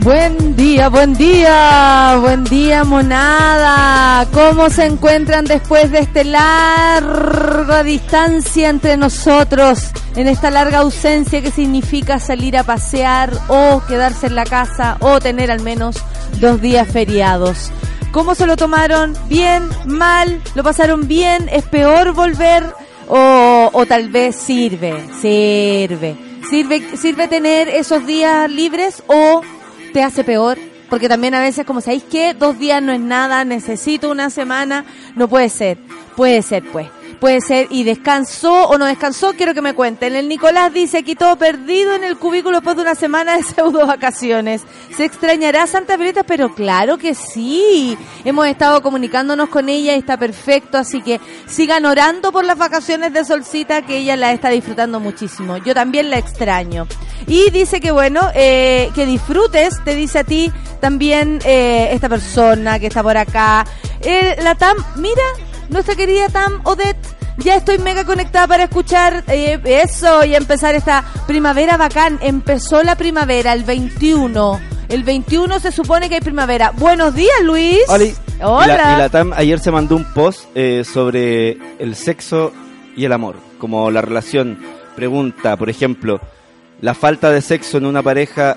Buen día, buen día, buen día monada. ¿Cómo se encuentran después de este larga distancia entre nosotros? En esta larga ausencia que significa salir a pasear o quedarse en la casa o tener al menos dos días feriados. ¿Cómo se lo tomaron? ¿Bien? ¿Mal? ¿Lo pasaron bien? ¿Es peor volver? ¿O, o tal vez sirve? Sirve. ¿Sirve, sirve tener esos días libres o te hace peor. Porque también a veces, como sabéis que dos días no es nada, necesito una semana, no puede ser. Puede ser, pues. Puede ser, y descansó o no descansó, quiero que me cuenten. El Nicolás dice aquí todo perdido en el cubículo después de una semana de pseudo vacaciones. ¿Se extrañará Santa Violeta? Pero claro que sí. Hemos estado comunicándonos con ella y está perfecto, así que sigan orando por las vacaciones de Solcita, que ella la está disfrutando muchísimo. Yo también la extraño. Y dice que bueno, eh, que disfrutes, te dice a ti también eh, esta persona que está por acá. Eh, la Tam, mira, nuestra querida Tam Odette. Ya estoy mega conectada para escuchar eh, eso y empezar esta primavera bacán. Empezó la primavera el 21. El 21 se supone que hay primavera. Buenos días, Luis. Oli. Hola. Y la, y la TAM ayer se mandó un post eh, sobre el sexo y el amor. Como la relación. Pregunta, por ejemplo, ¿la falta de sexo en una pareja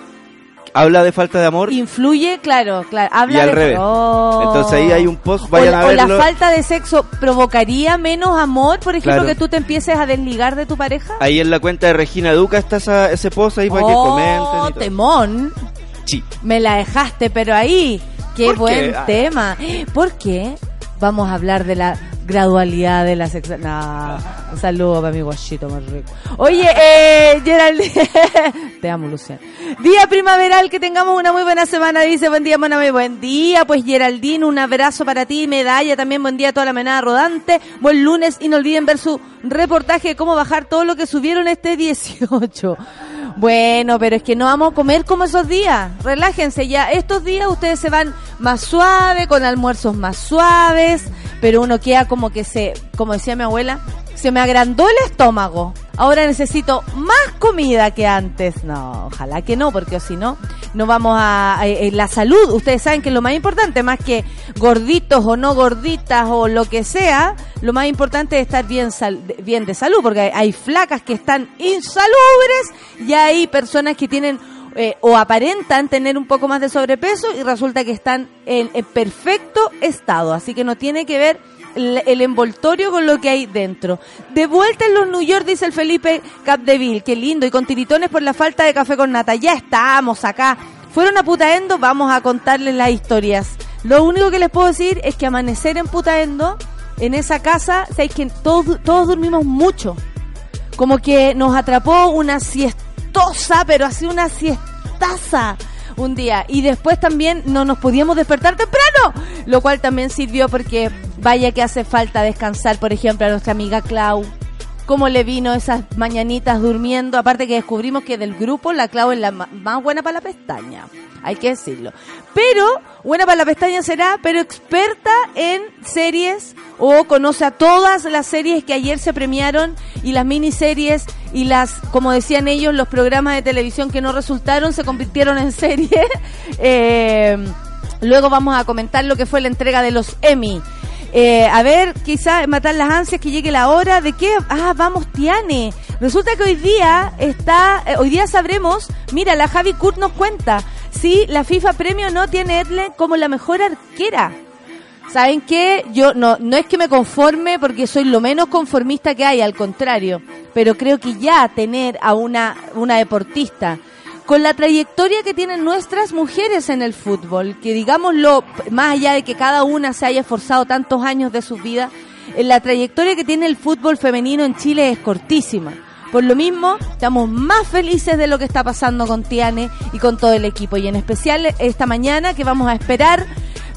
habla de falta de amor? Influye, claro, claro. Habla Y al de- revés. Oh. Entonces ahí hay un post, vayan a o la verlo. falta de sexo provocaría menos amor, por ejemplo, Claro. que tú te empieces a desligar de tu pareja. Ahí en la cuenta de Regina Duca está esa- ese post ahí para que oh, comenten. y todo. temón. Sí. Me la dejaste, pero ahí, qué ¿Por buen qué? Ah. tema. ¿Por qué? Vamos a hablar de la gradualidad de la sexualidad. No, un saludo para mi guachito más rico. Oye, eh, Gerald, te amo, Luciano. Día primaveral, que tengamos una muy buena semana, dice, buen día, muy buen día. Pues Geraldine, un abrazo para ti, medalla, también buen día a toda la menada rodante. Buen lunes y no olviden ver su reportaje de cómo bajar todo lo que subieron este 18. Bueno, pero es que no vamos a comer como esos días. Relájense ya. Estos días ustedes se van más suave, con almuerzos más suaves, pero uno queda como que se, como decía mi abuela, se me agrandó el estómago. Ahora necesito más comida que antes. No, ojalá que no, porque si no, no vamos a, eh, la salud. Ustedes saben que lo más importante, más que gorditos o no gorditas o lo que sea, lo más importante es estar bien, sal- bien de salud, porque hay, flacas que están insalubres y hay personas que tienen eh, o aparentan tener un poco más de sobrepeso y resulta que están en perfecto estado. Así que no tiene que ver el, envoltorio con lo que hay dentro. De vuelta en los New York, dice el Felipe Capdeville. Qué lindo. Y con tiritones por la falta de café con nata. Ya estamos acá. Fueron a Putaendo, vamos a contarles las historias. Lo único que les puedo decir es que amanecer en Putaendo, en esa casa, sabéis que todos, todos dormimos mucho como que nos atrapó una siestosa, pero así una siestaza un día. Y después también no nos podíamos despertar temprano, lo cual también sirvió porque vaya que hace falta descansar, por ejemplo, a nuestra amiga Clau. Cómo le vino esas mañanitas durmiendo, aparte que descubrimos que del grupo la Clau es la más buena para la pestaña, hay que decirlo. Pero, buena para la pestaña será, pero experta en series o conoce a todas las series que ayer se premiaron y las miniseries y las, como decían ellos, los programas de televisión que no resultaron se convirtieron en series. Eh, luego vamos a comentar lo que fue la entrega de los Emmy. Eh, a ver, quizá matar las ansias que llegue la hora de qué. Ah, vamos, Tiane. Resulta que hoy día está, eh, hoy día sabremos, mira, la Javi Kurt nos cuenta si la FIFA Premio no tiene a Edle como la mejor arquera. ¿Saben qué? Yo no, no es que me conforme porque soy lo menos conformista que hay, al contrario. pero creo que ya tener a una, una deportista con la trayectoria que tienen nuestras mujeres en el fútbol, que digámoslo, más allá de que cada una se haya esforzado tantos años de su vida, eh, la trayectoria que tiene el fútbol femenino en Chile es cortísima. Por lo mismo, estamos más felices de lo que está pasando con Tiane y con todo el equipo. Y en especial esta mañana que vamos a esperar.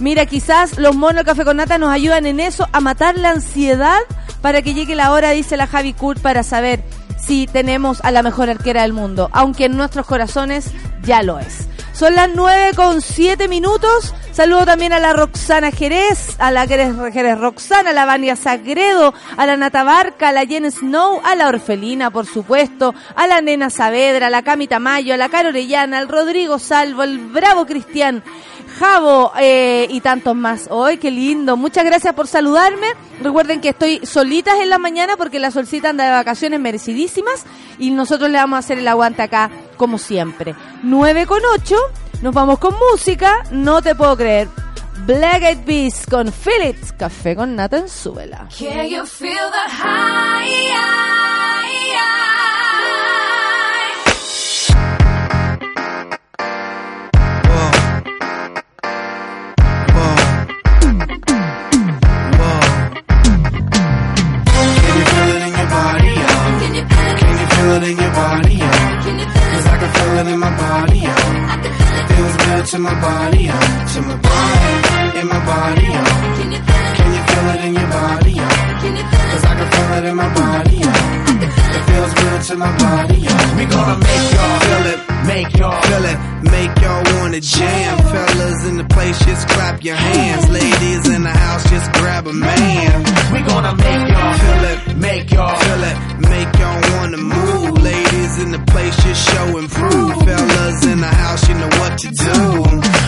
Mira, quizás los monos Café con Nata nos ayudan en eso, a matar la ansiedad para que llegue la hora, dice la Javi Kurt, para saber si tenemos a la mejor arquera del mundo. Aunque en nuestros corazones ya lo es. Son las 9 con 7 minutos. Saludo también a la Roxana Jerez, a la Jerez Roxana, a la Vania Sagredo, a la Nata Barca, a la Jen Snow, a la Orfelina, por supuesto, a la Nena Saavedra, a la Cami Tamayo, a la Caro Orellana, al Rodrigo Salvo, al Bravo Cristian, Javo eh, y tantos más. ¡Ay, qué lindo! Muchas gracias por saludarme. Recuerden que estoy solitas en la mañana porque la solcita anda de vacaciones merecidísimas y nosotros le vamos a hacer el aguante acá como siempre. 9 con 8, nos vamos con música, no te puedo creer. Black Eyed Peas con Philips, café con nata en suela. Can you feel the high? Feel it in your body, yeah. Cause I can feel it in my body, yeah. Feels good to my body, yeah. To my body, in my body, yeah. Can you feel it in your body, yeah? Cause I can feel it in my body, yeah. Feels good to my body. We gonna make y'all feel it, make y'all feel it, make y'all wanna jam. Fellas in the place, just clap your hands. Ladies in the house, just grab a man. We gonna make y'all feel it, make y'all feel it, make y'all wanna move. Ladies in the place, just show and prove. Fellas in the house, you know what to do.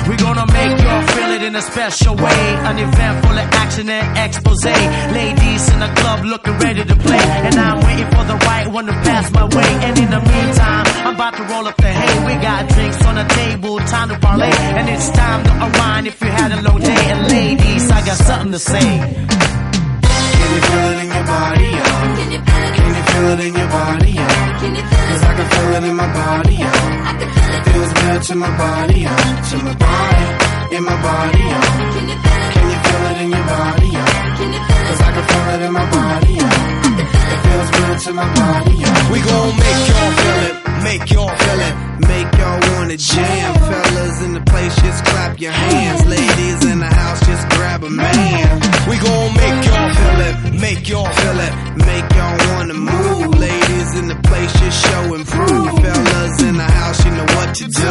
We gonna make y'all feel it in a special way. An event full of action and expose. Ladies in the club looking ready to play. And I'm waiting for the right one to pass my way. And in the meantime, I'm about to roll up the hay. We got drinks on the table, time to parlay. And it's time to unwind if you had a long day. And ladies, I got something to say. Can you feel it in your body, yeah? Can you feel it in your body, yeah? Cause I can feel it in my body, yeah. It feels good to my body, yeah. To my body, in my body, yeah. Can you feel it in your body, yeah? Cause I can feel it in my body, yeah. To my body. We gon' make y'all feel it, make y'all feel it, make y'all wanna jam. Fellas in the place, just clap your hands. Ladies in the house, just grab a man. We gon' make y'all feel it, make y'all feel it, make y'all wanna move. Ladies in the place, just show and prove. Fellas in the house, you know what to do.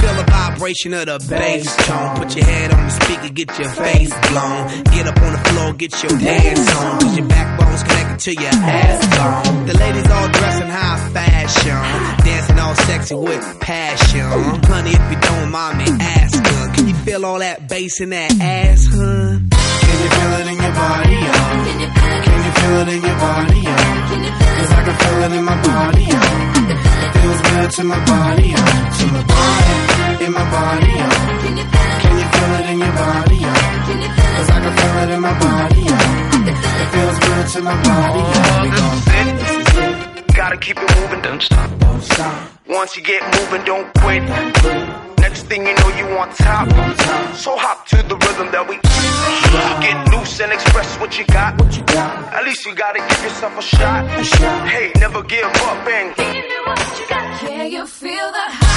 Feel the vibration of the bass tone. Put your head on the speaker, get your face blown. Get up on the floor, get your dance on. Cause your backbone's connected to your ass bone. The ladies all dressed in high fashion. Dancing all sexy with passion. Honey, if you don't mind me asking, can you feel all that bass in that ass, huh? Can you feel it in your body, yeah? Can you feel it in your body, yeah? Cause I can feel it in my body, yeah. It feels good to my body, yeah. To my body, in my body, yeah. Can you feel it in your body, yeah? Cause I can feel it in my body, yeah. It feels good to my body, yeah. We gon' Gotta keep it moving, don't stop. don't stop. Once you get moving, don't quit. Next thing you know, you on top. So hop to the rhythm that we get loose and express what you got. What you got? At least you gotta give yourself a shot. Hey, never give up and give me what you got. Can you feel the high?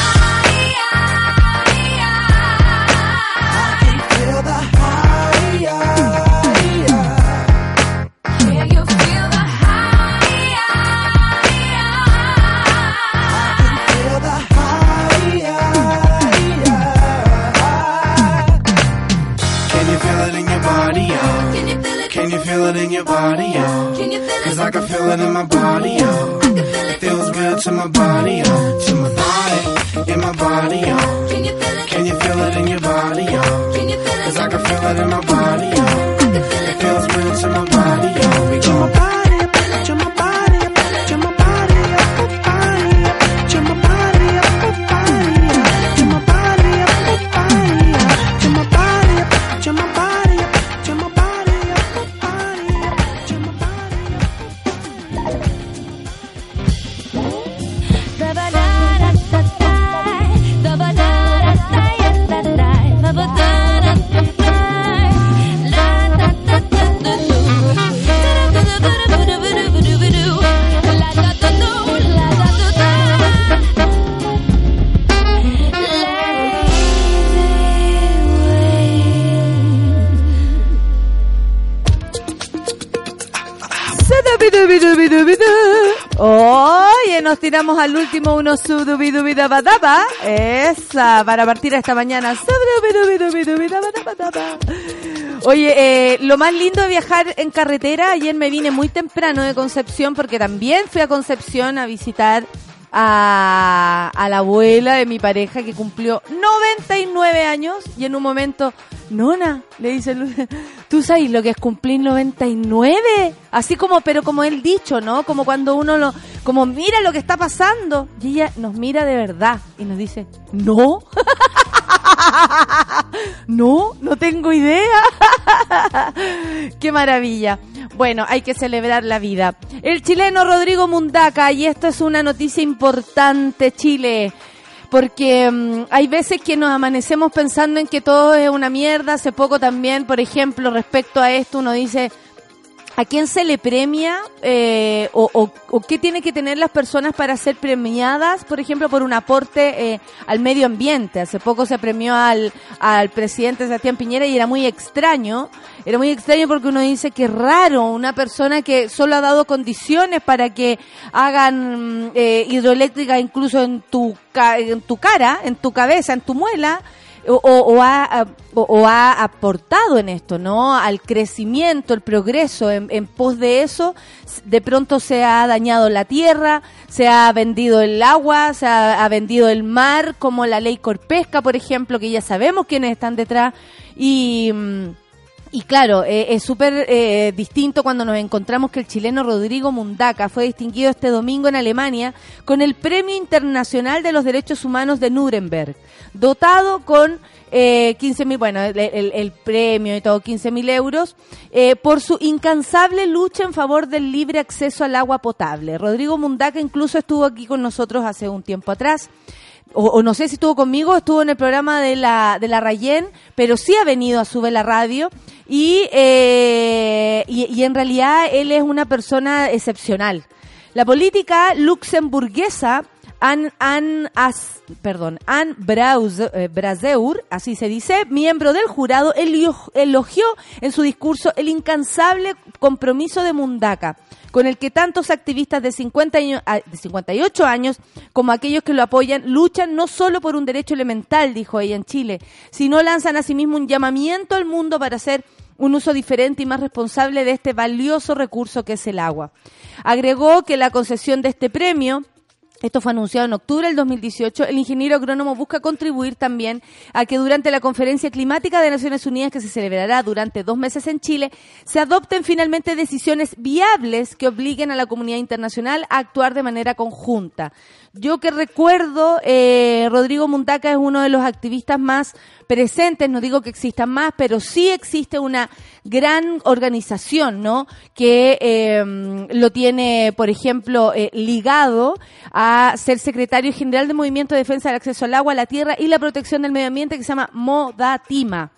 Your body, yeah? Can you feel it? Cause I can feel it in my body, yeah. It feels good to my body, yeah. To my body, in my body, yeah. Can you feel it? Can you feel it in your body, yeah? Can you feel Cause? I can feel it in my body, yeah. It feels good to my body, yeah. We go nos tiramos al último uno sudubidubidabadaba. Esa, para partir esta mañana. Oye, eh, lo más lindo de viajar en carretera, ayer me vine muy temprano de Concepción porque también fui a Concepción a visitar a, a la abuela de mi pareja que cumplió 99 años y en un momento, Nona, le dice, Lu- ¿tú sabes lo que es cumplir 99? Así como, pero como el dicho, ¿no? Como cuando uno lo, como mira lo que está pasando. Y ella nos mira de verdad y nos dice, no. no, no tengo idea. Qué maravilla. Bueno, hay que celebrar la vida. El chileno Rodrigo Mundaca, y esto es una noticia importante, Chile. Porque mm, hay veces que nos amanecemos pensando en que todo es una mierda. Hace poco también, por ejemplo, respecto a esto, uno dice, ¿A quién se le premia eh, o, o- o qué tiene que tener las personas para ser premiadas, por ejemplo, por un aporte eh, al medio ambiente? Hace poco se premió al, al presidente Sebastián Piñera y era muy extraño. Era muy extraño porque uno dice que raro una persona que solo ha dado condiciones para que hagan eh, hidroeléctrica incluso en tu, en tu cara, en tu cabeza, en tu muela o, o- o ha, o, ha aportado en esto, ¿no? Al crecimiento, el progreso. En, pos de eso, de pronto se ha dañado la tierra, se ha vendido el agua, se ha, ha vendido el mar, como la ley Corpesca, por ejemplo, que ya sabemos quiénes están detrás. Y. y claro, eh, es súper eh, distinto cuando nos encontramos que el chileno Rodrigo Mundaca fue distinguido este domingo en Alemania con el Premio Internacional de los Derechos Humanos de Nuremberg, dotado con eh, 15 mil, bueno, el premio y todo, 15 mil euros, eh, por su incansable lucha en favor del libre acceso al agua potable. Rodrigo Mundaca incluso estuvo aquí con nosotros hace un tiempo atrás o, no sé si estuvo conmigo, estuvo en el programa de la, de la Rayén, pero sí ha venido a Sube la Radio y, eh, y, y en realidad él es una persona excepcional. La política luxemburguesa Anne, Anne, As- perdón, Anne Braus- eh, Braseur, así se dice, miembro del jurado, elogió en su discurso el incansable compromiso de Mundaca, con el que tantos activistas de, 50 años- ah, de 58 años como aquellos que lo apoyan luchan no solo por un derecho elemental, dijo ella en Chile, sino lanzan asimismo un llamamiento al mundo para hacer un uso diferente y más responsable de este valioso recurso que es el agua. Agregó que la concesión de este premio esto fue anunciado en octubre del 2018. El ingeniero agrónomo busca contribuir también a que durante la conferencia climática de Naciones Unidas que se celebrará durante dos meses en Chile, se adopten finalmente decisiones viables que obliguen a la comunidad internacional a actuar de manera conjunta. Yo que recuerdo, eh, Rodrigo Muntaca es uno de los activistas más presentes, no digo que existan más, pero sí existe una gran organización, ¿no? Que eh, lo tiene, por ejemplo, eh, ligado a ser secretario general del Movimiento de Defensa del Acceso al Agua, a la Tierra y la Protección del Medio Ambiente, que se llama Modatima.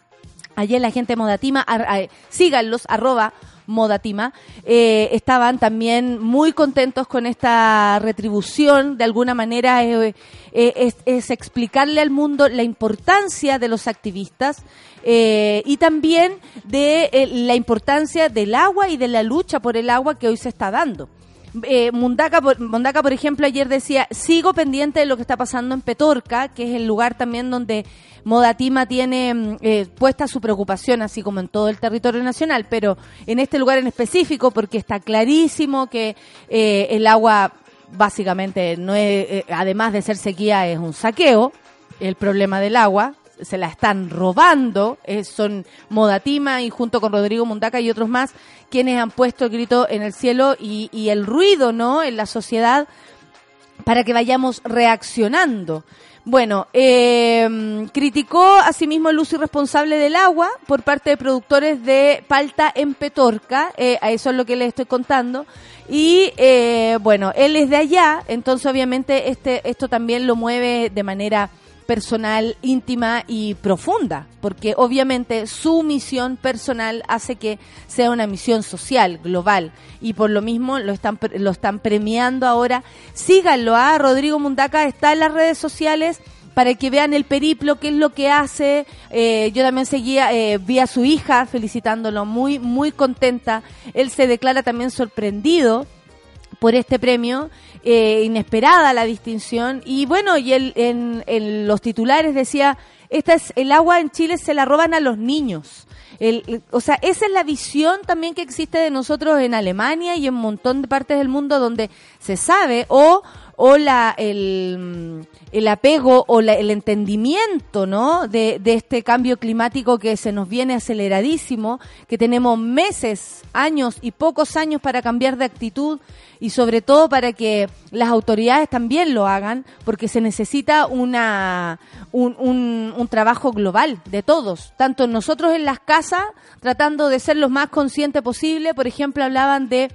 Ayer la gente de Modatima, ar- a- síganlos, arroba Modatima, eh, estaban también muy contentos con esta retribución. De alguna manera eh, eh, es, explicarle al mundo la importancia de los activistas y también de la importancia del agua y de la lucha por el agua que hoy se está dando. Eh, Mundaca, por, Mundaca, por ejemplo, ayer decía, sigo pendiente de lo que está pasando en Petorca, que es el lugar también donde Modatima tiene mm, eh, puesta su preocupación, así como en todo el territorio nacional, pero en este lugar en específico, porque está clarísimo que eh, el agua básicamente no es, eh, además de ser sequía, es un saqueo, el problema del agua, se la están robando, eh, son Modatima y junto con Rodrigo Mundaca y otros más quienes han puesto el grito en el cielo y, y el ruido, ¿no? En la sociedad para que vayamos reaccionando. Bueno, eh, criticó asimismo el uso irresponsable del agua por parte de productores de palta en Petorca, eh, a eso es lo que les estoy contando. Y eh, bueno, él es de allá, entonces obviamente este, esto también lo mueve de manera personal, íntima y profunda, porque obviamente su misión personal hace que sea una misión social, global, y por lo mismo lo están, lo están premiando ahora. Síganlo a Rodrigo Mundaca, está en las redes sociales para que vean el periplo, qué es lo que hace. Eh, yo también seguía, eh, vi a su hija felicitándolo, muy, muy contenta. Él se declara también sorprendido por este premio, eh, inesperada la distinción. Y bueno, y el, en, los titulares decía, esta es el agua en Chile se la roban a los niños. El- el- o sea, esa es la visión también que existe de nosotros en Alemania y en un montón de partes del mundo donde se sabe o o la el, el apego o la- el entendimiento, ¿no? De, de este cambio climático que se nos viene aceleradísimo, que tenemos meses, años y pocos años para cambiar de actitud y sobre todo para que las autoridades también lo hagan, porque se necesita una un, un, un trabajo global de todos, tanto nosotros en las casas, tratando de ser lo más consciente posible, por ejemplo, hablaban de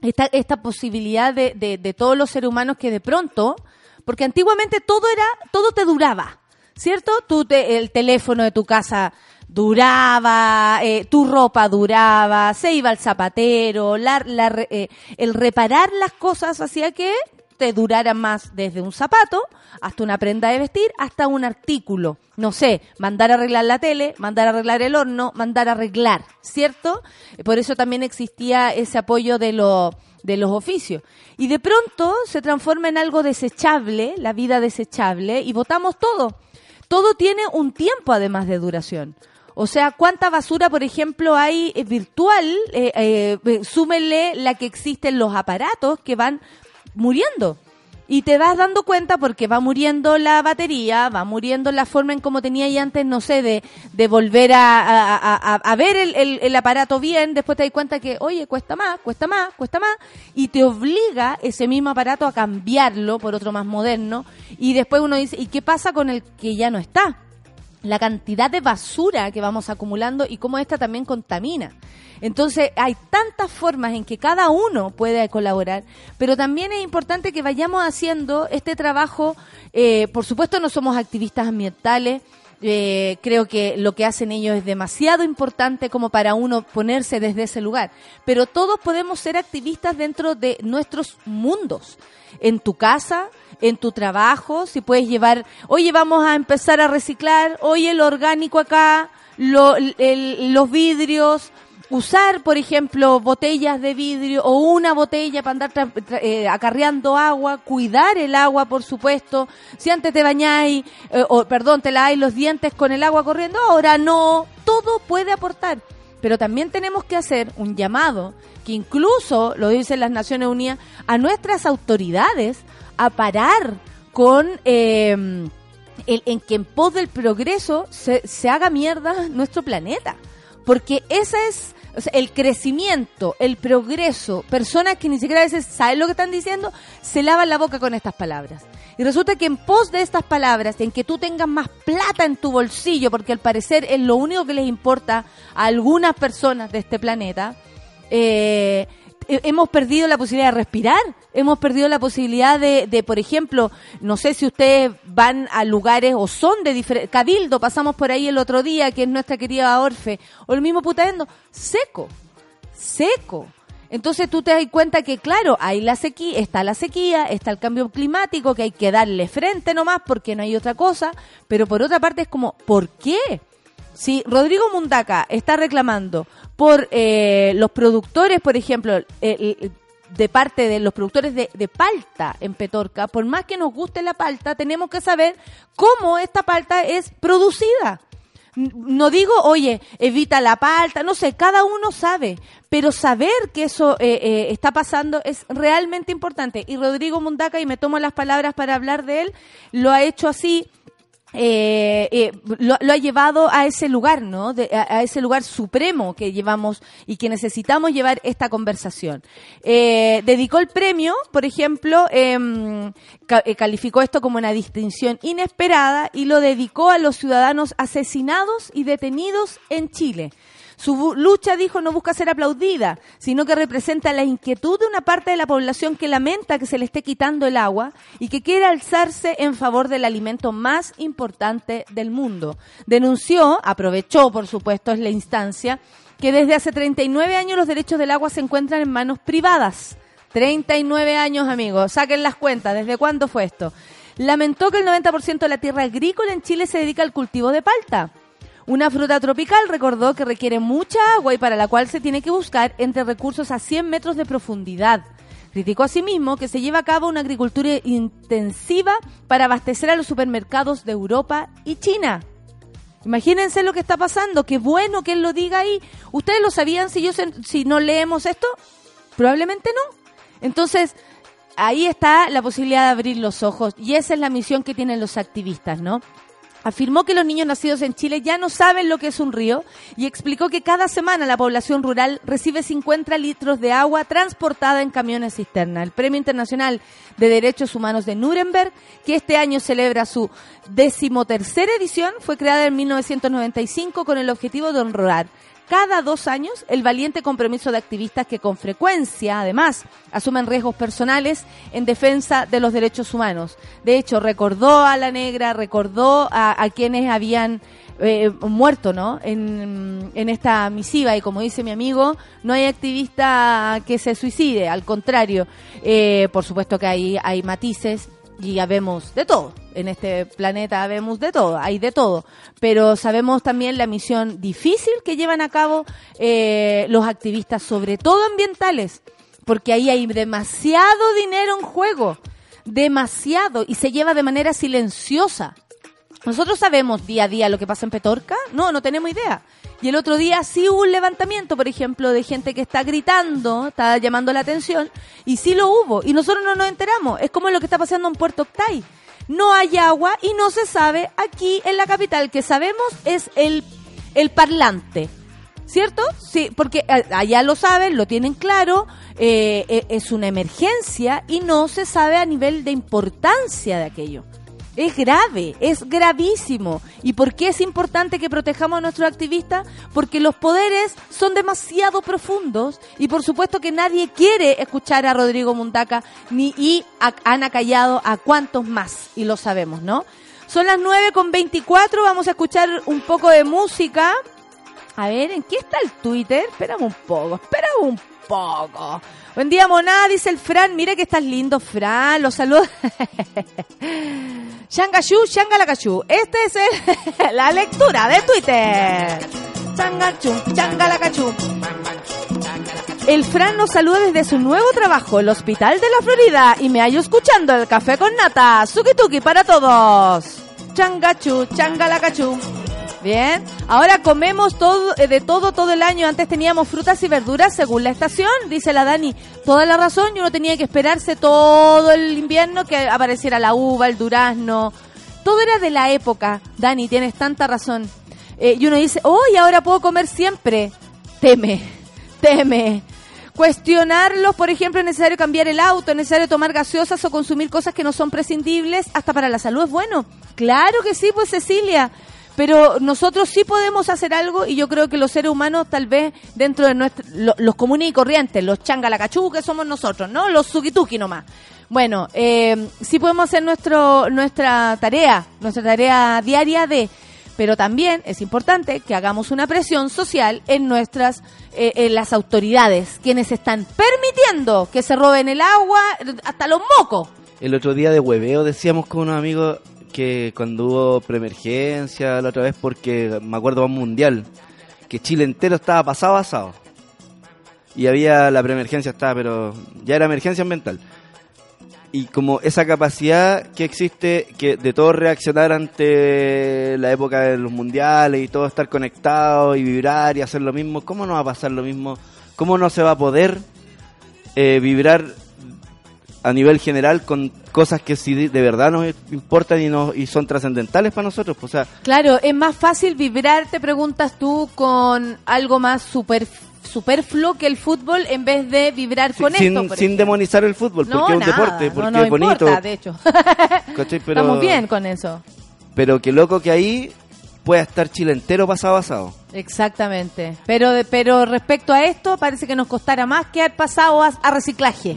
esta, esta posibilidad de, de, de todos los seres humanos que de pronto, porque antiguamente todo era, todo te duraba, ¿cierto? Tú te- el teléfono de tu casa duraba, eh, tu ropa duraba, se iba al zapatero, la, la eh, el reparar las cosas hacía que te durara más desde un zapato hasta una prenda de vestir, hasta un artículo. No sé, mandar a arreglar la tele, mandar a arreglar el horno, mandar a arreglar, ¿cierto? Por eso también existía ese apoyo de, lo- de los oficios. Y de pronto se transforma en algo desechable, la vida desechable, y votamos todo. Todo tiene un tiempo además de duración. O sea, ¿cuánta basura, por ejemplo, hay eh, virtual? Eh, eh, súmenle la que existe en los aparatos que van muriendo. Y te vas dando cuenta porque va muriendo la batería, va muriendo la forma en como tenía y antes, no sé, de, de volver a, a- a- ver el, el- el aparato bien, después te das cuenta que, oye, cuesta más, cuesta más, cuesta más, y te obliga ese mismo aparato a cambiarlo por otro más moderno, y después uno dice, ¿y qué pasa con el que ya no está? La cantidad de basura que vamos acumulando y cómo esta también contamina. Entonces, hay tantas formas en que cada uno puede colaborar, pero también es importante que vayamos haciendo este trabajo. eh, por supuesto, no somos activistas ambientales. eh, creo que lo que hacen ellos es demasiado importante como para uno ponerse desde ese lugar. Pero todos podemos ser activistas dentro de nuestros mundos. En tu casa, en tu trabajo, si puedes llevar, oye, vamos a empezar a reciclar, oye, el orgánico acá, lo- el- los vidrios, usar, por ejemplo, botellas de vidrio o una botella para andar eh, acarreando agua, cuidar el agua, por supuesto. Si antes te bañáis, eh, o perdón, te laváis los dientes con el agua corriendo, ahora no. Todo puede aportar. Pero también tenemos que hacer un llamado, que incluso, lo dicen las Naciones Unidas, a nuestras autoridades a parar con... eh, el- en que en pos del progreso se, se haga mierda nuestro planeta. Porque esa es el crecimiento, el progreso, personas que ni siquiera a veces saben lo que están diciendo, se lavan la boca con estas palabras. Y resulta que en pos de estas palabras, en que tú tengas más plata en tu bolsillo, porque al parecer es lo único que les importa a algunas personas de este planeta, eh, hemos perdido la posibilidad de respirar, hemos perdido la posibilidad de, de, por ejemplo, no sé si ustedes van a lugares o son de diferentes, Cabildo, pasamos por ahí el otro día, que es nuestra querida Orfe, o el mismo Putaendo, seco, seco. Entonces tú te das cuenta que, claro, hay la sequía, está la sequía, está el cambio climático, que hay que darle frente nomás porque no hay otra cosa, pero por otra parte es como, ¿por qué? Si Rodrigo Mundaca está reclamando por eh, los productores, por ejemplo, eh, de parte de los productores de, palta en Petorca, por más que nos guste la palta, tenemos que saber cómo esta palta es producida. No digo, oye, evita la palta, no sé, cada uno sabe, pero saber que eso eh, eh, está pasando es realmente importante. Y Rodrigo Mundaca, y me tomo las palabras para hablar de él, lo ha hecho así eh, eh, lo, lo ha llevado a ese lugar, ¿no? De- a, ese lugar supremo que llevamos y que necesitamos llevar esta conversación. Eh, dedicó el premio, por ejemplo, em, eh, calificó esto como una distinción inesperada y lo dedicó a los ciudadanos asesinados y detenidos en Chile. Su lucha, dijo, no busca ser aplaudida, sino que representa la inquietud de una parte de la población que lamenta que se le esté quitando el agua y que quiere alzarse en favor del alimento más importante del mundo. Denunció, aprovechó, por supuesto, es la instancia, que desde hace 39 años los derechos del agua se encuentran en manos privadas. 39 años, amigos. Saquen las cuentas. ¿Desde cuándo fue esto? Lamentó que el 90% de la tierra agrícola en Chile se dedica al cultivo de palta. Una fruta tropical recordó que requiere mucha agua y para la cual se tiene que buscar entre recursos a 100 metros de profundidad. Criticó asimismo que se lleva a cabo una agricultura intensiva para abastecer a los supermercados de Europa y China. Imagínense lo que está pasando, qué bueno que él lo diga ahí. ¿Ustedes lo sabían si, si no leemos esto? Probablemente no. Entonces, ahí está la posibilidad de abrir los ojos y esa es la misión que tienen los activistas, ¿no? Afirmó que los niños nacidos en Chile ya no saben lo que es un río y explicó que cada semana la población rural recibe 50 litros de agua transportada en camiones cisterna. El Premio Internacional de Derechos Humanos de Nuremberg, que este año celebra su decimotercera edición, fue creada en 1995 con el objetivo de honrar cada dos años el valiente compromiso de activistas que con frecuencia, además, asumen riesgos personales en defensa de los derechos humanos. De hecho, recordó a la negra, recordó a, a quienes habían eh, muerto ¿no? En, esta misiva y como dice mi amigo, no hay activista que se suicide, al contrario, eh, por supuesto que hay, hay matices y ya vemos de todo. En este planeta vemos de todo, hay de todo. Pero sabemos también la misión difícil que llevan a cabo eh, los activistas, sobre todo ambientales, porque ahí hay demasiado dinero en juego, demasiado, y se lleva de manera silenciosa. Nosotros sabemos día a día lo que pasa en Petorca, no, no tenemos idea. Y el otro día sí hubo un levantamiento, por ejemplo, de gente que está gritando, está llamando la atención, y sí lo hubo, y nosotros no nos enteramos. Es como lo que está pasando en Puerto Octay. No hay agua y no se sabe aquí en la capital, que sabemos es el, el parlante. ¿Cierto? Sí, porque a- allá lo saben, lo tienen claro, eh, eh, es una emergencia y no se sabe a nivel de importancia de aquello. Es grave, es gravísimo. ¿Y por qué es importante que protejamos a nuestros activistas? Porque los poderes son demasiado profundos y por supuesto que nadie quiere escuchar a Rodrigo Mundaca ni y a a cuantos más, y lo sabemos, ¿no? Son las 9 con 24, vamos a escuchar un poco de música. A ver, ¿en qué está el Twitter? Espérame un poco, espérame un poco. Buen día, monada, dice el Fran. Mira que estás lindo, Fran. Los saludos. Shangashu, Shangalakashu. Este es el- la lectura de Twitter. Changachu, Changalakachú. El Fran nos saluda desde su nuevo trabajo, el Hospital de la Florida, y me hallo escuchando el café con nata. Suki tuki para todos. Changachu, Changalakachú. Bien, ahora comemos todo, eh, de todo todo el año. Antes teníamos frutas y verduras según la estación, dice la Dani. Toda la razón, y uno tenía que esperarse todo el invierno que apareciera la uva, el durazno. Todo era de la época, Dani, tienes tanta razón. Eh, y uno dice, oh, y ahora puedo comer siempre. Teme, teme. Cuestionarlos, por ejemplo, es necesario cambiar el auto, es necesario tomar gaseosas o consumir cosas que no son prescindibles, hasta para la salud es bueno. Claro que sí, pues Cecilia. Pero nosotros sí podemos hacer algo y yo creo que los seres humanos tal vez dentro de nuestro, lo- los comunes y corrientes, los changalacachú que somos nosotros, ¿no? Los sukituki nomás. Bueno, eh, sí podemos hacer nuestro, nuestra tarea, nuestra tarea diaria de pero también es importante que hagamos una presión social en nuestras eh, en las autoridades quienes están permitiendo que se roben el agua hasta los mocos El otro día de hueveo decíamos con unos amigos que cuando hubo preemergencia la otra vez, porque me acuerdo un mundial, que Chile entero estaba pasado asado. Y había la preemergencia, estaba, pero ya era emergencia ambiental. Y como esa capacidad que existe que de todos reaccionar ante la época de los mundiales y todo estar conectado y vibrar y hacer lo mismo, ¿cómo no va a pasar lo mismo? ¿Cómo no se va a poder eh, vibrar a nivel general con cosas que sí de verdad nos importan y, nos, y son trascendentales para nosotros. pues, O sea, claro es más fácil vibrar te preguntas tú con algo más super superfluo que el fútbol en vez de vibrar con sin, esto sin ejemplo. demonizar el fútbol, porque no, es un nada, deporte, porque no, no es bonito. importa, de hecho estamos bien con eso Pero que loco que ahí pueda estar Chile entero pasado asado. Exactamente. Pero, pero respecto a esto, parece que nos costara más que haber pasado a, a reciclaje.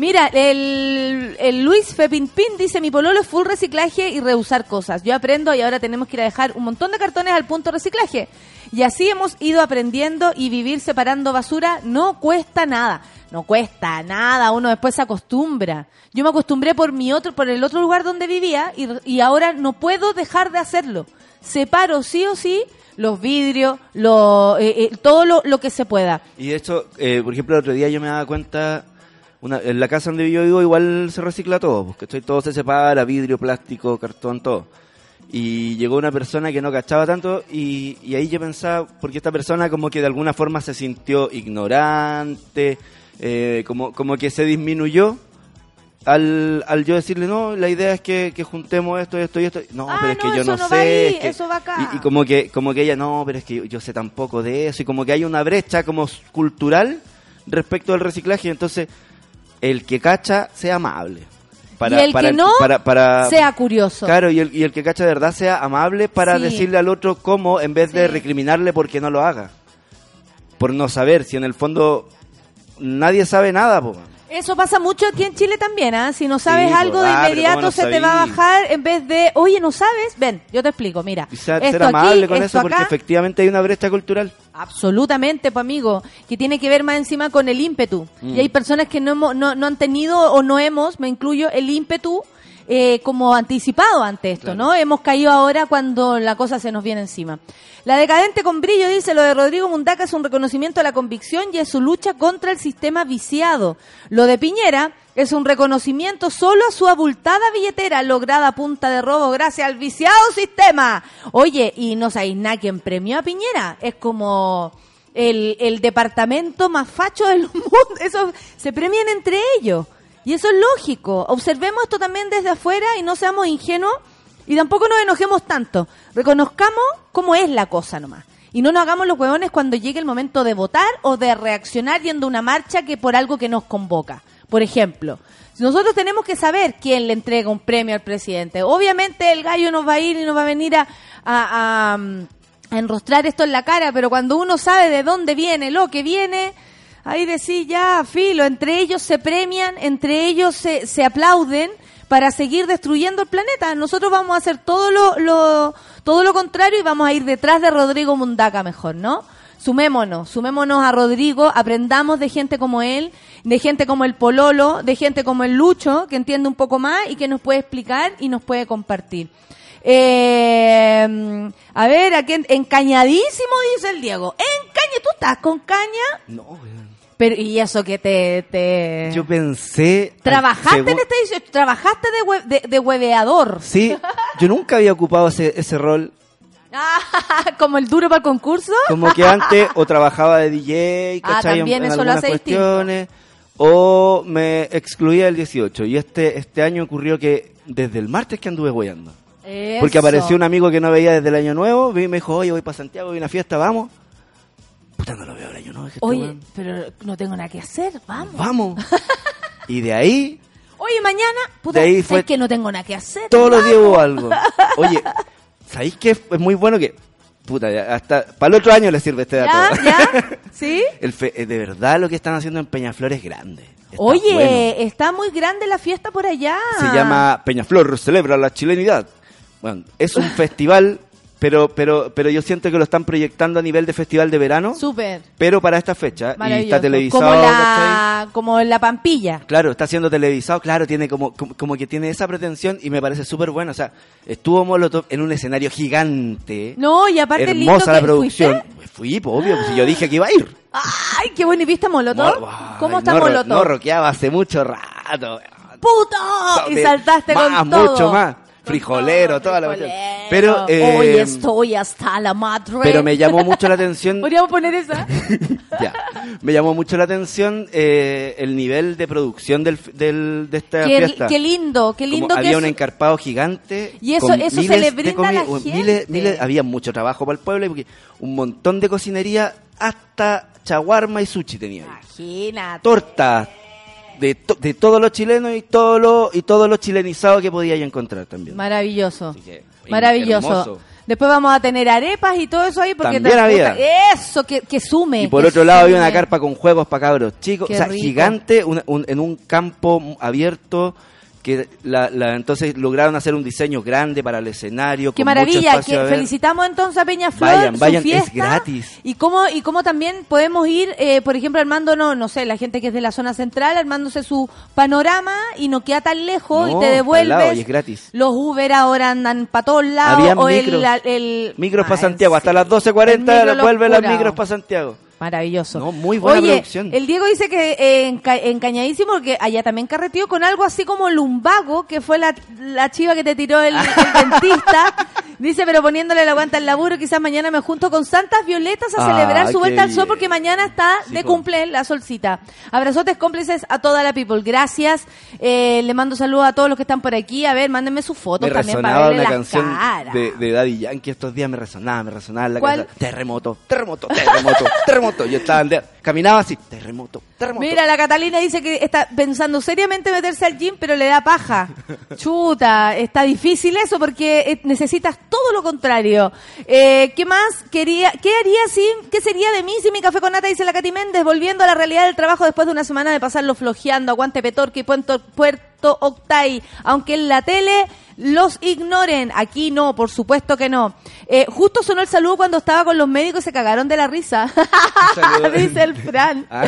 Mira, el, el Luis Fepinpin dice, mi pololo es full reciclaje y reusar cosas. Yo aprendo y ahora tenemos que ir a dejar un montón de cartones al punto reciclaje. Y así hemos ido aprendiendo y vivir separando basura no cuesta nada. No cuesta nada, uno después se acostumbra. Yo me acostumbré por mi otro, por el otro lugar donde vivía y, y ahora no puedo dejar de hacerlo. Separo sí o sí los vidrios, lo, eh, eh, todo lo, lo que se pueda. Y de hecho, eh, por ejemplo, el otro día yo me daba cuenta, una, en la casa donde yo vivo igual se recicla todo, porque estoy todo se separa, vidrio, plástico, cartón, todo. Y llegó una persona que no cachaba tanto y, y ahí yo pensaba, porque esta persona como que de alguna forma se sintió ignorante, eh, como, como que se disminuyó al, al yo decirle, no, la idea es que, que juntemos esto, esto y esto. No, Ah, pero es no, que yo no, no sé. va ahí, es que- eso va acá. Y, y como que como que ella, no, pero es que yo, yo sé tan poco de eso. Y como que hay una brecha como cultural respecto al reciclaje. Entonces, el que cacha sea amable. Y el que no, para, para- sea curioso. Claro, y el, y el que cacha de verdad sea amable para Sí. decirle al otro cómo, en vez de recriminarle porque no lo haga. Por no saber, si en el fondo nadie sabe nada, po. Eso pasa mucho aquí en Chile también, ¿ah? Si no sabes Sí, algo de ah, inmediato ¿cómo no se te va a bajar en vez de, oye, ¿no sabes? Ven, yo te explico, mira. Y ser, esto ser amable aquí, con esto eso, porque acá, efectivamente hay una brecha cultural. Absolutamente, pues amigo, que tiene que ver más encima con el ímpetu. Mm. Y hay personas que no, hemos, no, no han tenido o no hemos, me incluyo, el ímpetu eh, como anticipado ante esto, ¿no? Hemos caído ahora cuando la cosa se nos viene encima. La decadente con brillo dice, lo de Rodrigo Mundaca es un reconocimiento a la convicción y es su lucha contra el sistema viciado. Lo de Piñera es un reconocimiento solo a su abultada billetera lograda a punta de robo gracias al viciado sistema. Oye, y no sabéis nada quien premió a Piñera. Es como el, el departamento más facho del mundo. Eso se premian entre ellos. Y eso es lógico. Observemos esto también desde afuera y no seamos ingenuos y tampoco nos enojemos tanto. Reconozcamos cómo es la cosa nomás. Y no nos hagamos los huevones cuando llegue el momento de votar o de reaccionar yendo a una marcha que por algo que nos convoca. Por ejemplo, nosotros tenemos que saber quién le entrega un premio al presidente. Obviamente el gallo nos va a ir y nos va a venir a, a- mm, a enrostrar esto en la cara, pero cuando uno sabe de dónde viene lo que viene, ahí decís ya, filo, entre ellos se premian, entre ellos se, se aplauden para seguir destruyendo el planeta. Nosotros vamos a hacer todo lo, lo- todo lo contrario y vamos a ir detrás de Rodrigo Mundaca mejor, ¿no? Sumémonos, sumémonos a Rodrigo, aprendamos de gente como él, de gente como el Pololo, de gente como el Lucho, que entiende un poco más y que nos puede explicar y nos puede compartir. Eh, a ver, aquí en- encañadísimo dice el Diego. Encaña, ¿tú estás con caña? No. Pero, y eso que te... te... Yo pensé... ¿Trabajaste en este 18? ¿Trabajaste de, hue- de, de hueveador? Sí, yo nunca había ocupado ese, ese rol. Ah, ¿Como el duro para el concurso? Como que antes o trabajaba de DJ, Ah, ¿cachai? En- también en, eso lo hace cuestiones. O me excluía el 18. Y este, este año ocurrió que desde el martes que anduve hueando. Porque apareció un amigo que no veía desde el año nuevo, y me dijo, oye, voy para Santiago, voy a una fiesta, vamos. Puta, no lo veo Oye, pero no tengo nada que hacer, vamos. Vamos. y de ahí, Oye, mañana, puta, De ahí ¿sabes fue- que no tengo nada que hacer? todos los días hubo algo. Oye, ¿sabéis qué? Es muy bueno que, puta, hasta para el otro año le sirve este dato. ¿Ya? ¿Ya? ¿Sí? El fe- eh, de verdad lo que están haciendo en Peñaflor es grande. Está Oye, bueno. está muy grande la fiesta por allá. Se llama Peñaflor, celebra la chilenidad. Bueno, es un festival, pero, pero, pero yo siento que lo están proyectando a nivel de festival de verano, Súper. pero para esta fecha. Y está televisado. Como la, como la Pampilla. Claro, está siendo televisado, claro, tiene como, como, como que tiene esa pretensión y me parece súper bueno. O sea, estuvo Molotov en un escenario gigante. No, y aparte lindo hermosa la que- producción. ¿fuiste? Fui, pues, obvio, pues, si yo dije que iba a ir. Ay, qué bueno. ¿Y viste Molotov? Mol- ¿Cómo está no, Molotov? No roqueaba hace mucho rato. ¡Puto! Y saltaste más, con todo. mucho más. Frijolero, toda la. Pero, eh, Hoy estoy hasta la madre. Pero me llamó mucho la atención. ¿Podríamos poner esa? ya, me llamó mucho la atención eh, el nivel de producción del, del- de esta qué, fiesta. qué lindo, qué Como lindo que había un encarpado gigante. Y eso- con eso se le brinda a la gente. Miles, miles- había mucho trabajo para el pueblo porque un montón de cocinería, hasta chaguarma y sushi tenía. Imagínate. Tortas de, to- de todos los chilenos y todo lo, y todo lo chilenizado que podía encontrar también. Maravilloso. Que, Maravilloso. hermoso. Después vamos a tener arepas y todo eso ahí porque También había. eso que, que sume. Y por otro lado había una carpa con juegos para cabros chicos, Qué o sea, rico. gigante, un- un- en un campo abierto que la, la- entonces lograron hacer un diseño grande para el escenario. Qué con maravilla, que felicitamos entonces a Peñaflor, Vayan, su vayan, es gratis. Y cómo, y cómo también podemos ir, eh, por ejemplo, armándonos, no sé, la gente que es de la zona central, armándose su panorama y no queda tan lejos No, y te devuelves. y es gratis. Los Uber ahora andan para todos lados. Habían o el, micros. el- Micros Ah, para Santiago, hasta las 12.40 El micro vuelven las locura. micros para Santiago. Maravilloso. No, muy buena Oye, producción. el Diego dice que eh, enca- encañadísimo que allá también carreteó con algo así como lumbago, que fue la, la chiva que te tiró el, el dentista. Dice, pero poniéndole la guanta al laburo, quizás mañana me junto con Santas Violetas a Ah, celebrar su vuelta al sol porque mañana está Sí, de po. cumple la solcita. Abrazotes cómplices a toda la people. Gracias. Eh, le mando saludos a todos los que están por aquí. A ver, mándenme sus fotos Me también para verle canción caras. de, de Daddy Yankee estos días, me resonaba, me resonaba la ¿Cuál? cabeza. Terremoto, terremoto, terremoto, terremoto. Yo estaba andea- caminaba así, terremoto, terremoto. Mira, la Catalina dice que está pensando seriamente meterse al gym, pero le da paja. Chuta, está difícil eso porque eh, necesitas todo lo contrario. Eh, ¿Qué más quería? ¿Qué haría si? ¿Qué sería de mí si mi café con nata dice la Katy Méndez volviendo a la realidad del trabajo después de una semana de pasarlo flojeando, aguante Petorque y Puerto, Puerto Octay, aunque en la tele los ignoren. Aquí no, por supuesto que no. Eh, justo sonó el saludo cuando estaba con los médicos y se cagaron de la risa. Dice el Fran. Ah.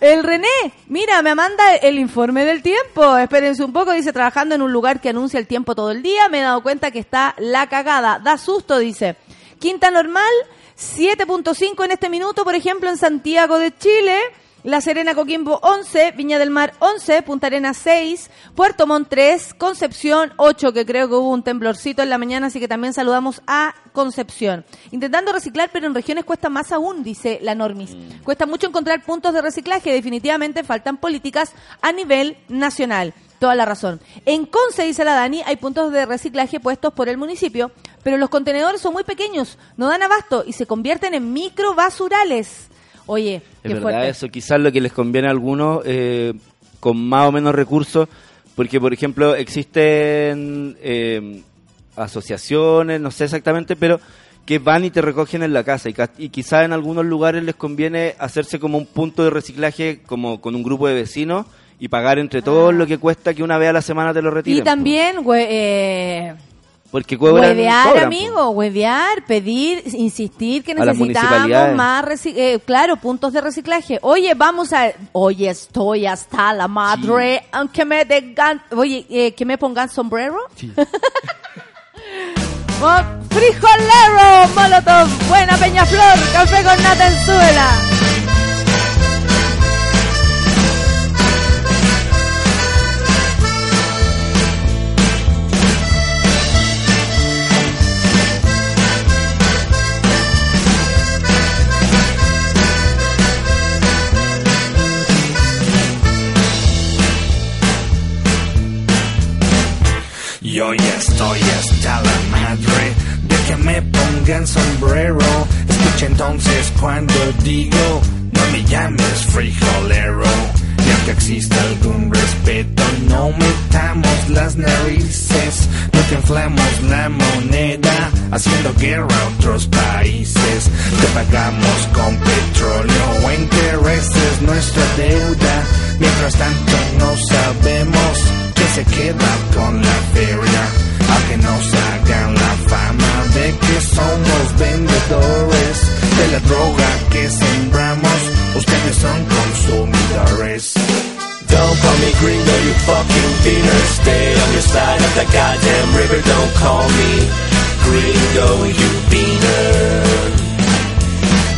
El René, mira, me manda el informe del tiempo. Espérense un poco, dice, trabajando en un lugar que anuncia el tiempo todo el día. Me he dado cuenta que está la cagada. Da susto, dice. Quinta normal, 7.5 en este minuto, por ejemplo, en Santiago de Chile. La Serena Coquimbo 11, Viña del Mar 11, Punta Arenas 6, Puerto Montt 3, Concepción 8, que creo que hubo un temblorcito en la mañana, así que también saludamos a Concepción. Intentando reciclar, pero en regiones cuesta más aún, dice la Normis. Cuesta mucho encontrar puntos de reciclaje, definitivamente faltan políticas a nivel nacional. Toda la razón. En Conce, dice la Dani, hay puntos de reciclaje puestos por el municipio, pero los contenedores son muy pequeños, no dan abasto y se convierten en microbasurales. Oye, Es verdad fuerte. eso, quizás lo que les conviene a algunos eh, con más o menos recursos, porque por ejemplo existen eh, asociaciones, no sé exactamente, pero que van y te recogen en la casa y, quizás en algunos lugares les conviene hacerse como un punto de reciclaje como con un grupo de vecinos y pagar entre todos lo que cuesta que una vez a la semana te lo retiren. Ah. Y también, hue- eh. Porque cobran, huevear, cobran, amigo, huevear, pedir, insistir que necesitamos más, eh, claro, puntos de reciclaje. Oye, vamos a, oye, estoy hasta la madre, aunque me den, oye, eh, que me pongan sombrero. Frijolero, molotov, buena peñaflor, café con nata en suela. Yo ya estoy hasta la madre de que me pongan sombrero. Escucha entonces cuando digo, no me llames frijolero. Y aunque exista algún respeto, no metamos las narices. No te inflamos la moneda, haciendo guerra a otros países. Te pagamos con petróleo o intereses nuestra deuda. Mientras tanto no sabemos se queda con la feria. A que nos hagan la fama de que somos vendedores de la droga que sembramos. Ustedes son consumidores. Don't call me gringo, you fucking beaner. Stay on your side of the goddamn river. Don't call me gringo, you beaner.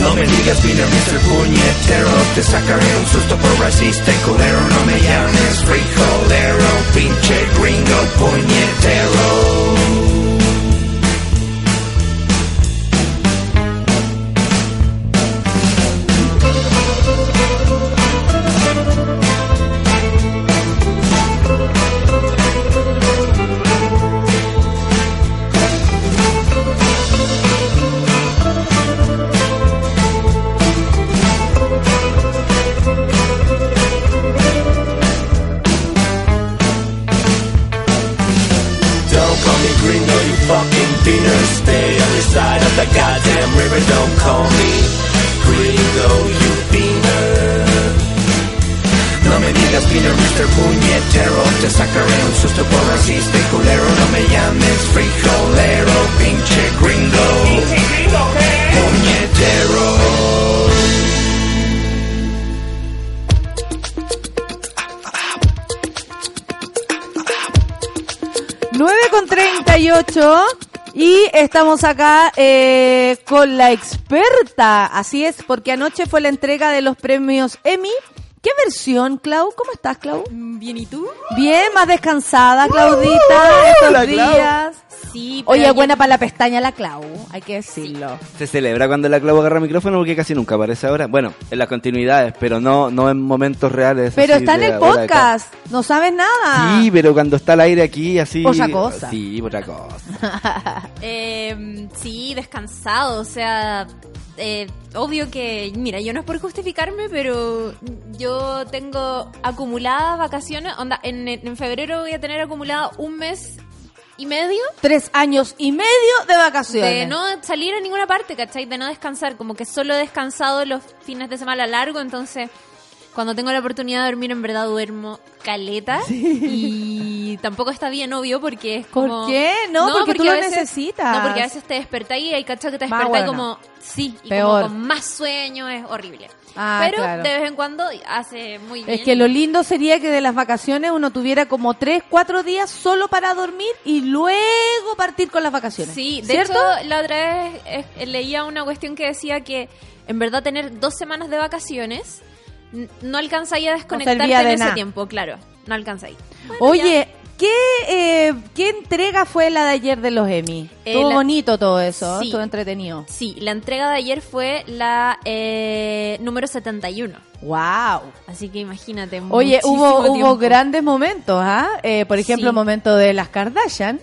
No me digas beaner, Mr. Puñetero Te sacaré un susto por racista y culero No me llames frijolero Pinche gringo puñetero river, don't call me gringo, you beaner. No me digas Peter, Mr. Puñetero Te sacaré un susto por racista y culero No me llames frijolero, pinche gringo Puñetero 9 con 38 y estamos acá eh, con la experta. Así es, porque anoche fue la entrega de los premios Emmy. ¿Qué versión, Clau? ¿Cómo estás, Clau? Bien, ¿y tú? Bien, más descansada, Claudita, estos la Clau. días. Sí, pero Oye, yo- buena para la pestaña la Clau, hay que decirlo. Se celebra cuando la clavo agarra micrófono porque casi nunca aparece ahora. Bueno, en las continuidades, pero no, no en momentos reales. Pero así está en el podcast, no sabes nada. Sí, pero cuando está al aire aquí, así. Otra cosa. Sí, otra cosa. Eh, sí, descansado, o sea, eh, obvio que, mira, yo no es por justificarme, pero yo tengo acumuladas vacaciones, onda, en, en febrero voy a tener acumulado un mes y medio Tres años y medio de vacaciones. de no salir a ninguna parte, ¿cachai? De no descansar, como que solo he descansado los fines de semana largo, entonces cuando tengo la oportunidad de dormir en verdad duermo caleta y tampoco está bien obvio porque es ¿Por como... qué? No, porque tú a lo necesitas. No, porque a veces te despertáis y hay cachado que te despertáis buena. como... Sí, y Peor. como con más sueño, es horrible. Ah, Pero claro. de vez en cuando hace muy bien. Es que lo lindo sería que de las vacaciones uno tuviera como tres, cuatro días solo para dormir y luego partir con las vacaciones. Sí, de ¿Cierto? hecho, la otra vez eh, leía una cuestión que decía que en verdad tener dos semanas de vacaciones no alcanzáis a desconectarte servía en de ese tiempo, claro, no alcanzáis. Oye, ¿qué, eh, ¿qué entrega fue la de ayer de los Emmy? Eh, Estuvo la- bonito todo eso, Sí. estuvo entretenido. Sí, la entrega de ayer fue la eh, número 71. Wow. Así que imagínate. Oye, hubo, hubo grandes momentos, ¿ah? Eh, por ejemplo, Sí. el momento de las Kardashian,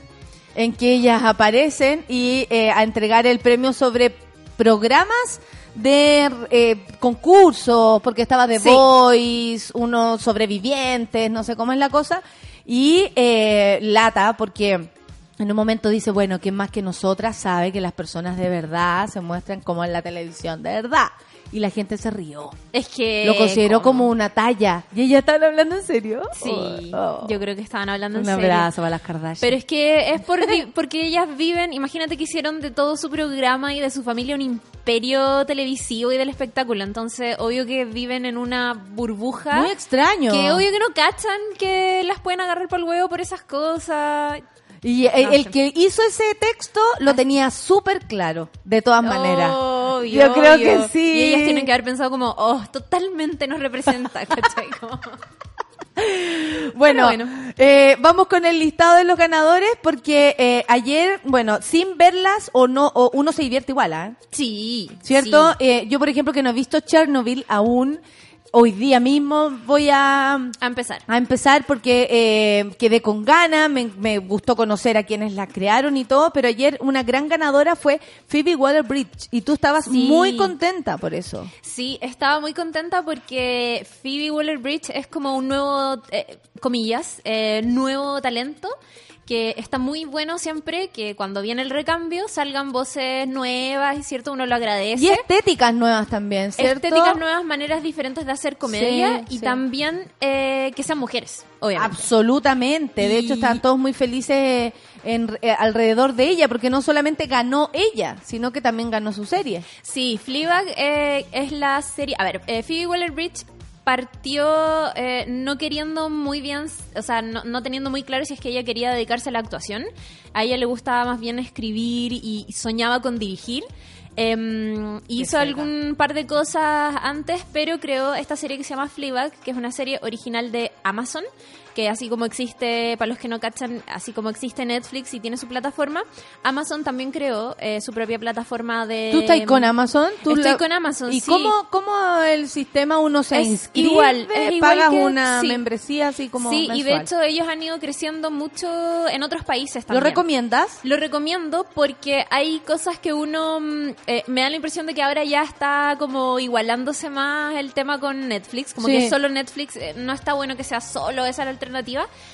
en que ellas aparecen y eh, a entregar el premio sobre programas de eh, concursos, porque estaba The Sí. Voice, unos sobrevivientes, no sé cómo es la cosa, y eh, Lata, porque en un momento dice, bueno, que más que nosotras sabe que las personas de verdad se muestran como en la televisión, de verdad. Y la gente se rió. Es que. Lo consideró ¿cómo? como una talla. ¿Y ellas están hablando en serio? Sí, Oh. yo creo que estaban hablando Un en serio. abrazo para las Kardashian. Pero es que es por porque ellas viven, imagínate que hicieron de todo su programa y de su familia un imperio televisivo y del espectáculo. Entonces, obvio que viven en una burbuja. Muy extraño. Que obvio que no cachan que las pueden agarrar por el huevo por esas cosas. Y el, No el sé. que hizo ese texto lo tenía súper claro, de todas maneras. Obvio, Yo creo obvio. que sí. Y ellas tienen que haber pensado como, oh, totalmente nos representa, ¿cachai? Como- Bueno, bueno. eh, vamos con el listado de los ganadores porque eh, ayer, bueno, sin verlas o no, o uno se divierte igual, ¿ah? Sí. ¿Cierto? sí. Eh, yo, por ejemplo, que no he visto Chernobyl aún, hoy día mismo voy a, A empezar. a empezar porque eh, quedé con ganas, me, me gustó conocer a quienes la crearon y todo, pero ayer una gran ganadora fue Phoebe Waller-Bridge y tú estabas Sí. muy contenta por eso. Sí, estaba muy contenta porque Phoebe Waller-Bridge es como un nuevo, eh, comillas, eh, nuevo talento que está muy bueno siempre que cuando viene el recambio salgan voces nuevas y cierto uno lo agradece. Y estéticas nuevas también, ¿cierto? Estéticas nuevas, maneras diferentes de hacer comedia Sí, y sí. también eh, que sean mujeres, obviamente. Absolutamente. De Y- hecho, estaban todos muy felices en- eh, alrededor de ella, porque no solamente ganó ella, sino que también ganó su serie. Sí, Fleabag eh, es la serie... A ver, eh, Phoebe Waller-Bridge partió eh, no queriendo muy bien, o sea, no, no teniendo muy claro si es que ella quería dedicarse a la actuación. A ella le gustaba más bien escribir y soñaba con dirigir. Em, hizo algún par de cosas antes, pero creó esta serie que se llama Fleabag, que es una serie original de Amazon, que así como existe, para los que no cachan, así como existe Netflix y tiene su plataforma, Amazon también creó eh, su propia plataforma de... ¿Tú estás con Amazon? ¿Tú Estoy la- con Amazon, ¿Y sí. cómo, cómo el sistema uno se Es inscribe? igual, es igual ¿Pagas que- una sí. membresía así como Sí, y de hecho ellos han ido creciendo mucho en otros países ¿Lo también. recomiendas? Lo recomiendo porque hay cosas que uno mm, eh, me da la impresión de que ahora ya está como igualándose más el tema con Netflix, como Sí. que solo Netflix eh, no está bueno que sea solo esa la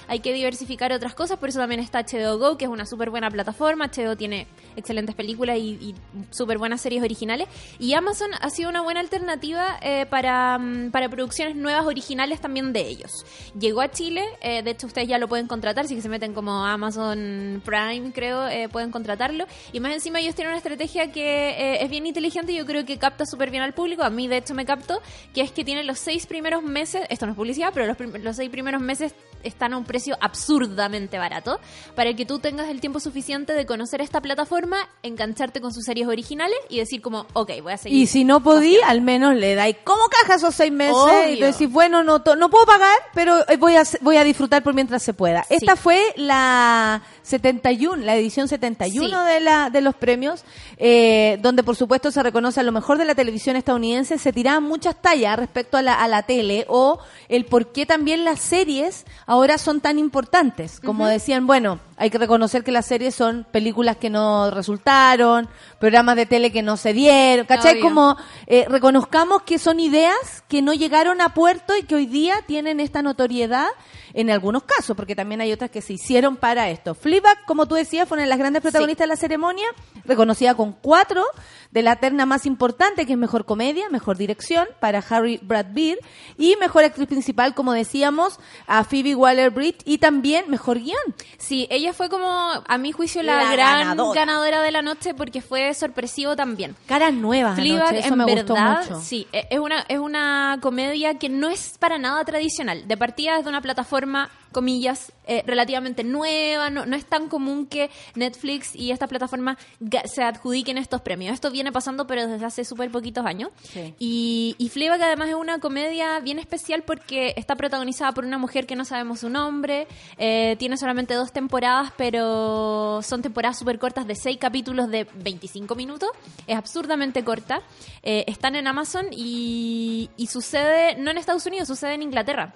hay que diversificar otras cosas, por eso también está HBO Go, que es una súper buena plataforma, HBO tiene excelentes películas y, y súper buenas series originales, y Amazon ha sido una buena alternativa eh, para, mm, para producciones nuevas originales también de ellos. Llegó a Chile, eh, de hecho ustedes ya lo pueden contratar, si se meten como Amazon Prime, creo, eh, pueden contratarlo, y más encima ellos tienen una estrategia que eh, es bien inteligente y yo creo que capta súper bien al público, a mí de hecho me captó, que es que tiene los seis primeros meses, esto no es publicidad, pero los, los seis primeros meses están a un precio absurdamente barato. Para que tú tengas el tiempo suficiente de conocer esta plataforma, engancharte con sus series originales y decir como, ok, voy a seguir. Y si no podí, al menos le dais como caja esos seis meses y Obvio. decís, bueno, no, no puedo pagar, pero eh, voy a, voy a disfrutar por mientras se pueda. Esta fue la 71, la edición 71 Sí. de, la, de los premios, eh, donde por supuesto se reconoce a lo mejor de la televisión estadounidense, se tiraban muchas tallas respecto a la, a la tele o el por qué también las series ahora son tan importantes. Como decían, bueno, hay que reconocer que las series son películas que no resultaron, programas de tele que no se dieron, ¿cachai? Obvio. Como eh, reconozcamos que son ideas que no llegaron a puerto y que hoy día tienen esta notoriedad en algunos casos, porque también hay otras que se hicieron para esto. Fleabag, como tú decías, fue una de las grandes protagonistas de la ceremonia, reconocida con cuatro de la terna más importante, que es Mejor Comedia, Mejor Dirección, para Harry Brad Beard, y Mejor Actriz Principal, como decíamos, a Phoebe Waller-Bridge, y también Mejor Guión. Sí, ella fue como, a mi juicio, la, La gran ganadora. ganadora. de la noche porque fue sorpresivo también. Caras nuevas Fleabag, eso en me gustó mucho. sí, e- es una, es una comedia que no es para nada tradicional. De partida es de una plataforma, comillas, eh, relativamente nueva, no, no es tan común que Netflix y estas plataformas ga- se adjudiquen estos premios. Esto viene pasando, pero desde hace súper poquitos años. Sí. Y, y Fleabag además es una comedia bien especial porque está protagonizada por una mujer que no sabemos su nombre, eh, tiene solamente dos temporadas, pero son temporadas súper cortas de seis capítulos de 25 minutos, es absurdamente corta, Eh, están en Amazon y, y sucede, no en Estados Unidos, sucede en Inglaterra.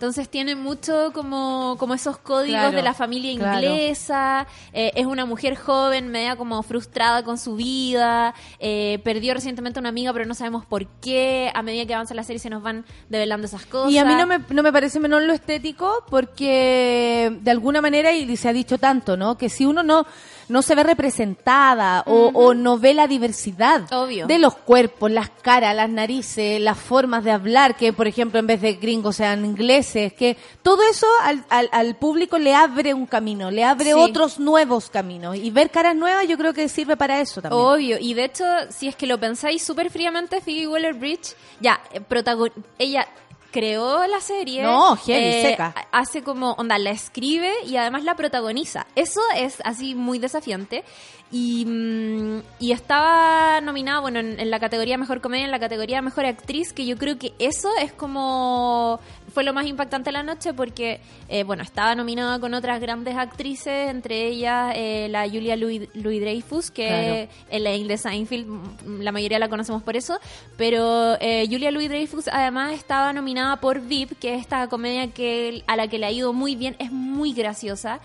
Entonces tiene mucho como, como esos códigos Claro, de la familia claro. inglesa, eh, es una mujer joven, media como frustrada con su vida, eh, perdió recientemente a una amiga pero no sabemos por qué, a medida que avanza la serie se nos van develando esas cosas. Y a mí no me, no me parece menor lo estético porque de alguna manera, y se ha dicho tanto, ¿no? Que si uno no, no se ve representada o, o no ve la diversidad Obvio. de los cuerpos, las caras, las narices, las formas de hablar, que por ejemplo en vez de gringos sean ingleses, que todo eso al, al, al público le abre un camino, le abre Sí. otros nuevos caminos. Y ver caras nuevas yo creo que sirve para eso también. Obvio, y de hecho, si es que lo pensáis súper fríamente, Phoebe Waller-Bridge, ya, eh, protagon- ella creó la serie. No, heavy, seca. ha- Hace como, onda, la escribe y además la protagoniza. Eso es así muy desafiante. Y, mm, y estaba nominada, bueno, en, en la categoría Mejor Comedia, en la categoría Mejor Actriz, que yo creo que eso es como... Fue lo más impactante de la noche porque, eh, bueno, estaba nominada con otras grandes actrices, entre ellas eh, la Julia Louis, Dreyfus, que Claro. Elaine de Seinfeld, mm, la mayoría la conocemos por eso, pero eh, Julia Louis Dreyfus además estaba nominada por VIP, que es esta comedia que a la que le ha ido muy bien, es muy graciosa.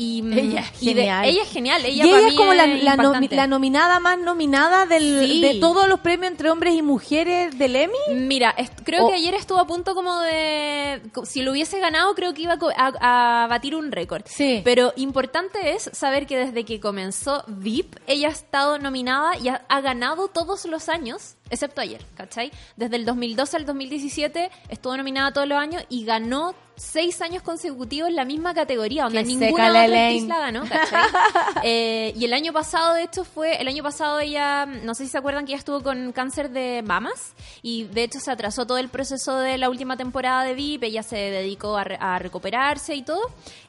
Y, mm, Ella es y de- genial. ella es genial. Ella y ella es como la, es la, nomi- impactante. la nominada más nominada del, Sí. de todos los premios entre hombres y mujeres del Emmy. Mira, creo que ayer estuvo a punto como de... Si lo hubiese ganado, creo que iba a co- a, a batir un récord. Sí. Pero importante es saber que desde que comenzó VIP, ella ha estado nominada y ha, ha ganado todos los años, excepto ayer, ¿cachai? Desde el 2012 al 2017 estuvo nominada todos los años y ganó seis años consecutivos la misma categoría, donde ninguna otra actriz la ganó, ¿cachai? Eh, y el año pasado, de hecho, fue, el año pasado ella, no sé si se acuerdan que ella estuvo con cáncer de mamas y de hecho se atrasó todo el proceso de la última temporada de VIP, ella se dedicó a, re- a recuperarse y todo.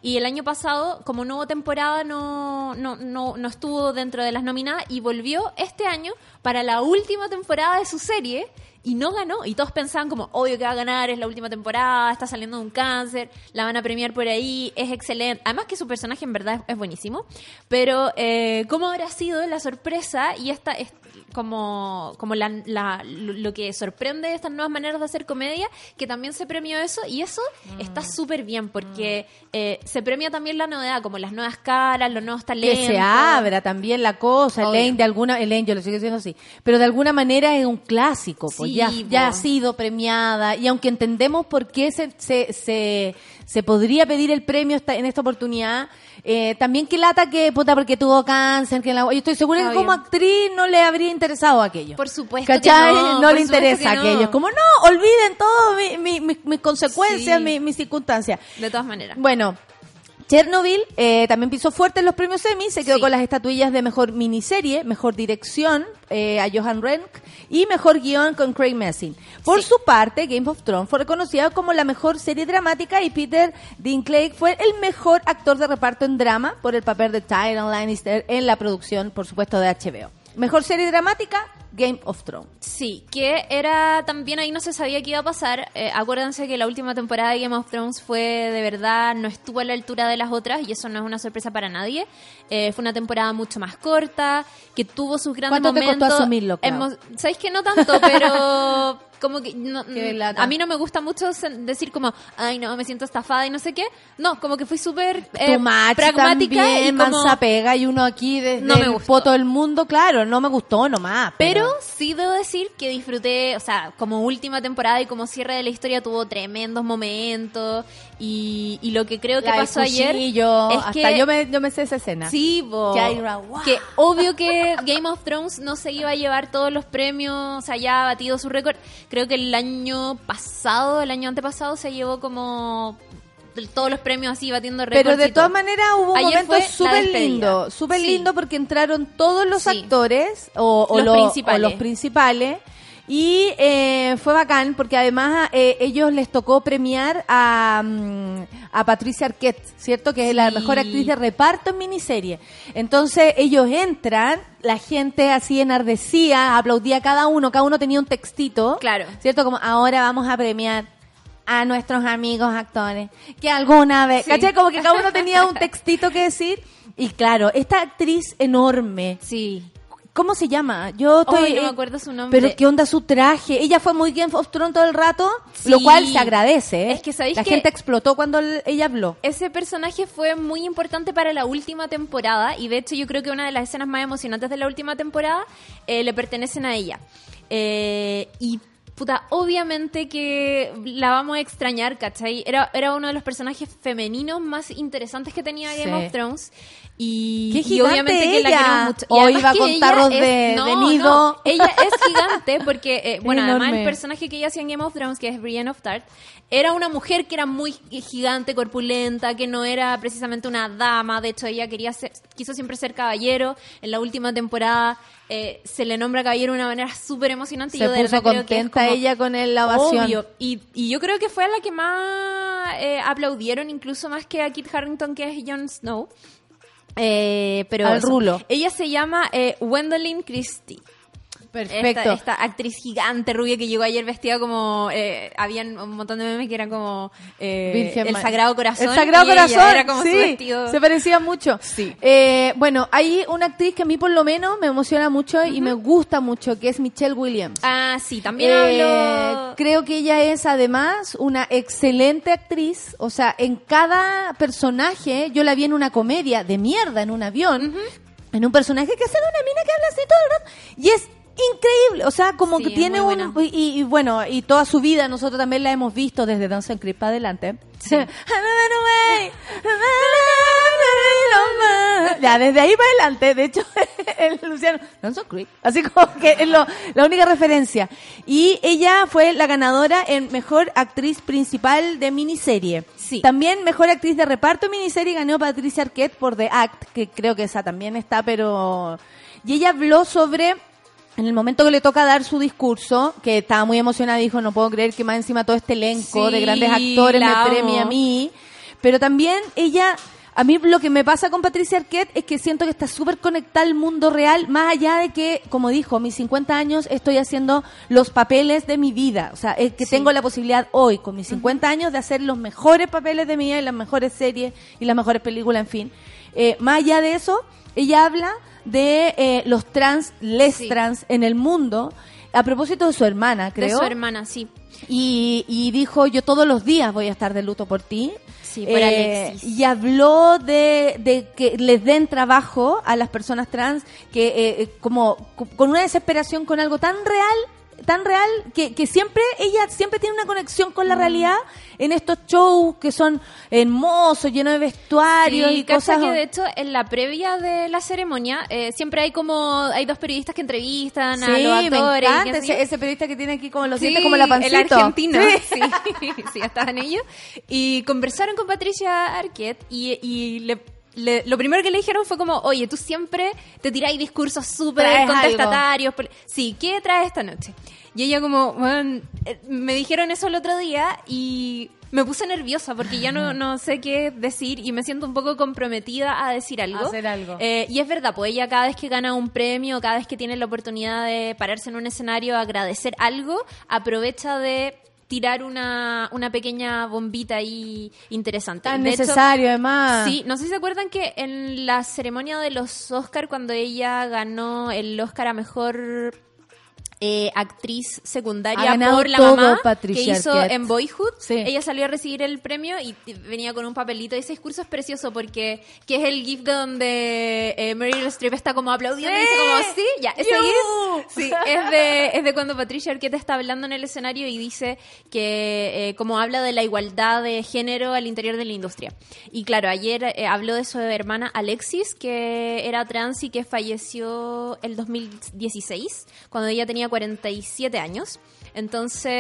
Y el año pasado, como no hubo temporada, no, no, no, no estuvo dentro de las nominadas y volvió este año para la última temporada de su serie. Y no ganó, y todos pensaban como, obvio que va a ganar, es la última temporada, está saliendo de un cáncer, la van a premiar por ahí, es excelente. Además que su personaje en verdad es, buenísimo. Pero, eh, ¿cómo habrá sido la sorpresa y esta, es- como, como la, la- lo que sorprende de estas nuevas maneras de hacer comedia, que también se premió eso, y eso Mm. está súper bien, porque eh, se premia también la novedad, como las nuevas caras, los nuevos talentos. que se abra también la cosa, Obvio. Elaine de alguna, Elaine yo lo sigo diciendo así, pero de alguna manera es un clásico, pues Sí, ya, po. ya ha sido premiada y aunque entendemos por qué se, se, se, se podría pedir el premio esta- en esta oportunidad, eh, también que lata que, puta, porque tuvo cáncer, que la, yo estoy segura que como actriz no le habría interesado aquello. Por supuesto que ¿Cachai? no, No, le interesa que no. aquello. Como, no, olviden todo mi- mi- mi- mis consecuencias, Sí. mi- mis circunstancias. De todas maneras. Bueno, Chernobyl eh, también pisó fuerte en los premios Emmy, se quedó Sí. con las estatuillas de mejor miniserie, mejor dirección eh, a Johan Renck y mejor guion con Craig Messin. Por Sí. su parte, Game of Thrones fue reconocida como la mejor serie dramática y Peter Dinklage fue el mejor actor de reparto en drama por el papel de Tyrion Lannister en la producción, por supuesto, de HBO. Mejor serie dramática, Game of Thrones. Sí, que era también ahí no se sabía qué iba a pasar. Eh, acuérdense que la última temporada de Game of Thrones fue de verdad, no estuvo a la altura de las otras y eso no es una sorpresa para nadie. Eh, fue una temporada mucho más corta, que tuvo sus grandes ¿Cuánto te costó momentos. asumirlo? Hemos- Sabéis que no tanto, pero como que no- lata. a mí no me gusta mucho decir como, ay no, me siento estafada y no sé qué. No, como que fui súper eh, pragmática también, y como... mansa pega y uno aquí desde No me el gustó. poto del mundo, claro, no me gustó nomás. Pero sí debo decir que disfruté, o sea, como última temporada y como cierre de la historia tuvo tremendos momentos y, y lo que creo que La pasó ayer es hasta que yo me, yo me sé esa escena. sí, bo, Jaira, wow. que obvio que Game of Thrones no se iba a llevar todos los premios, o sea, ya ha batido su récord. Creo que el año pasado, el año antepasado se llevó como todos los premios así batiendo récords. Pero de todas maneras hubo un Ayer momento súper lindo, súper Sí. lindo porque entraron todos los Sí. actores o, o Los lo- principales. o los principales y eh, fue bacán porque además eh, ellos les tocó premiar a, mm, a Patricia Arquette, ¿cierto? Que es la mejor actriz de reparto en miniserie. Entonces ellos entran, la gente así enardecía, aplaudía a cada uno, cada uno tenía un textito, Claro. ¿cierto? Como ahora vamos a premiar a nuestros amigos actores que alguna vez, Sí. ¿cachai? Como que cada uno tenía un textito que decir. Y claro, esta actriz enorme, Sí. ¿Cómo se llama? Yo estoy... Ay, no me eh, acuerdo su nombre. Pero qué onda su traje. Ella fue muy Game of Thrones todo el rato, Sí. lo cual se agradece. ¿eh? Es que, ¿sabéis La qué? gente explotó cuando ella habló. Ese personaje fue muy importante para la última temporada y de hecho yo creo que una de las escenas más emocionantes de la última temporada eh, le pertenecen a ella. Eh, y puta, obviamente que la vamos a extrañar, ¿cachai? Era, era uno de los personajes femeninos más interesantes que tenía Game Sí. of Thrones. Y, Qué y obviamente que la ella. queremos mucho. Y Hoy además va con ella tarros es- de- no, de no, nido. ella es gigante porque, eh, bueno, además Enorme. el personaje que ella hacía en Game of Thrones, que es Brienne of Tarth, era una mujer que era muy gigante, corpulenta, que no era precisamente una dama. De hecho, ella quería ser, quiso siempre ser caballero. En la última temporada eh, se le nombra caballero de una manera súper emocionante. y Se yo de puso contenta como ella con el- la ovación. obvio. Y, y yo creo que fue la que más eh, aplaudieron, incluso más que a Kit Harrington, que es Jon Snow. Eh, pero Al rulo. Ella se llama eh, Christie. Perfecto. Esta, esta actriz gigante rubia que llegó ayer vestida como eh, habían un montón de memes que eran como eh, Virgen el Sagrado Corazón El Sagrado y ella Corazón. era como sí, su vestido se parecía mucho. Sí. Eh, bueno, hay una actriz que a mí por lo menos me emociona mucho y me gusta mucho, que es Michelle Williams. ah sí también Eh, habló creo que ella es además una excelente actriz. O sea, en cada personaje, yo la vi en una comedia de mierda en un avión, en un personaje que hace de una mina que habla así todo el rato. Y es increíble. O sea, como Sí, que tiene un. Y, y bueno, y toda su vida nosotros también la hemos visto desde Dance and Creep adelante. Ya, desde ahí para adelante, de hecho, el Luciano, Dance and Creep, así como que es lo- la única referencia. Y ella fue la ganadora en Mejor Actriz Principal de Miniserie. Sí. También Mejor Actriz de Reparto Miniserie ganó Patricia Arquette por The Act, que creo que esa también está, pero... Y ella habló sobre en el momento que le toca dar su discurso, que estaba muy emocionada, dijo, no puedo creer que más encima todo este elenco Sí, de grandes actores me premie a mí. Pero también ella, a mí lo que me pasa con Patricia Arquette es que siento que está súper conectada al mundo real, más allá de que, como dijo, mis 50 años estoy haciendo los papeles de mi vida. O sea, es que tengo la posibilidad hoy, con mis 50 años, de hacer los mejores papeles de mi vida y las mejores series y las mejores películas, en fin. Eh, más allá de eso, ella habla de eh, los trans, les Sí. trans en el mundo, a propósito de su hermana, creo. De su hermana, sí. y, y dijo, yo todos los días voy a estar de luto por ti. Sí, por Eh, Alexis. y habló de, de que les den trabajo a las personas trans, que eh, eh, como co- con una desesperación con algo tan real, tan real, que, que siempre, ella siempre tiene una conexión con la Mm. realidad en estos shows que son hermosos, llenos de vestuarios Sí, y cosas. que de hecho en la previa de la ceremonia eh, siempre hay como hay dos periodistas que entrevistan a los me actores. encanta yo. ese, ese periodista que tiene aquí como los Sí, dientes como la pancito. El argentino. Sí. Sí, sí, estaban ellos. Y conversaron con Patricia Arquette y, y le, le- lo primero que le dijeron fue como, oye, tú siempre te tiráis discursos súper contestatarios. pol- Sí, ¿qué traes esta noche? Y ella como, "Bueno, eh, me dijeron eso el otro día y me puse nerviosa porque ya no, no sé qué decir y me siento un poco comprometida a decir algo. A hacer algo. Eh, y es verdad, pues ella cada vez que gana un premio, cada vez que tiene la oportunidad de pararse en un escenario agradecer algo, aprovecha de tirar una, una pequeña bombita ahí interesante. Tan De hecho, necesario, además. Sí, no sé si se acuerdan que en la ceremonia de los Oscar, cuando ella ganó el Oscar a mejor eh, actriz secundaria por la mamá Patricia que hizo Arquette. en Boyhood, Sí. ella salió a recibir el premio y venía con un papelito. Ese discurso es precioso porque que es el gif donde eh, Meryl Streep está como aplaudiendo y dice como sí, ya, ese gif sí, es de, es de cuando Patricia Arquette está hablando en el escenario y dice que eh, como habla de la igualdad de género al interior de la industria. Y claro, ayer eh, habló de su hermana Alexis, que era trans y que falleció el 2016, cuando ella tenía 47 años. Entonces,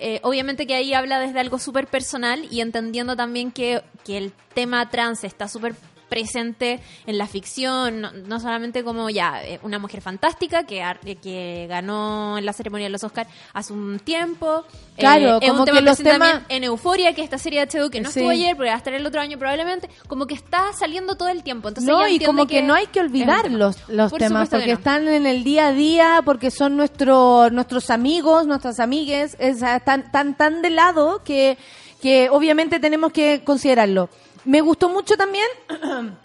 eh, obviamente que ahí habla desde algo súper personal y entendiendo también que, que el tema trans está súper presente en la ficción, no, no solamente como ya eh, una mujer fantástica que, que ganó en la ceremonia de los Oscars hace un tiempo. Eh, Claro, es como un tema que los temas- en Euforia, que esta serie de HBO que no Sí. estuvo ayer, pero va a estar el otro año probablemente, como que está saliendo todo el tiempo. Entonces no, y como que, no hay que olvidar los, los Por temas, porque no. están en el día a día, porque son nuestro, nuestros amigos, nuestras amigues, es, ah, están tan, tan de lado que, que obviamente tenemos que considerarlo. Me gustó mucho también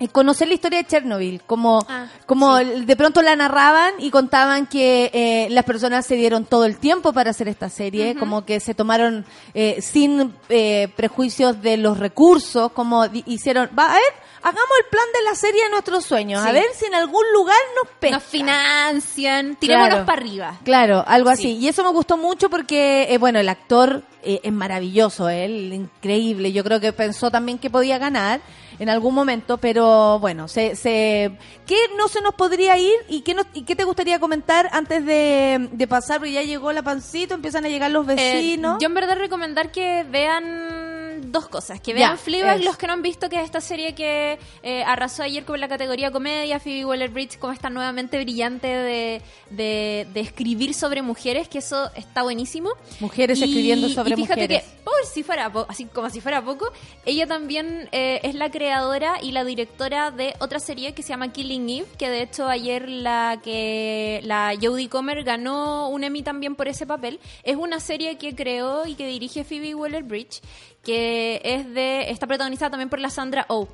eh, conocer la historia de Chernobyl, como, Ah, como de pronto la narraban y contaban que eh, las personas se dieron todo el tiempo para hacer esta serie, como que se tomaron eh, sin eh, prejuicios de los recursos, como hicieron, va a ver, hagamos el plan de la serie de nuestros sueños, a ver si en algún lugar nos pesca. Nos financian, tirémonos Claro. para arriba. Claro, algo así. Sí. Y eso me gustó mucho porque, eh, bueno, el actor eh, es maravilloso, él, increíble. Yo creo que pensó también que podía ganar en algún momento, pero bueno, se, se, ¿qué no se nos podría ir y qué, nos- y qué te gustaría comentar antes de, de pasar? Porque ya llegó la pancito, empiezan a llegar los Eh, vecinos. yo en verdad recomendar que vean dos cosas. Que vean Fleabag, es. los que no han visto, que es esta serie que eh, arrasó ayer con la categoría comedia. Phoebe Waller-Bridge como está nuevamente brillante de, de, de escribir sobre mujeres, que eso está buenísimo. Mujeres escribiendo sobre y fíjate mujeres. que, por si fuera po- así como si fuera poco, ella también eh, es la creadora y la directora de otra serie que se llama Killing Eve, que de hecho ayer la que la Jodie Comer ganó un Emmy también por ese papel. Es una serie que creó y que dirige Phoebe Waller-Bridge, que es de está protagonizada también por la Sandra Oh.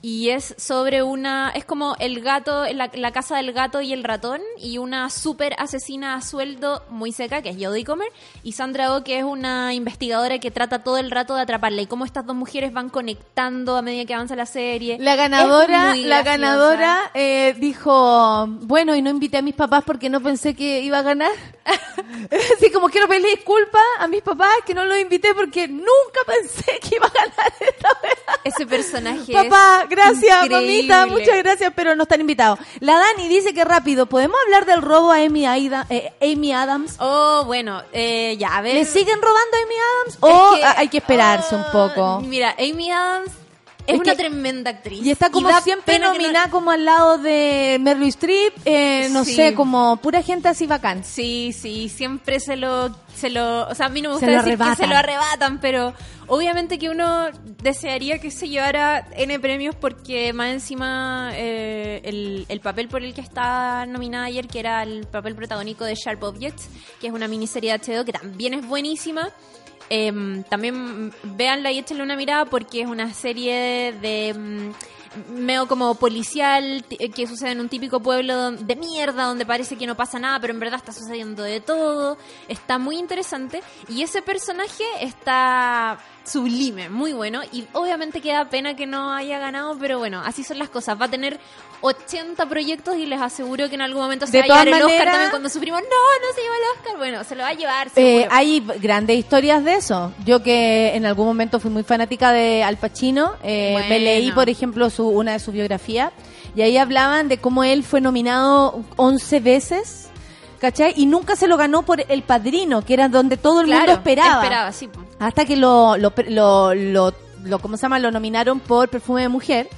Y es sobre una. Es como el gato, la, la casa del gato y el ratón. Y una súper asesina a sueldo muy seca, que es Jodie Comer. Y Sandra Oh, que es una investigadora que trata todo el rato de atraparla. Y cómo estas dos mujeres van conectando a medida que avanza la serie. La ganadora, la ganadora eh, dijo, bueno, y no invité a mis papás porque no pensé que iba a ganar. Así como quiero pedirle disculpas a mis papás que no los invité porque nunca pensé que iba a ganar esta vez. Ese personaje. Papá, gracias, increíble. mamita, muchas gracias, pero no están invitados. La Dani dice que rápido, ¿podemos hablar del robo a Amy, Aida- eh, Amy Adams? Oh, bueno, eh, ya, a ver. ¿Le siguen robando a Amy Adams? ¿O que- a- hay que esperarse un Ah, poco? Mira, Amy Adams es, Es una tremenda actriz. Y está como siempre no- nominada como al lado de Meryl Streep, eh, no Sí. sé, como pura gente así bacán. Sí, sí, siempre se lo, se lo, o sea, a mí no me gusta decir que se lo arrebatan, pero obviamente que uno desearía que se llevara N premios porque más encima eh, el, el papel por el que está nominada ayer, que era el papel protagónico de Sharp Objects, que es una miniserie de HBO que también es buenísima. Em, también véanla y échenle una mirada porque es una serie de mm, medio como policial eh, que sucede en un típico pueblo de mierda donde parece que no pasa nada, pero en verdad está sucediendo de todo. Está muy interesante y ese personaje está sublime, muy bueno y obviamente queda pena que no haya ganado, pero bueno, así son las cosas. Va a tener 80 proyectos y les aseguro que en algún momento se De va a llevar el Oscar también cuando sufrimos, no, no se lleva el Oscar. Bueno, se lo va a llevar. Eh, hay grandes historias de eso. Yo que en algún momento fui muy fanática de Al Pacino, eh, me leí, por ejemplo, su, una de sus biografías, y ahí hablaban de cómo él fue nominado 11 veces, ¿cachai? Y nunca se lo ganó por El Padrino, que era donde todo el mundo esperaba. Esperaba, sí. po. Hasta que lo, lo, lo, lo, lo- ¿cómo se llama? Lo nominaron por Perfume de Mujer.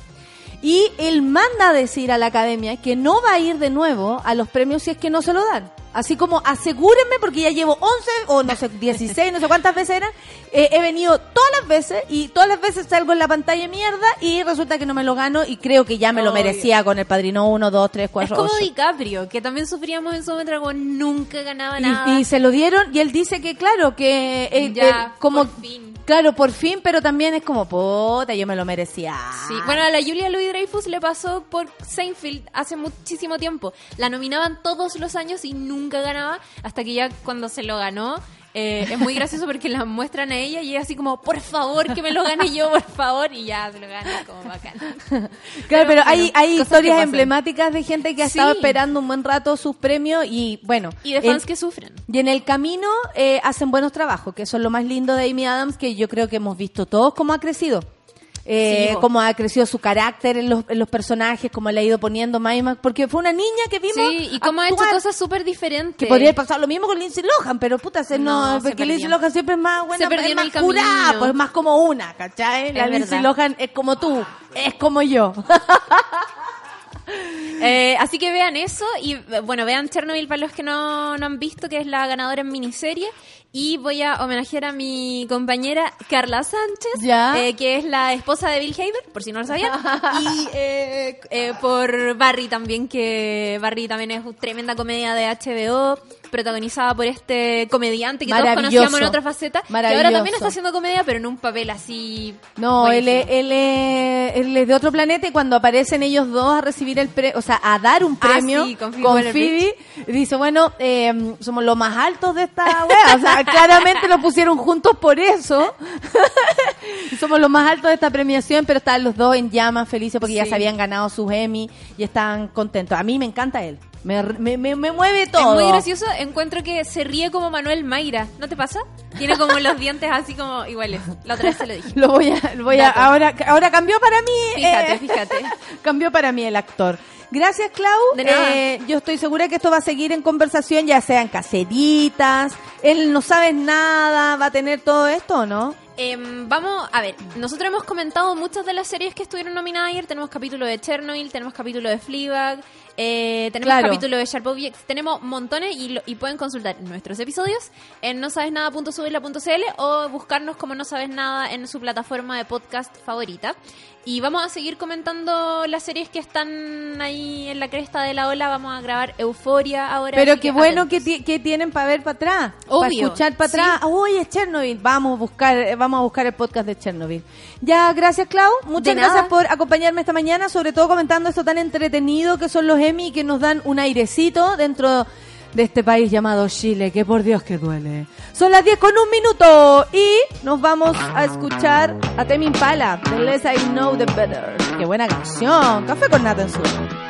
Y él manda a decir a la academia que no va a ir de nuevo a los premios si es que no se lo dan. Así como asegúrenme porque ya llevo 11 o no sé, 16, no sé cuántas veces eran. eh, he venido todas las veces y todas las veces salgo en la pantalla mierda y resulta que no me lo gano y creo que ya me lo Obvio. merecía con el padrino 1, 2, 3, Es 4, como 8. DiCaprio, que también sufríamos en momento, como nunca ganaba nada. Y, y se lo dieron y él dice que claro, que eh, Ya, eh, como por fin. claro, por fin, pero también es como puta, yo me lo merecía. Sí, bueno, a la Julia Louis Dreyfus le pasó por Seinfeld hace muchísimo tiempo. La nominaban todos los años y nunca ganaba, hasta que ya cuando se lo ganó, eh, es muy gracioso porque la muestran a ella y ella así como, por favor, que me lo gane yo, por favor, y ya se lo gana, como bacán. Claro, pero, hay, hay historias emblemáticas de gente que ha Sí. estado esperando un buen rato sus premios y bueno. Y de en- fans que sufren. y en el camino eh, hacen buenos trabajos, que eso es lo más lindo de Amy Adams, que yo creo que hemos visto todos cómo ha crecido. Eh, Sí, cómo ha crecido su carácter en los, en los personajes, cómo le ha ido poniendo más y más, porque fue una niña que vimos Sí, y cómo ha hecho cosas súper diferentes. que podría pasar lo mismo con Lindsay Lohan, pero puta, se no, No, se porque Lindsay. Lohan siempre es más buena, Se perdió es más jurada, pues es más como una, ¿cachai? La Lindsay. Lohan es como tú, es como yo. Eh, así que vean eso y bueno, vean Chernobyl para los que no, no han visto, que es la ganadora en miniserie. Y voy a homenajear a mi compañera Carla Sánchez, Ya. eh, que es la esposa de Bill Hader, por si no lo sabían. y eh, eh, por Barry también, que Barry también es tremenda comedia de HBO, protagonizada por este comediante que todos conocíamos en otra faceta. Que ahora también está haciendo comedia, pero en un papel así. No, él él, es, él es de otro planeta y cuando aparecen ellos dos a recibir el premio, o sea, a dar un Ah, premio sí, con con, Phoebe dice, bueno, eh, somos los más altos de esta wea. O sea, claramente lo pusieron juntos por eso. Somos los más altos de esta premiación, pero estaban los dos en llamas, felices porque ya se habían ganado sus Emmy y estaban contentos. A mí me encanta él. Me, me, me, me mueve todo. Es muy gracioso, encuentro que se ríe como Manuel Mayra, ¿no te pasa? Tiene como los dientes así como iguales. La otra vez se lo dije. Lo voy a, lo voy a, Dato. ahora, ahora cambió para mí. Fíjate, eh, fíjate. cambió para mí el actor. Gracias, Clau. De nada. Eh, yo estoy segura que esto va a seguir en conversación, ya sean caseritas. Él no sabe nada, va a tener todo esto, ¿o no? Em, vamos, a ver, nosotros hemos comentado muchas de las series que estuvieron nominadas ayer. Tenemos capítulo de Chernobyl, tenemos capítulo de Fleabag, eh, tenemos Claro. capítulo de Sharp Objects, tenemos montones y, lo- y pueden consultar nuestros episodios en no sabes nada.subirla.cl o buscarnos como no sabes nada en su plataforma de podcast favorita. Y vamos a seguir comentando las series que están ahí en la cresta de la ola. Vamos a grabar Euforia ahora. Pero qué que bueno que, ti- que tienen para ver para atrás. Para escuchar para sí. atrás. Oye, Chernobyl. Vamos a buscar, vamos a buscar el podcast de Chernobyl. Ya, gracias, Clau. Muchas De gracias nada. por acompañarme esta mañana, sobre todo comentando esto tan entretenido que son los Emmy que nos dan un airecito dentro de este país llamado Chile, que por Dios que duele. Son las 10 con un minuto y nos vamos a escuchar a Temi Impala, The Less I Know The Better. Qué buena canción. Café con nata en su.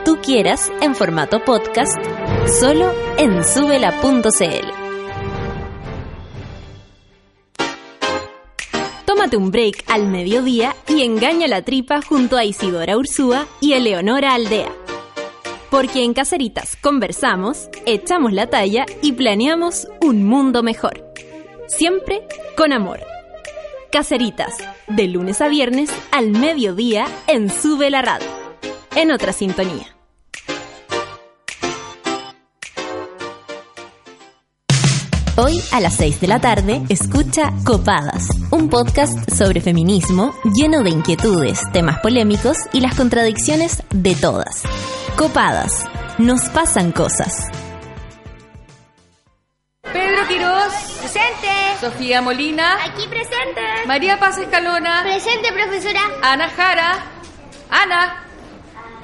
quieras en formato podcast, solo en subela.cl. Tómate un break al mediodía y engaña la tripa junto a Isidora Ursúa y Eleonora Aldea. Porque en Caceritas conversamos, echamos la talla y planeamos un mundo mejor. Siempre con amor. Caceritas, de lunes a viernes al mediodía en Sube la Radio. En otra sintonía. Hoy a las 6 de la tarde escucha Copadas, un podcast sobre feminismo lleno de inquietudes, temas polémicos y las contradicciones de todas. Copadas, nos pasan cosas. Pedro Quirós. Presente. Sofía Molina. Aquí presente. María Paz Escalona. Presente, profesora. Ana Jara. Ana.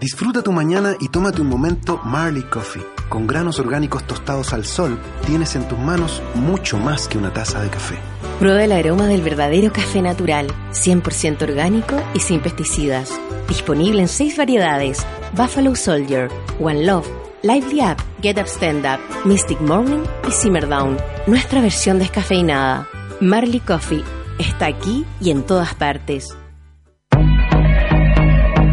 Disfruta tu mañana y tómate un momento Marley Coffee. Con granos orgánicos tostados al sol, tienes en tus manos mucho más que una taza de café. Prueba el aroma del verdadero café natural, 100% orgánico y sin pesticidas. Disponible en seis variedades: Buffalo Soldier, One Love, Lively Up, Get Up Stand Up, Mystic Morning y Simmer Down. Nuestra versión descafeinada. Marley Coffee está aquí y en todas partes.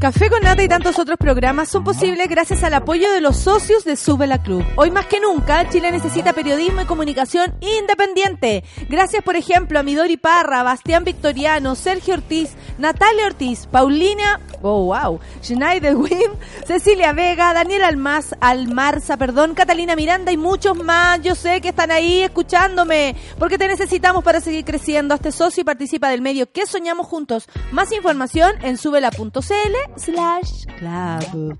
Café con Nata y tantos otros programas son posibles gracias al apoyo de los socios de Sube la Club. Hoy más que nunca, Chile necesita periodismo y comunicación independiente. Gracias, por ejemplo, a Midori Parra, Bastián Victoriano, Sergio Ortiz, Natalia Ortiz, Paulina, oh wow, Schneider Wim, Cecilia Vega, Daniel Almaz, Almarza, perdón, Catalina Miranda y muchos más. Yo sé que están ahí escuchándome, porque te necesitamos para seguir creciendo. Hazte socio y participa del medio que soñamos juntos. Más información en subela.cl slash club.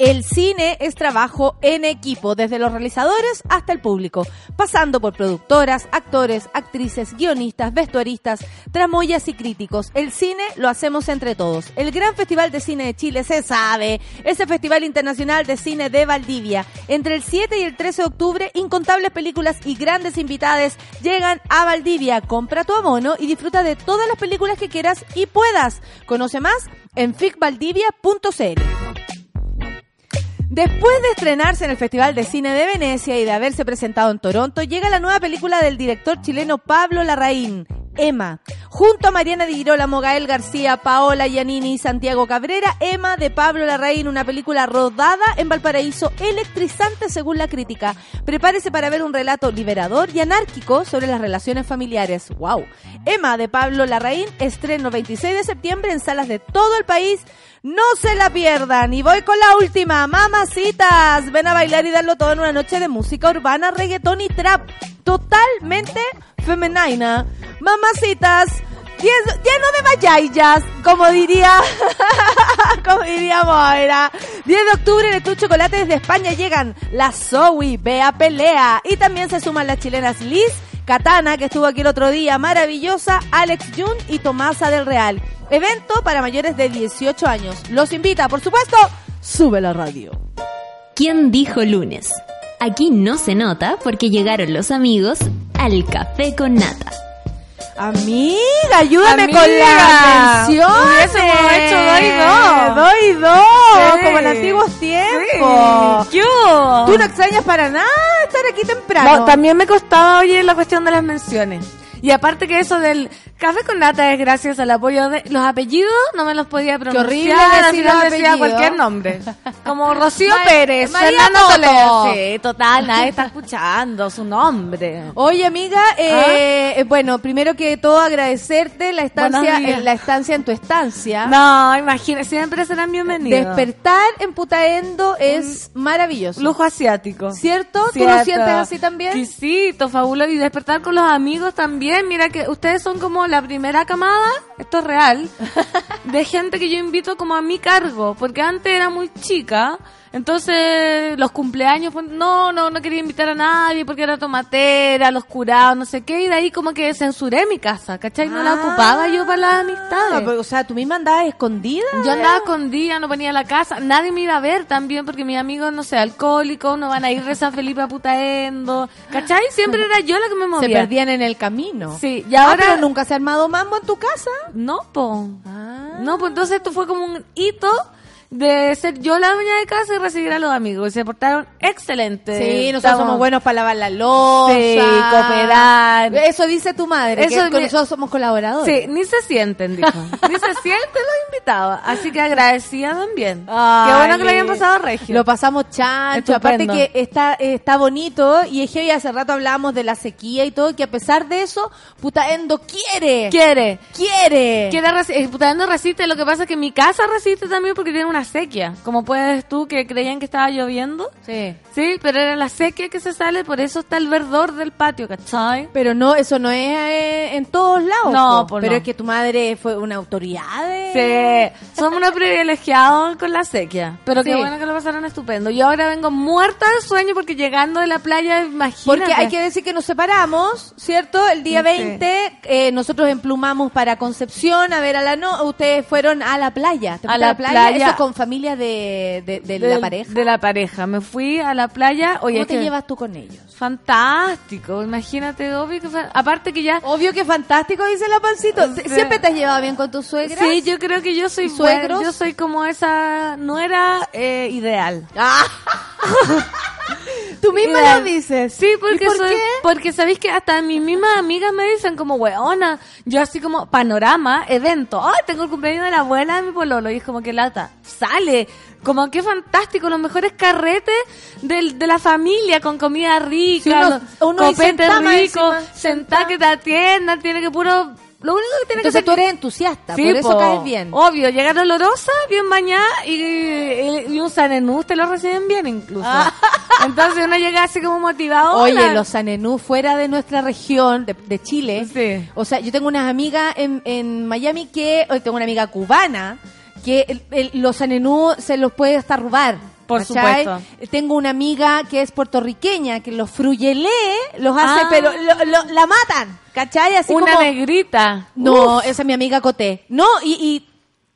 El cine es trabajo en equipo, desde los realizadores hasta el público, pasando por productoras, actores, actrices, guionistas, vestuaristas, tramoyas y críticos. El cine lo hacemos entre todos. El Gran Festival de Cine de Chile se sabe, es el Festival Internacional de Cine de Valdivia. Entre el 7 y el 13 de octubre, incontables películas y grandes invitadas llegan a Valdivia. Compra tu abono y disfruta de todas las películas que quieras y puedas. Conoce más en ficvaldivia.cl. Después de estrenarse en el Festival de Cine de Venecia y de haberse presentado en Toronto, llega la nueva película del director chileno Pablo Larraín, Emma. Junto a Mariana Di Girolamo, Gael García, Paola Giannini y Santiago Cabrera, Emma de Pablo Larraín, una película rodada en Valparaíso, electrizante según la crítica. Prepárese para ver un relato liberador y anárquico sobre las relaciones familiares. ¡Wow! Emma de Pablo Larraín, estreno 26 de septiembre en salas de todo el país. No se la pierdan. Y voy con la última. Mamacitas. Ven a bailar y darlo todo en una noche de música urbana, reggaetón y trap. Totalmente femenina. Mamacitas. Lleno de vallaitas, como diría, como diría Moira. 10 de octubre en el Club Chocolate desde España llegan la Zoe, Bea Pelea. Y también se suman las chilenas Liz, Katana, que estuvo aquí el otro día, maravillosa, Alex Jun y Tomasa del Real. Evento para mayores de 18 años. Los invita, por supuesto, Sube la radio. ¿Quién dijo lunes? Aquí no se nota porque llegaron los amigos al café con nata. Amiga, ayúdame Amiga, con las menciones. hubiésemos hecho dos y dos. Dos y dos, Sí. como en antiguos tiempos. Yo. Tú no extrañas para nada estar aquí temprano. No, también me costaba, oye, la cuestión de las menciones. Y aparte que eso del café con nata es gracias al apoyo de los apellidos, no me los podía pronunciar. horrible al decir los decía cualquier nombre. Como Rocío Pérez, María Fernando. Sí, total, nadie está escuchando su nombre. Oye, amiga, eh, eh, bueno, primero que todo agradecerte la estancia, en la estancia en tu estancia. No, imagina, siempre serán bienvenidos. Despertar en Putaendo es maravilloso. Lujo asiático. ¿Cierto? ¿Tú lo sientes así también? Exquisito, fabuloso. Y despertar con los amigos también. Mira que ustedes son como la primera camada, esto es real, de gente que yo invito como a mi cargo. Porque antes era muy chica. Entonces, los cumpleaños, no, no, no quería invitar a nadie porque era tomatera, los curados, no sé qué. Y de ahí como que censuré mi casa, ¿cachai? No la Ah. ocupaba yo para las Ah, amistades. pero, o sea, tú misma andabas escondida. Yo andaba escondida, no venía a la casa, nadie me iba a ver también porque mis amigos, no sé, alcohólicos, no van a ir de San Felipe a Putaendo, ¿cachai? Siempre era yo la que me Se movía. perdían en el camino. Sí, y Ah, ahora... pero nunca se ha armado mambo en tu casa. No, po. Ah. No, pues entonces esto fue como un hito de ser yo la dueña de casa y recibir a los amigos. Y se portaron excelentes. Sí, nosotros somos buenos para lavar la loza. Sí, cooperar. Eso dice tu madre, Eso que ni- nosotros somos colaboradores. Sí, ni se sienten, dijo. ni se sienten los invitados. Así que agradecida también. Ay, Qué bueno que lo hayan pasado regio. Lo pasamos chancho. Aparte que está, está bonito y es que hoy hace rato hablábamos de la sequía y todo, que a pesar de eso, Putaendo quiere. Quiere. Quiere. Quiere eh, Putaendo resiste, lo que pasa es que mi casa resiste también porque tiene una sequía. Como puedes tú que creían que estaba lloviendo. Sí. Sí, pero era la sequía que se sale, por eso está el verdor del patio, ¿cachai? Pero no, eso no es eh, en todos lados. No, po. pues pero no. es que tu madre fue una autoridad. de- Sí, somos unos privilegiados con la sequía. Pero qué bueno que lo pasaron estupendo. Yo ahora vengo muerta de sueño porque llegando de la playa, imagínate. Porque hay que decir que nos separamos, ¿cierto? El día Sí. 20 eh, nosotros emplumamos para Concepción a ver a la no, ustedes fueron a la playa. ¿Te A la playa. Eso con familia de, de, la pareja. De la pareja. Me fui a la playa. Oye, ¿Cómo te que- llevas tú con ellos? Fantástico, imagínate, obvio que aparte que ya Obvio que fantástico, dice la pancito. ¿Siempre te has llevado bien con tus suegras? Sí, yo creo que yo soy buena, Yo soy como esa no era eh, ideal. Ah. Tú misma lo dices. Sí, porque ¿Y por soy- qué? porque sabéis que hasta mis mismas amigas me dicen como weona, yo así como panorama, evento, ay, tengo el cumpleaños de la abuela de mi pololo y es como que lata, sale, como que fantástico, los mejores carretes del, de la familia con comida rica, Sí, uno- uno copete rico, sentá que te atiendan, tiene que puro lo único que tiene Entonces que tú eres entusiasta, Sí, por eso po. caes bien. Obvio, llegar olorosa, bien bañada y, y, un sanenú te lo reciben bien incluso. Entonces uno llega así como motivado. Oye, hola. los sanenú fuera de nuestra región, de, de Chile. Sí. O sea, yo tengo unas amigas en, en Miami que, tengo una amiga cubana, que el- el- los sanenú se los puede hasta robar. Por ¿cachai? supuesto. Tengo una amiga que es puertorriqueña, que los fruyelé los hace, Ah. pero lo- lo- la matan, ¿cachai? Así Una como... negrita. No, Uf. esa es mi amiga Coté. No, y, y,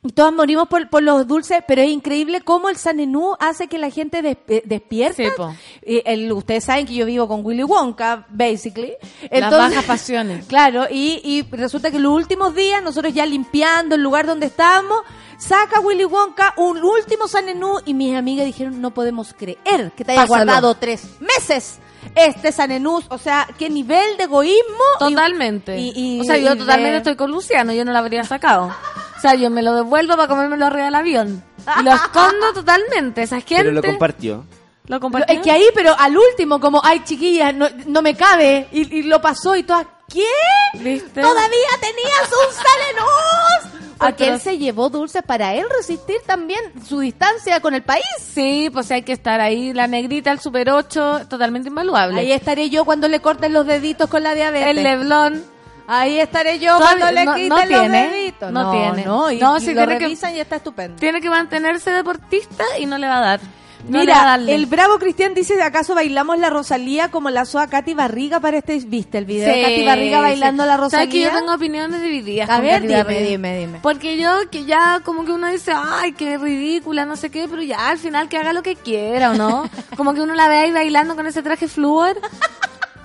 y todas morimos por, por los dulces, pero es increíble cómo el sanenú hace que la gente des- eh, despierta. Sí. Y el- ustedes saben que yo vivo con Willy Wonka, basically. Las bajas pasiones. Claro, y, y resulta que los últimos días, nosotros ya limpiando el lugar donde estábamos, saca Willy Wonka un último sanenú y mis amigas dijeron, no podemos creer que te haya Pásalo. guardado tres meses este sanenú. O sea, qué nivel de egoísmo. Totalmente. y- y- o sea, yo totalmente de- estoy con Luciano, yo no lo habría sacado. O sea, yo me lo devuelvo para comérmelo arriba del avión. Y lo escondo totalmente. Esa gente. Pero lo compartió. ¿Lo Lo- compartió? Es que ahí, pero al último, como, ay, chiquillas, no, no me cabe. Y, y lo pasó y todas, ¿qué? ¿Viste? Todavía tenías un salenús. Porque Atroz. él se llevó dulce para él resistir también su distancia con el país. Sí, pues hay que estar ahí. La negrita, el Super 8, totalmente invaluable. Ahí estaré yo cuando le corten los deditos con la diabetes. el Leblon. Ahí estaré yo cuando le no- quiten no los tiene, deditos. no tiene. No, y, No, y sí lo tiene que- revisan y está estupendo. Tiene que mantenerse deportista y no le va a dar. No a Mira, el bravo Cristian dice, ¿acaso bailamos la Rosalía como la soa Katy Barriga para este, viste el video? de Katy Barriga bailando sí. la ¿Sabes que Rosalía. yo tengo opiniones divididas A ver, dime, dime, dime. Porque yo, que ya como que uno dice, ay, qué ridícula, no sé qué, pero ya al final que haga lo que quiera, ¿o no? Como que uno la ve ahí bailando con ese traje flúor.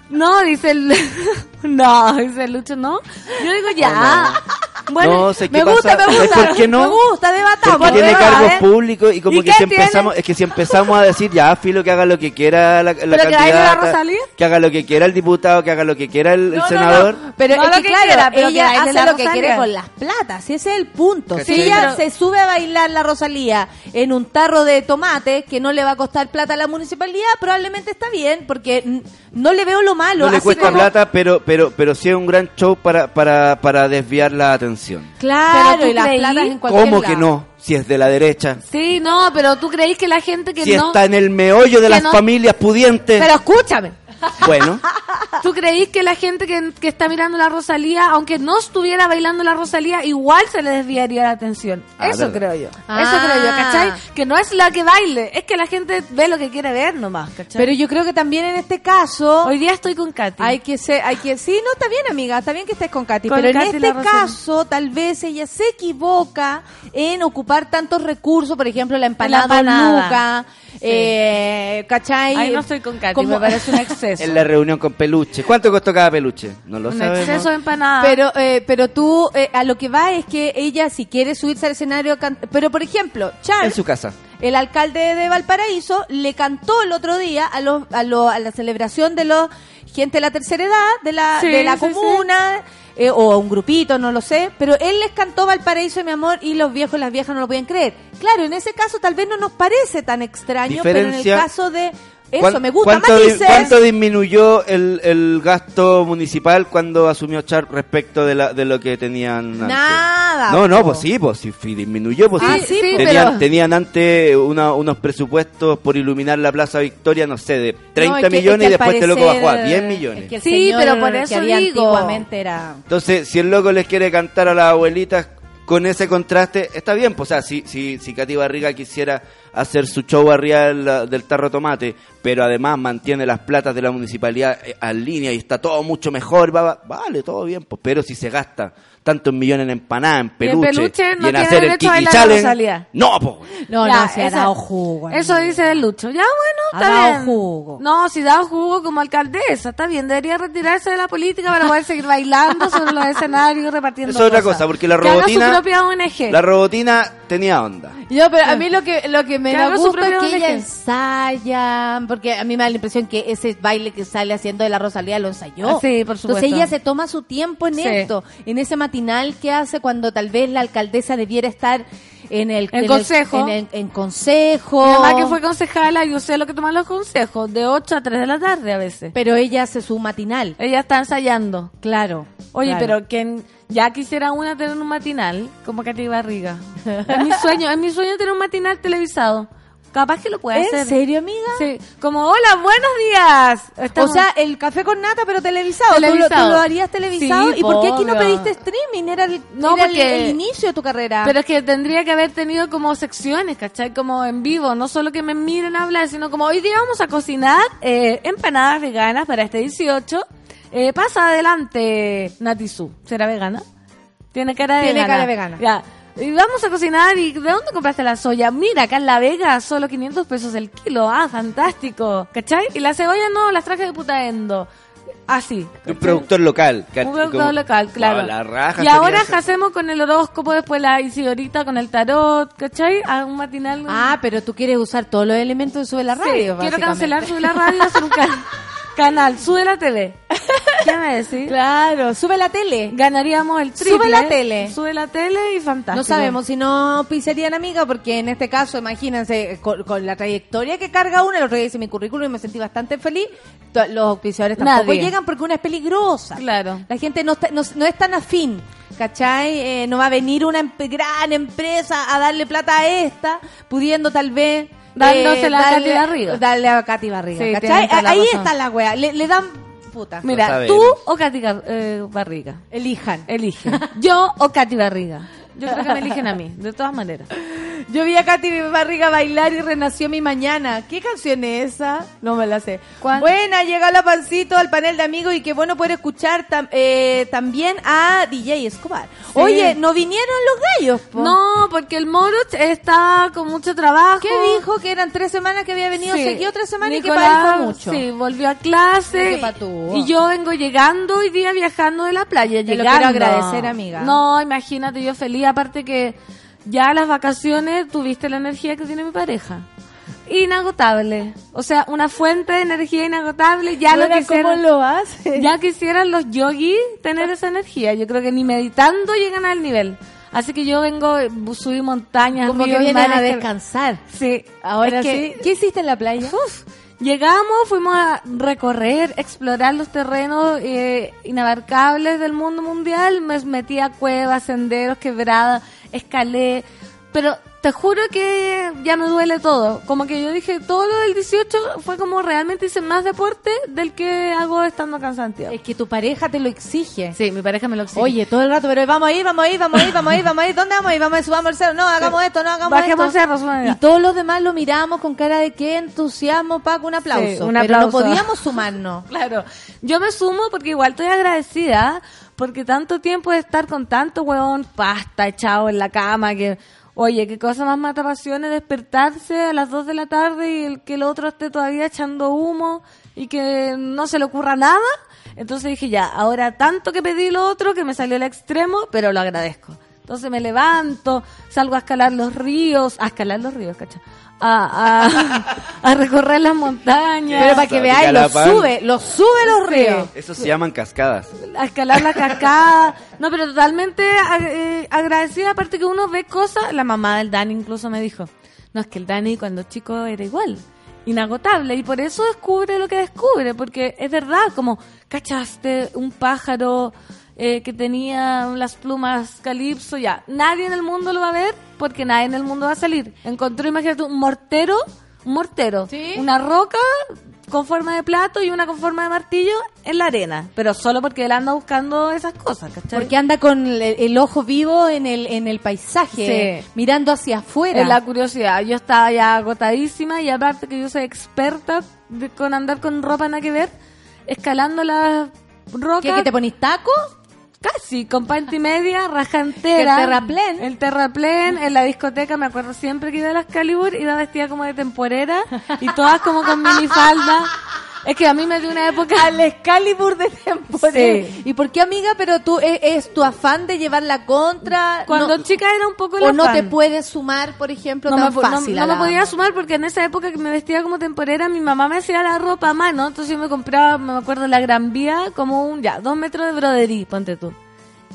No, dice el... No, dice el Lucho, no. Yo digo, ya. Bueno, no sé qué me pasa. gusta, me ¿Sabes gusta. por qué no? Me gusta, debatamos. Porque tiene cargos ¿eh? públicos y como ¿Y que si tiene? empezamos, es que si empezamos a decir ya, filo que haga lo que quiera la, la ¿Pero que candidata, Rosalía? que haga lo que quiera el diputado, que haga lo que quiera el, el No, no, senador. no. Pero No es que, que claro, quiera, pero que ella baile hace la lo que Rosalía. quiere con las platas, ese es el punto. Si ella pero- se sube a bailar la Rosalía en un tarro de tomate que no le va a costar plata a la municipalidad, probablemente está bien, porque no le veo lo malo. No le así cuesta como- plata, pero pero pero sí es un gran show para para para desviar la atención. Claro, Pero tú y las creí- platas en cualquier ¿Cómo que no? Si es de la derecha. Sí, no, pero tú creís que la gente que Si no... está en el meollo de las no- familias pudientes. Pero escúchame. Bueno, ¿Tú creís que la gente que, que está mirando la Rosalía, aunque no estuviera bailando la Rosalía, igual se le desviaría la atención? Ah, Eso verdad. creo yo. Ah. Eso creo yo, ¿cachai? Que no es la que baile, es que la gente ve lo que quiere ver nomás, ¿cachai? Pero yo creo que también en este caso Hoy día estoy con Katy. hay que ser, hay que sí, no está bien amiga, está bien que estés con Katy, Con pero Katy en este caso tal vez ella se equivoca en ocupar tantos recursos, por ejemplo la empanada, La empanada. Luca, eh, ¿cachai? Ahí no estoy con Katy, Como- me parece un exceso. En la reunión con peluche. ¿Cuánto costó cada peluche? No lo un sabemos. exceso de empanada. Pero, eh, pero tú, eh, a lo que va es que ella, si quiere subirse al escenario, can- pero por ejemplo, En Charles, su casa. el alcalde de Valparaíso, le cantó el otro día a, los, a, lo- a la celebración de los gente de la tercera edad, de la, Sí, de la sí, sí. comuna, eh, o a un grupito, no lo sé, pero él les cantó Valparaíso, mi amor, y los viejos y las viejas no lo pueden creer. Claro, en ese caso tal vez no nos parece tan extraño, pero en el Diferencia- caso de... Eso, ¿Cuán- me gusta, ¿cuánto, di- cuánto disminuyó el, el gasto municipal cuando asumió Char respecto de, la, de lo que tenían antes? Nada, No, no, pues sí, pues sí, disminuyó. Pues Ah, sí. sí, sí, tenían, pero- tenían antes una- unos presupuestos por iluminar la Plaza Victoria, no sé, de 30 No, es que- es millones que y después te loco bajó a parecer, 10 eh, millones. es que el Sí, señor pero por que eso había digo. antiguamente era... Entonces, si el loco les quiere cantar a las abuelitas con ese contraste, está bien. Pues, o sea, si, si, si Katy Barriga quisiera hacer su show arriba del, tarro tomate, pero además mantiene las platas de la municipalidad eh, en línea y está todo mucho mejor, va- vale, todo bien. Pues, pero si se gasta tantos millones en empanadas, en Y en peluche, no y en tiene hacer el derecho a Kiki Challenge, no, pues. No, Ya, no, se ha dado jugo. Eso dice el Lucho. Ya, bueno, Ha está dado bien. jugo. No, si da jugo como alcaldesa, está bien. Debería retirarse de la política para poder seguir bailando sobre los escenarios, repartiendo Eso es otra cosa, porque la Que haga robotina- su propia ONG. La robotina tenía onda. Yo, pero a mí lo que lo que me da gusto es que ella ensaya, porque a mí me da la impresión que ese baile que sale haciendo de la Rosalía lo ensayó. Ah, sí, por supuesto. Entonces ella se toma su tiempo en Sí. esto, en ese matinal que hace cuando tal vez la alcaldesa debiera estar en el En consejo. en, el- en consejo. Mi mamá que fue concejala, yo sé lo que toman los consejos, de 8 a 3 de la tarde a veces. Pero ella hace su matinal. Ella está ensayando. Claro. Oye, claro. pero quien ya quisiera una tener un matinal, como Katy Barriga. es mi sueño, es mi sueño tener un matinal televisado. Capaz que lo pueda ¿En hacer. serio, amiga? Sí, como hola, buenos días. Estamos- O sea, el café con nata, pero televisado. ¿Tú lo- Televisado. ¿Tú lo, harías televisado? Sí, ¿Y por qué aquí no pediste streaming? Era el, No, era porque- el inicio de tu carrera. Pero es que tendría que haber tenido como secciones, ¿cachai? Como en vivo, no solo que me miren hablar, sino como hoy día vamos a cocinar eh, empanadas veganas para este 18. Eh, pasa adelante, Natisu. ¿Será vegana? Tiene cara de Tiene vegana. cara de vegana. Ya. Y vamos a cocinar. ¿Y de dónde compraste la soya? Mira, acá en La Vega, solo 500 pesos el kilo. Ah, fantástico. ¿Cachai? Y la cebolla no, las traje de Putaendo. Así. Un productor local. Un productor como- local, claro. La raja y ahora esa. hacemos con el horóscopo, después la Isidorita con el tarot, ¿cachai? A un matinal. Ah, pero tú quieres usar todos los elementos de Sube la Sí, Radio. quiero básicamente. cancelar Sube la Radio hacer un canal. Sube la TV. ¿Qué me decís? Claro, sube la tele. Ganaríamos el triple. Sube la tele. Sube la tele y fantástico. No sabemos si no piserían amiga, porque en este caso, imagínense, con, con la trayectoria que carga uno, el otro día hice mi currículum y me sentí bastante feliz. Los auspiciadores tampoco Nadie. llegan porque una es peligrosa. Claro. La gente no, está- no, no es tan afín, ¿cachai? Eh, no va a venir una empe- gran empresa a darle plata a esta, pudiendo tal vez... eh, Dándosela a darle- Katy Barriga. Darle a Katy Barriga, Ahí razón. está la wea. Le, le dan puta. Mira, No tú o Katy eh, Barriga. Elijan. Eligen. Yo o Katy Barriga. Yo creo que me eligen a mí, de todas maneras. Yo vi a Katy Barriga bailar y renació mi mañana. ¿Qué canción es esa? No me la sé. Buena, llega la pancito al panel de amigos y qué bueno poder escuchar tam- eh, también a DJ Escobar. Oye, no vinieron los gallos, po? No, porque el Moruch está con mucho trabajo. ¿Qué dijo? Que eran tres semanas que había venido Sí. seguido tres semanas y que Nicolás, parejó mucho. Sí, volvió a clase. Y yo vengo llegando hoy día viajando de la playa. Te lo llegando. quiero agradecer, amiga. No, imagínate, yo feliz. Aparte que ya las vacaciones tuviste la energía que tiene mi pareja. Inagotable. O sea, una fuente de energía inagotable. Ya lo quisieran, ¿cómo lo hace? Ya quisieran los yogis tener esa energía. Yo creo que ni meditando llegan al nivel. Así que yo vengo, subí montañas, Como que vienes a mares, descansar. Sí, Ahora Es que- sí. ¿Qué hiciste en la playa? Uf, llegamos, fuimos a recorrer, explorar los terrenos eh, inabarcables del mundo mundial. Me metí a cuevas, senderos, quebradas, escalé. Pero te juro que ya me duele todo. Como que yo dije, todo lo del 18 fue como realmente hice más deporte del que hago estando acá en Santiago. Es que tu pareja te lo exige. Sí, mi pareja me lo exige. Oye, todo el rato, pero vamos a ir, vamos a ir, vamos a ir, vamos a ir, vamos a ir. ¿Dónde vamos a ir? Vamos a ir, subamos el cerro. No, hagamos esto, no hagamos Bajemos esto. cerro, y todos los demás lo miramos con cara de qué entusiasmo, Paco, un aplauso. Sí, un Pero aplauso. no podíamos sumarnos. Claro, yo me sumo porque igual estoy agradecida porque tanto tiempo de estar con tanto huevón pasta echado en la cama que, oye, qué cosa más mata pasiones despertarse a las 2 de la tarde y el que el otro esté todavía echando humo y que no se le ocurra nada. Entonces dije, ya, ahora tanto que pedí lo otro que me salió el extremo, pero lo agradezco. Entonces me levanto, salgo a escalar los ríos, a escalar los ríos, cacha. A, a, a recorrer las montañas. Pero para que veáis, lo sube, lo sube los ríos. Eso se llaman cascadas. a escalar la cascada. No, pero totalmente eh, agradecida. Aparte que uno ve cosas. La mamá del Dani incluso me dijo: No, es que el Dani cuando chico era igual. Inagotable. Y por eso descubre lo que descubre. Porque es verdad, como, ¿cachaste un pájaro eh, que tenía las plumas calipso? Ya, nadie en el mundo lo va a ver porque nadie en el mundo va a salir. Encontró, imagínate, un mortero. Un mortero. Una roca con forma de plato y una con forma de martillo en la arena. Pero solo porque él anda buscando esas cosas, ¿cachai? Porque anda con el, el ojo vivo en el, en el paisaje, Sí. mirando hacia afuera. Es la curiosidad. Yo estaba ya agotadísima y aparte que yo soy experta de- con andar con ropa nada que ver, escalando las rocas. ¿Qué, que te ponís taco? Casi, con panty media, raja entera. Que el terraplén. El terraplén, en la discoteca, me acuerdo siempre que iba a las Calibur, iba vestida como de temporera y todas como con minifalda. Es que a mí me dio una época... Al Excalibur de temporada. Sí. ¿Y por qué, amiga? Pero tú, ¿es, es tu afán de llevar la contra? Cuando No- chica era un poco el ¿O no te puedes sumar, por ejemplo, no tan me, no- fácil? no a me podía sumar porque en esa época que me vestía como temporera, mi mamá me hacía la ropa a mano, entonces yo me compraba, me acuerdo, la Gran Vía, como un, ya, dos metros de broderí, ponte tú.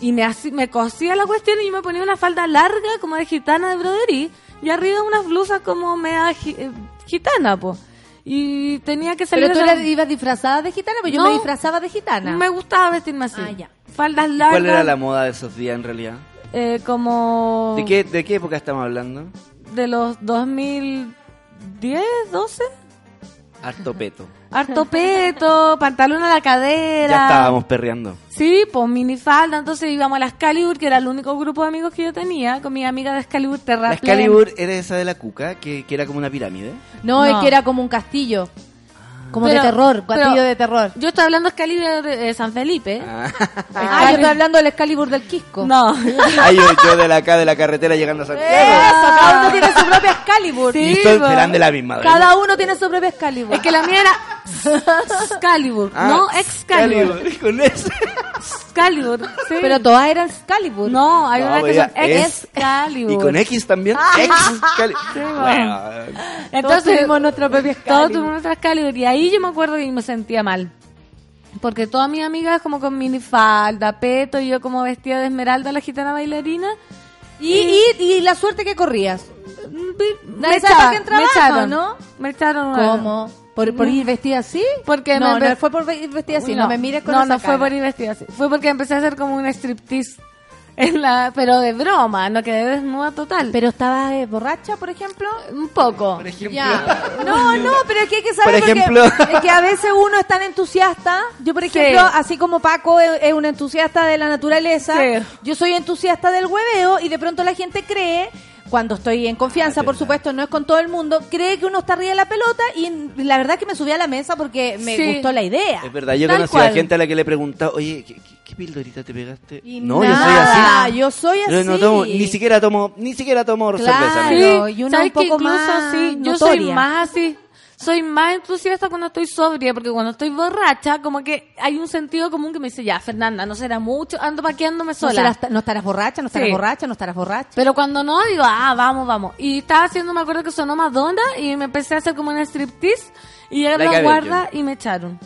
Y me, me cosía la cuestión y yo me ponía una falda larga, como de gitana de broderí, y arriba unas blusas como mea gi- eh, gitana, po. Y tenía que salir... Pero tú esa- ibas disfrazada de gitana, pues yo No. me disfrazaba de gitana. Me gustaba vestirme así. Ah, ya. Faldas largas. ¿Cuál era la moda de esos días en realidad? eh, como... ¿De qué, ¿De qué época estamos hablando? De los 2010, 12. Harto peto. Harto peto, pantalón a la cadera. Ya estábamos perreando. Sí, pues minifalda. Entonces íbamos a la Excalibur, que era el único grupo de amigos que yo tenía, con mi amiga de Excalibur La Terraplén. Excalibur era esa de la cuca, que, que era como una pirámide. No, es No. que era como un castillo. Como Pero- de terror, castillo pero- de terror. Yo estoy hablando de Excalibur de San Felipe. Ah, yo estoy hablando del Excalibur del Quisco. No. Ay, yo, yo de la acá de la carretera llegando a Santiago. Eso, cada uno tiene su propia Excalibur. y todos serán de la misma. ¿verdad? Cada uno tiene su propia Excalibur. Es que la mía era Excalibur, Ah, no Excalibur. Excalibur, Con eso. Excalibur, sí. Pero todas eran Excalibur. No, hay No, unas que son es- Excalibur. Y con X también. Ah. Excalibur. Sí, Bueno, Entonces, Todos tuvimos nuestra propia Todos Excalibur. tuvimos nuestra Excalibur. Y ahí yo me acuerdo que me sentía mal. Porque todas mis amigas como con minifalda, peto, y yo como vestida de esmeralda, la gitana bailarina. ¿Y, y, y la suerte que corrías? Me echaron, me trabaja, echaron, ¿no? Me echaron ¿Cómo? ¿Por, por ir vestida así? Porque no, me no fue por ir vestida así, Uy, no, me mires con No, esa no fue cara. por ir vestida así. Fue porque empecé a hacer como un striptease. En la, pero de broma, no quedé desnuda total. ¿Pero estabas eh, borracha, por ejemplo? un poco. por ejemplo. Ya. No, no, pero es que hay que saber Por ejemplo. porque es que a veces uno es tan entusiasta. Yo, por Sí. ejemplo, así como Paco es, es un entusiasta de la naturaleza, Sí. yo soy entusiasta del hueveo y de pronto la gente cree cuando estoy en confianza, por supuesto, no es con todo el mundo, cree que uno está arriba de la pelota y la verdad es que me subí a la mesa porque me Sí. gustó la idea. Es verdad, yo Tal conocí a cual. gente a la que le he preguntado, oye, ¿qué, qué, qué pildorita te pegaste? Y no, nada, yo soy así. yo soy Yo no así. tomo, ni siquiera tomo, ni siquiera tomo cerveza. Claro, amigo. y una ¿Sabes un que poco incluso más así, yo soy notoria. más así. Soy más entusiasta cuando estoy sobria, porque cuando estoy borracha, como que hay un sentido común que me dice, ya, Fernanda, no será mucho, ando paqueándome No, sola. serás- no estarás borracha, no estarás Sí. borracha, no estarás borracha. Pero cuando no, digo, ah, vamos, vamos. Y estaba haciendo, me acuerdo que sonó Madonna y me empecé a hacer como un striptease y Like la a guarda y me echaron.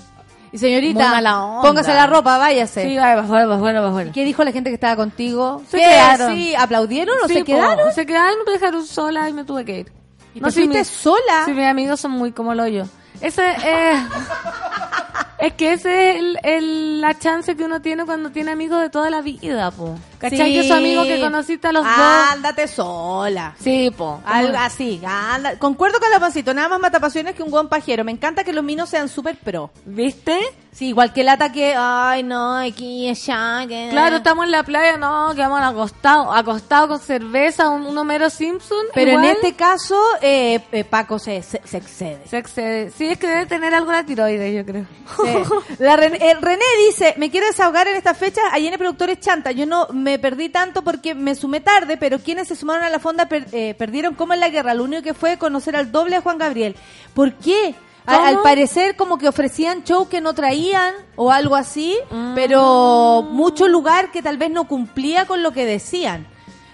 Y señorita, póngase la ropa, váyase. Sí, va, afuera, va afuera, va afuera. ¿Qué dijo la gente que estaba contigo? Se ¿Qué? quedaron. Sí, ¿aplaudieron o Sí, se po, quedaron? Se quedaron, me dejaron sola y me tuve que ir. ¿Y te fuiste mi- sola? Sí, mis amigos son muy como lo yo. Ese es... es que ese es el, el- la chance que uno tiene cuando tiene amigos de toda la vida, po. ¿Cachai? Que esos amigos que conociste a los dos... Ándate sola. Sí, po. Algo así, anda. Concuerdo con la pancito, nada más mata pasiones que un buen pajero. Me encanta que los minos sean súper pro. ¿Viste? Sí, igual que el ataque, ay no, aquí, allá, que... Claro, estamos en la playa, no, quedamos acostados, acostados con cerveza, un, un Homero Simpson. Pero igual, en este caso, eh, eh, Paco se, se, se excede. Se excede. Sí, es que debe tener algo la tiroides, yo creo. Sí. La eh, René dice, me quiero desahogar en esta fecha, allí en Productores Chanta. Yo no me perdí tanto porque me sumé tarde, pero quienes se sumaron a la fonda per- eh, perdieron como en la guerra. Lo único que fue conocer al doble de Juan Gabriel. ¿Por qué? Al parecer como que ofrecían show que no traían o algo así, Ah. pero mucho lugar que tal vez no cumplía con lo que decían.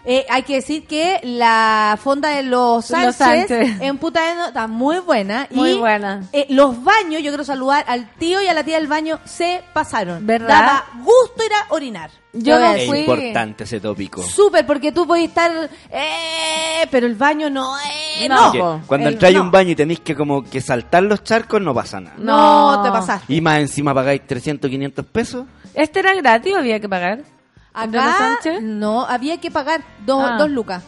Eh, hay que decir que la fonda de los Los Sánchez, Sánchez. en Putaendo está muy buena. Muy y buena. eh, los baños, yo quiero saludar al tío y a la tía del baño, se pasaron. ¿Verdad? Daba gusto ir a orinar. Yo no Es fui. importante ese tópico. Súper, porque tú puedes estar, eh, pero el baño no, eh, No. no. Porque cuando entráis a no. un baño y tenéis que como que saltar los charcos, no pasa nada. No, No. te pasaste. Y más encima pagáis 300, 500 pesos. ¿Este era gratis o había que pagar? ¿El de los Acá, no, había que pagar dos, Ah. dos lucas.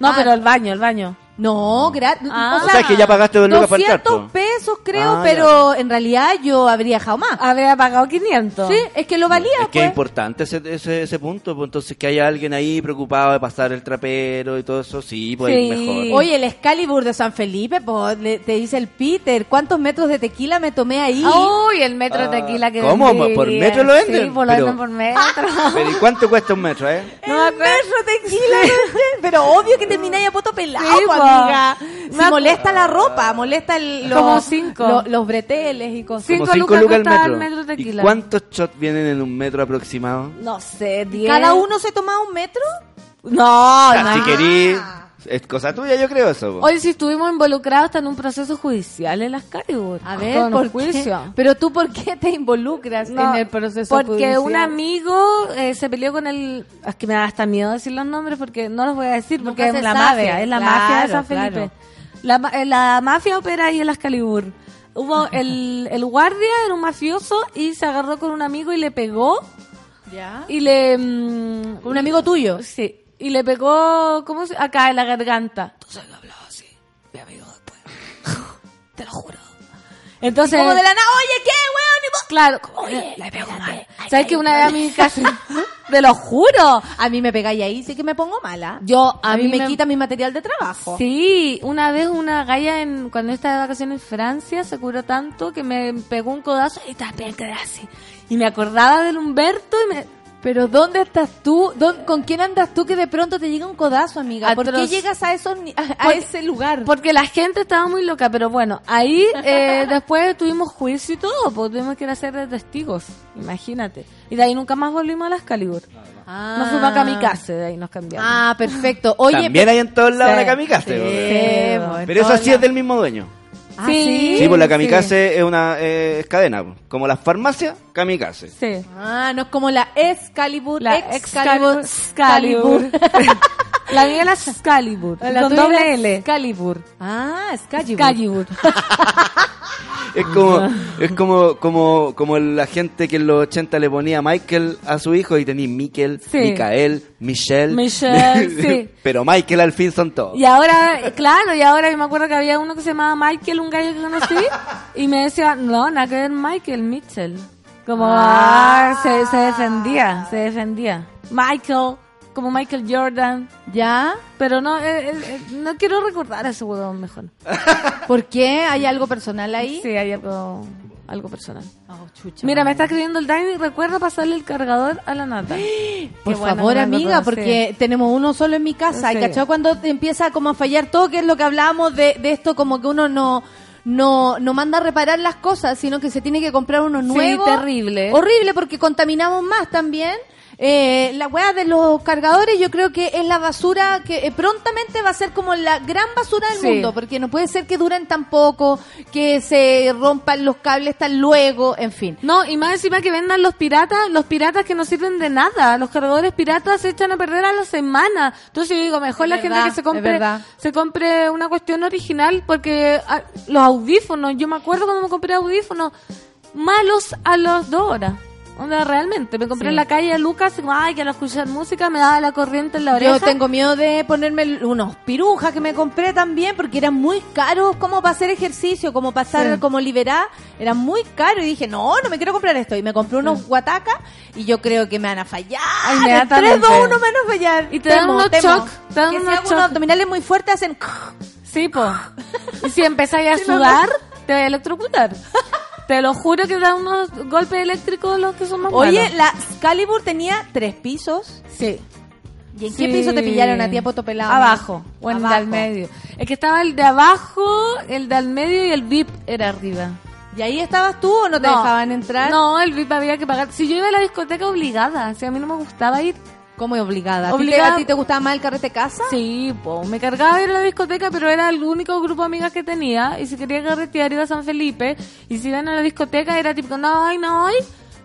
No, Ah. pero el baño, el baño. No, gratis. Ah. O sea, que ya pagaste dos lucas para entrar, 200 po. pesos creo, Ah, pero en realidad yo habría dejado más. Habría pagado 500. Sí, es que lo valía, Es que es pues. importante ese, ese, ese punto. pues, entonces, que haya alguien ahí preocupado de pasar el trapero y todo eso, sí, pues Sí. mejor. Oye, el Excalibur de San Felipe, le- te dice el Peter, ¿cuántos metros de tequila me tomé ahí? Uy, el metro de tequila que Ah, ¿cómo? ¿Por metro lo venden? Sí, pues lo Pero- venden por metro. Pero ¿y cuánto cuesta un metro, eh? no acuerdo. metro tequila, pero obvio que termináis a poto pelado, Sí. Amiga. Si molesta la ropa, molesta el, los, Como cinco. lo- los breteles y cosas. Cinco cinco lucas lucas el metro. metro de ¿Y tequila. cuántos shots vienen en un metro aproximado? No sé, 10. ¿Cada uno se tomaba un metro? No, sea, no. si querís, es cosa tuya, yo creo eso. po. Oye, si estuvimos involucrados hasta en un proceso judicial en las Calibur. A ver, Con ¿por juicio. qué? Pero tú, ¿por qué te involucras No, en el proceso Porque judicial? un amigo eh, se peleó con el... Es que me da hasta miedo decir los nombres porque no los voy a decir porque es la sabe. mafia, es la Claro, mafia de San Felipe. claro. La, ma- eh, la mafia opera ahí en las Calibur. Hubo el, el guardia, era un mafioso y se agarró con un amigo y le pegó ¿Ya? y le... mm, ¿Con un amigo tuyo? Sí, y le pegó, ¿cómo se? Acá en la garganta. Entonces hablaba así, mi amigo después. Te lo juro. Entonces, Como de la nada, oye, ¿qué, weón? Y claro, oye, le pegó mal. ¿Sabes que una vez a mí casi, te lo juro? A mí me pegáis ahí, sí que me pongo mala. Yo, A, mí, me, quita mi material de trabajo. Sí, una vez una galla en, cuando estaba de vacaciones en Francia se curó tanto que me pegó un codazo y también quedé así. Y me acordaba del Humberto y me... Pero ¿dónde estás tú? ¿Dó- ¿Con quién andas tú que de pronto te llega un codazo, amiga? ¿Por qué llegas a, esos, a, a Porque- ese lugar? Porque la gente estaba muy loca, pero bueno, ahí eh, después tuvimos juicio y todo, pues tuvimos que ir a ser de testigos, imagínate. Y de ahí nunca más volvimos a las Calibur. Ah. Nos fuimos a Kamikaze, de ahí nos cambiamos. Ah, perfecto. Oye, También hay en todos lados Sí, una kamikaze. Sí, en Pero eso sí es del mismo dueño. Ah, Sí. pues la kamikaze es una eh, es cadena. po. Como las farmacias, kamikaze. Sí. Ah, no es como la Excalibur, La Excalibur, Excalibur. la mía era Excalibur, La con doble L. Excalibur. Ah, Excalibur. Excalibur. Es como, es como, como, como la gente que en los 80 le ponía Michael a su hijo y tenía Miquel, Sí. Micael, Michelle. Michelle, sí. Pero Michael al fin son todos. Y ahora, claro, y ahora yo me acuerdo que había uno que se llamaba Michael, un gallo que conocí, y me decía, no, nada que ver Michael, Mitchell. Como, ah, se, se defendía, se defendía. Michael, como Michael Jordan. ¿Ya? Pero no, eh, eh, eh, no quiero recordar a ese huevón mejor. ¿Por qué? ¿Hay algo personal ahí? Sí, hay algo, algo personal. Oh, chucha, Mira, me está escribiendo el Dani, recuerda pasarle el cargador a la nata. Por buena favor, amiga, porque sí. tenemos uno solo en mi casa. Sí. ¿Y cachado cuando te empieza como a fallar todo? Que es lo que hablábamos de, de esto, como que uno no, no, no manda a reparar las cosas, sino que se tiene que comprar uno Sí, nuevo. terrible. Horrible, porque contaminamos más también. Eh, la weá de los cargadores yo creo que es la basura que eh, prontamente va a ser como la gran basura del Sí. mundo, porque no puede ser que duren tan poco, que se rompan los cables tan luego, en fin. No, y más encima que vendan los piratas, los piratas que no sirven de nada. Los cargadores piratas se echan a perder a la semana. Entonces yo digo, mejor Es la verdad, gente que se compre, se compre una cuestión original porque ah, los audífonos, yo me acuerdo cuando me compré audífonos, malos a las dos horas. Realmente, me compré Sí. en la calle a Lucas, y como, ay, que al escuchar música me daba la corriente en la oreja. Yo tengo miedo de ponerme unos pirujas que me compré también porque eran muy caros como para hacer ejercicio, como para estar Sí. como liberar, eran muy caros y dije, no, no me quiero comprar esto. Y me compré unos guatacas y yo creo que me van a fallar. Ay, En inmediatamente. 3, 2, 1 me van a fallar. Y te dan unos shock, te dan que si unos unos abdominales muy fuertes hacen... Sí, po. Y si empezáis a Sí, sudar, te vas a electrocutar. Te lo juro que dan unos golpes eléctricos los que son más Oye, malos. la Excalibur tenía tres pisos. Sí. ¿Y en Sí. qué piso te pillaron a ti a poto pelado? Abajo, o en el de al medio. Es que estaba el de abajo, el de al medio y el VIP era arriba. ¿Y ahí estabas tú o no te No. dejaban entrar? No, el VIP había que pagar. Si yo iba a la discoteca obligada, si a mí no me gustaba ir. ¿Cómo obligada? ¿A ti te- Obligada. ¿A ti te gustaba más el carrete casa? Sí, po, me cargaba ir a la discoteca, pero era el único grupo de amigas que tenía. Y si quería carretear iba a San Felipe. Y si iban a la discoteca era tipo, no, ay, no, ay.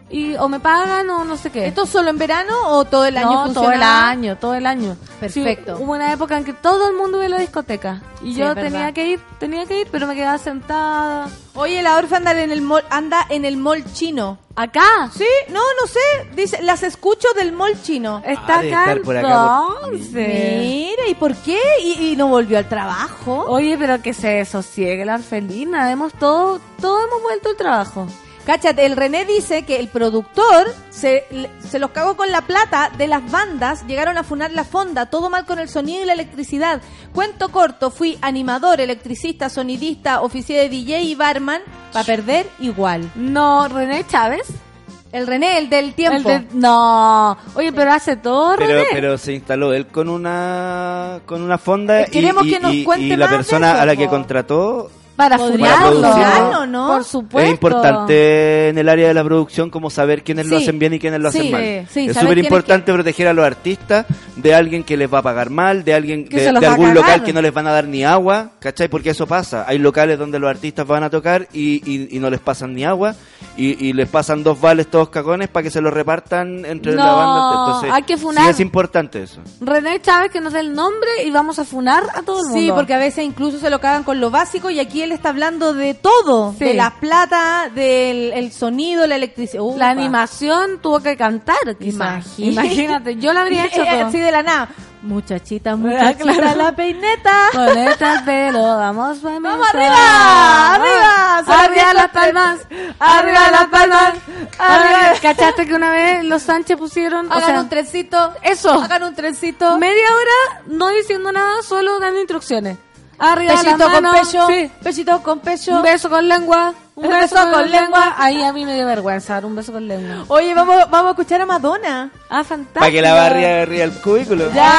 Y, o me pagan o no sé qué. ¿Esto solo en verano o todo el año no, todo el año, todo el año. Perfecto. Sí, hubo una época en que todo el mundo iba a la discoteca. Y Sí, yo tenía que ir, tenía que ir, pero me quedaba sentada. Oye, la Orfe anda en el mall, anda en el mall chino. ¿Acá? Sí, no, no sé. Dice, las escucho del mall chino. Está Ah, debe acá estar por acá, entonces. Mira, ¿y por qué? ¿Y, y no volvió al trabajo? Oye, pero que se sosiegue la orfelina. Hemos todo, todo hemos vuelto al trabajo. Cáchate, el René dice que el productor se, le- se los cagó con la plata de las bandas, llegaron a funar la fonda, todo mal con el sonido y la electricidad. Cuento corto, fui animador, electricista, sonidista, oficié de DJ y barman, para perder igual. No, René Chávez. El René, el del tiempo. El de- no, oye, pero hace todo Pero, René. pero se instaló él con una con una fonda Eh, queremos y, y- que nos y- cuente y la más de persona eso, a la que contrató para funcionarlo, ¿no? Por supuesto. es importante en el área de la producción como saber quiénes lo hacen bien y quiénes lo Sí, hacen mal. sí, es súper importante proteger a los artistas de alguien que les va a pagar mal, de alguien de, algún local que no les van a dar ni agua, ¿cachai? Porque eso pasa. Hay locales donde los artistas van a tocar y, y- y no les pasan ni agua y, y les pasan dos vales todos cagones para que se los repartan entre la banda. Entonces, hay que funar. sí es importante eso. René Chávez que nos dé el nombre y vamos a funar a todo el mundo. Sí, porque a veces incluso se lo cagan con lo básico y aquí él está hablando de todo, Sí. de las plata, del el sonido, la electricidad. Upa. la animación tuvo que cantar, quizás. Imagínate. Yo lo habría hecho Eh, eh, todo. Así de la nada. Muchachita, muchachita, claro. la peineta. El pelo, vamos a ¡Vamos arriba! ¡Arriba! ¡Arriba las palmas! ¡Arriba las palmas! ¡Arriba! ¿Cachaste que una vez los Sánchez pusieron... o Hagan sea, un trencito. Eso. Hagan un trencito. media hora no diciendo nada, solo dando instrucciones. Arriba Pechito las con pecho. sí. Con pecho. Un beso con lengua. Un Un beso, beso con, con lengua. lengua. Ahí a mí me dio vergüenza dar un beso con lengua. Oye, vamos, vamos a escuchar a Madonna. Ah, fantástico. Para que la barria arriba el cubículo. Ya,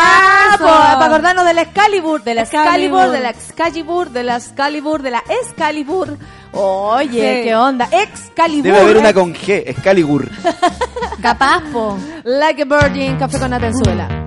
Eso. po, para acordarnos de la Excalibur, de la Excalibur, Excalibur. de la Excalibur, de la Excalibur, de la Excalibur. Oye, Sí. qué onda. Excalibur. Debe haber una con G, Excalibur. Capaz, po. Like a Virgin, café con Atenzuela.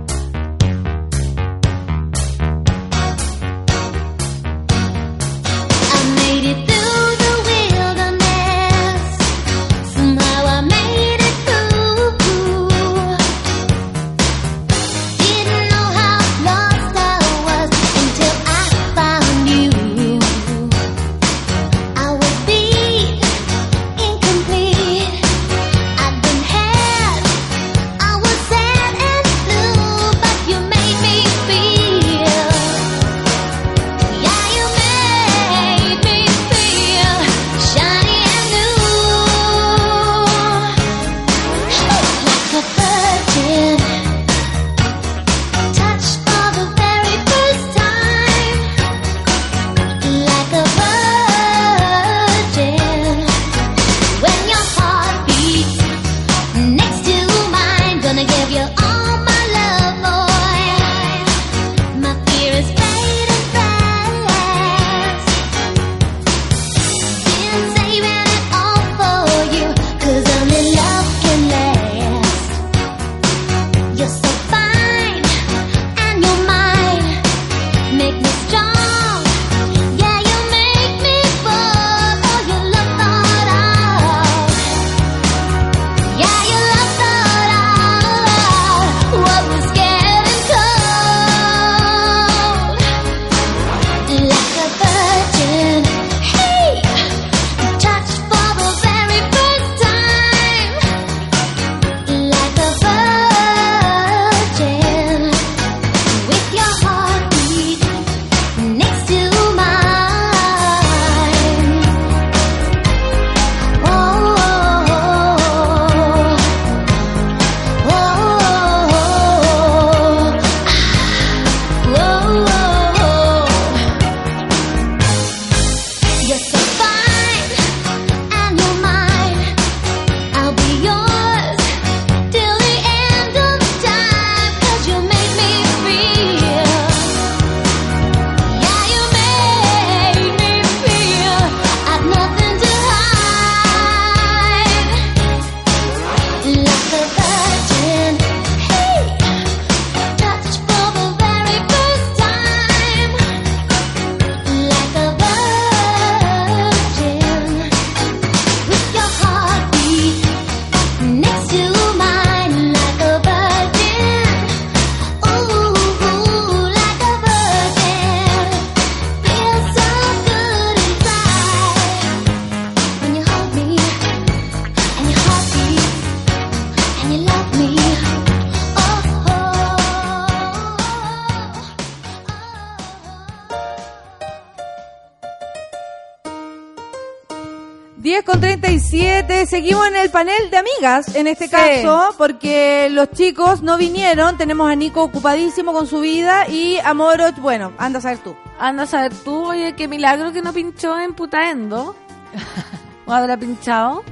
Panel de amigas, en este Sí. caso, porque los chicos no vinieron. Tenemos a Nico ocupadísimo con su vida y a Moroch, bueno, anda a saber tú. Anda a saber tú, oye, qué milagro que no pinchó en Putaendo. ¿O habrá pinchado?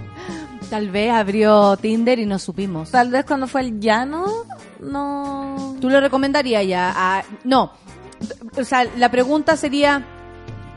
Tal vez abrió Tinder y no supimos. Tal vez cuando fue el llano, no... ¿Tú le recomendarías ya? a- no. O sea, la pregunta sería,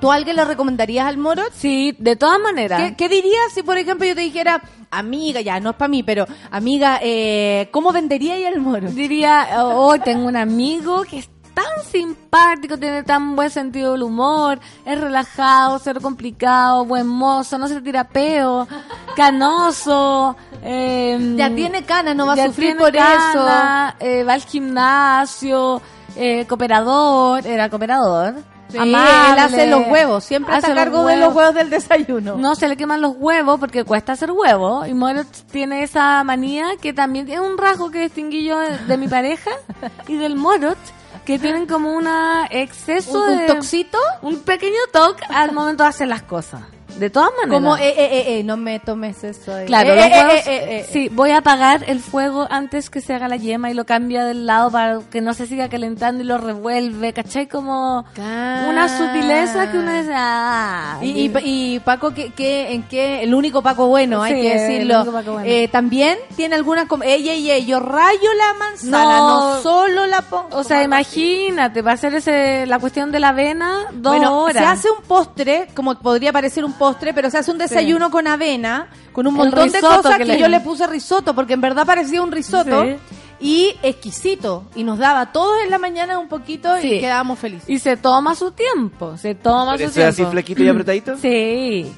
¿tú a alguien le recomendarías al Moroch? Sí, de todas maneras. ¿Qué, qué dirías si, por ejemplo, yo te dijera, amiga, ya, no es para mí, pero, amiga, eh, ¿cómo vendería ella el Moroch? Diría, oh, tengo un amigo que es tan simpático, tiene tan buen sentido del humor, es relajado, cero complicado, buen mozo, no se tira peo, canoso. eh, Ya tiene canas, no va a sufrir por cana, eh, va al gimnasio, eh, cooperador, era cooperador. Sí, amable, él hace los huevos, siempre está hace a los cargo de los huevos del desayuno. No se le queman los huevos porque cuesta hacer huevos. Y Morot tiene esa manía que también es un rasgo que distinguí yo de, de mi pareja y del Morot, que tienen como una exceso ¿Un- un de... toxito? Un pequeño toque al momento de hacer las cosas. De todas maneras. Como, eh, eh, eh, eh, no me tomes eso. Claro, Eh, los eh, huevos, sí, voy a apagar el fuego antes que se haga la yema y lo cambia del lado para que no se siga calentando y lo revuelve, ¿cachai? Como una sutileza que uno dice, ah, Y, y, y Paco, ¿qué, qué, en qué? El único Paco bueno, hay Sí, que el decirlo. bueno. También tiene algunas... Ey, ey, ey, yo rayo la manzana, no, No. solo la pongo. O sea, imagínate, va a ser ese, la cuestión de la avena dos bueno, horas. se hace un postre, como podría parecer un postre, pero se hace un desayuno con avena, con un montón de cosas que que, le- yo le puse risotto, porque en verdad parecía un risotto. Sí. Y exquisito. Y nos daba todos en la mañana un poquito Sí. y quedábamos felices. Y se toma su tiempo, se toma ¿Por su tiempo. así flequito y apretadito? Sí.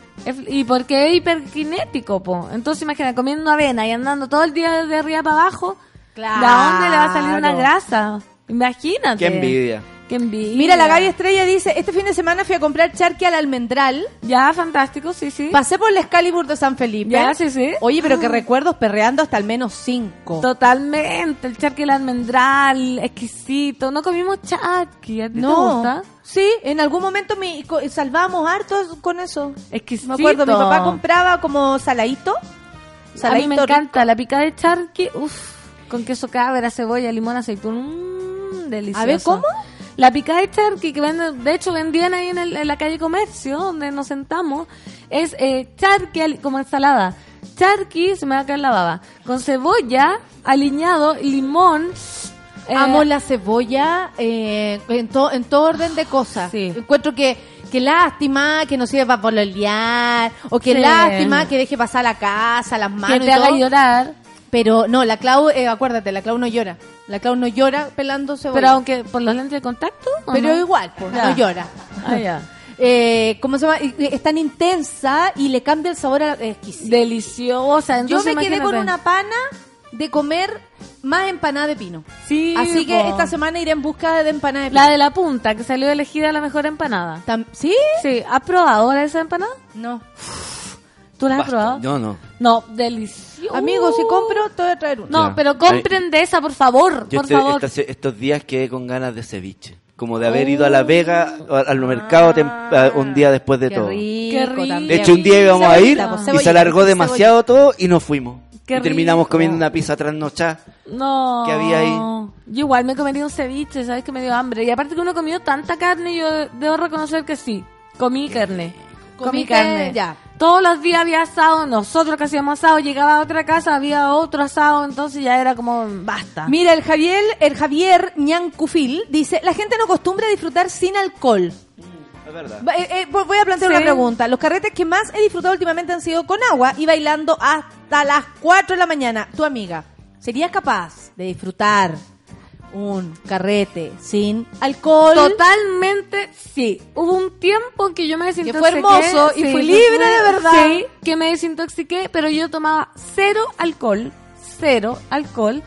Y porque es hiperkinético, po. Entonces imagina, comiendo avena y andando todo el día de arriba para abajo, ¿de dónde le va a salir una Claro. grasa? Imagínate. Qué envidia. Qué envidia. Mira, la Gaby Estrella dice, este fin de semana fui a comprar charqui al almendral. Ya, fantástico, sí, sí. Pasé por la Excalibur de San Felipe. Ya, sí, sí. Oye, pero que recuerdos perreando hasta al menos cinco. Totalmente, el charqui el almendral, exquisito. No comimos charqui, ¿a ti te No. gusta? Sí, en algún momento mi, co- salvábamos hartos con eso. Exquisito. Me acuerdo, mi papá compraba como saladito. A mí Saladito me rico. encanta la picada de charqui, uff, con queso cabra, cebolla, limón, aceitún, mmm, delicioso. A ver, ¿cómo? La picada de charqui que venden, de hecho vendían ahí en, el- en la calle Comercio, donde nos sentamos, es eh, charqui como ensalada. Charqui, se me va a caer la baba, con cebolla, aliñado, limón. eh, Amo la cebolla eh, en, to- en todo orden de cosas. Sí. Encuentro que, que lástima que no sirva para pololear, o que Sí. lástima que deje pasar la casa, las manos que y te haga todo. llorar. Pero no, la Clau, eh, acuérdate, la Clau no llora. La Clau no llora pelando cebolla. Pero aunque por los lentes de contacto. ¿o Pero no? igual, pues, Ya. no llora. Ah, ya. Eh, ¿Cómo se llama? Es tan intensa y le cambia el sabor a la exquisito. Deliciosa. Yo me quedé con una pana de comer más empanada de pino. Sí, Así que po. esta semana iré en busca de empanada de pino. La de la punta, que salió elegida la mejor empanada. ¿Sí? Sí, ¿has probado ahora esa empanada? No. ¿Tú la has probado? No, no. No, delicioso. Amigo, si compro, te voy a traer uno. No, Ya. pero compren de esa, por favor, Yo por este- favor. estas- estos días quedé con ganas de ceviche. Como de haber ido a La Vega, al, al mercado tem- a- un día después de Qué todo. rico, Qué rico. también. De hecho, un día íbamos a ir Cebollita, pues, y cebollita, se alargó demasiado todo y nos fuimos. Qué y terminamos rico. comiendo una pizza trasnochada. No. ¿Qué había ahí? Yo igual me comería un ceviche, ¿sabes? Que me dio hambre. Y aparte que uno comió tanta carne, yo debo reconocer que sí. Comí carne. Comí Comiste, carne. ya. Todos los días había asado, nosotros que hacíamos asado, llegaba a otra casa, había otro asado, entonces ya era como, basta. Mira, el Javier, el Javier Ñancufil dice, la gente no acostumbra a disfrutar sin alcohol. Es verdad. Va- eh, eh, voy a plantear Sí. una pregunta. Los carretes que más he disfrutado últimamente han sido con agua y bailando hasta las 4 de la mañana. Tu amiga, ¿serías capaz de disfrutar un carrete sin alcohol? Totalmente sí. Hubo un tiempo que yo me fue desintoxiqué. hermoso y sí, fui que libre fue- de verdad. Sí, que me desintoxiqué, pero yo tomaba cero alcohol. Cero alcohol.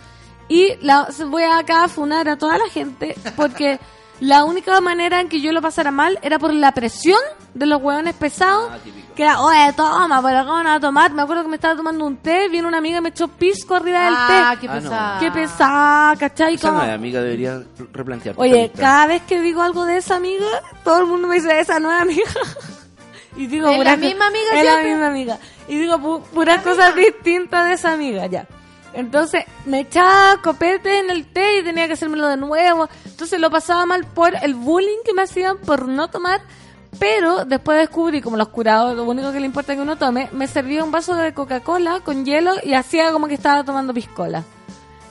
Y la, voy acá a funar a toda la gente porque la única manera en que yo lo pasara mal era por la presión de los hueones pesados. que era, oye, toma, pero ¿cómo no a tomar? Me acuerdo que me estaba tomando un té, vino una amiga y me echó pisco arriba del Ah, té. qué Ah, no. pesada. Qué pesada, ¿cachai? Esa es amiga, debería replantear. Oye, cada vez que digo algo de esa amiga, todo el mundo me dice, esa no es amiga. y digo, ¿Es la "Pura- misma amiga Es la misma amiga. y digo pu- puras cosas distintas de esa amiga, ya. Entonces me echaba copete en el té y tenía que hacérmelo de nuevo. Entonces lo pasaba mal por el bullying que me hacían por no tomar. Pero después descubrí, como los curados, lo único que le importa que uno tome, me servía un vaso de Coca-Cola con hielo y hacía como que estaba tomando piscola.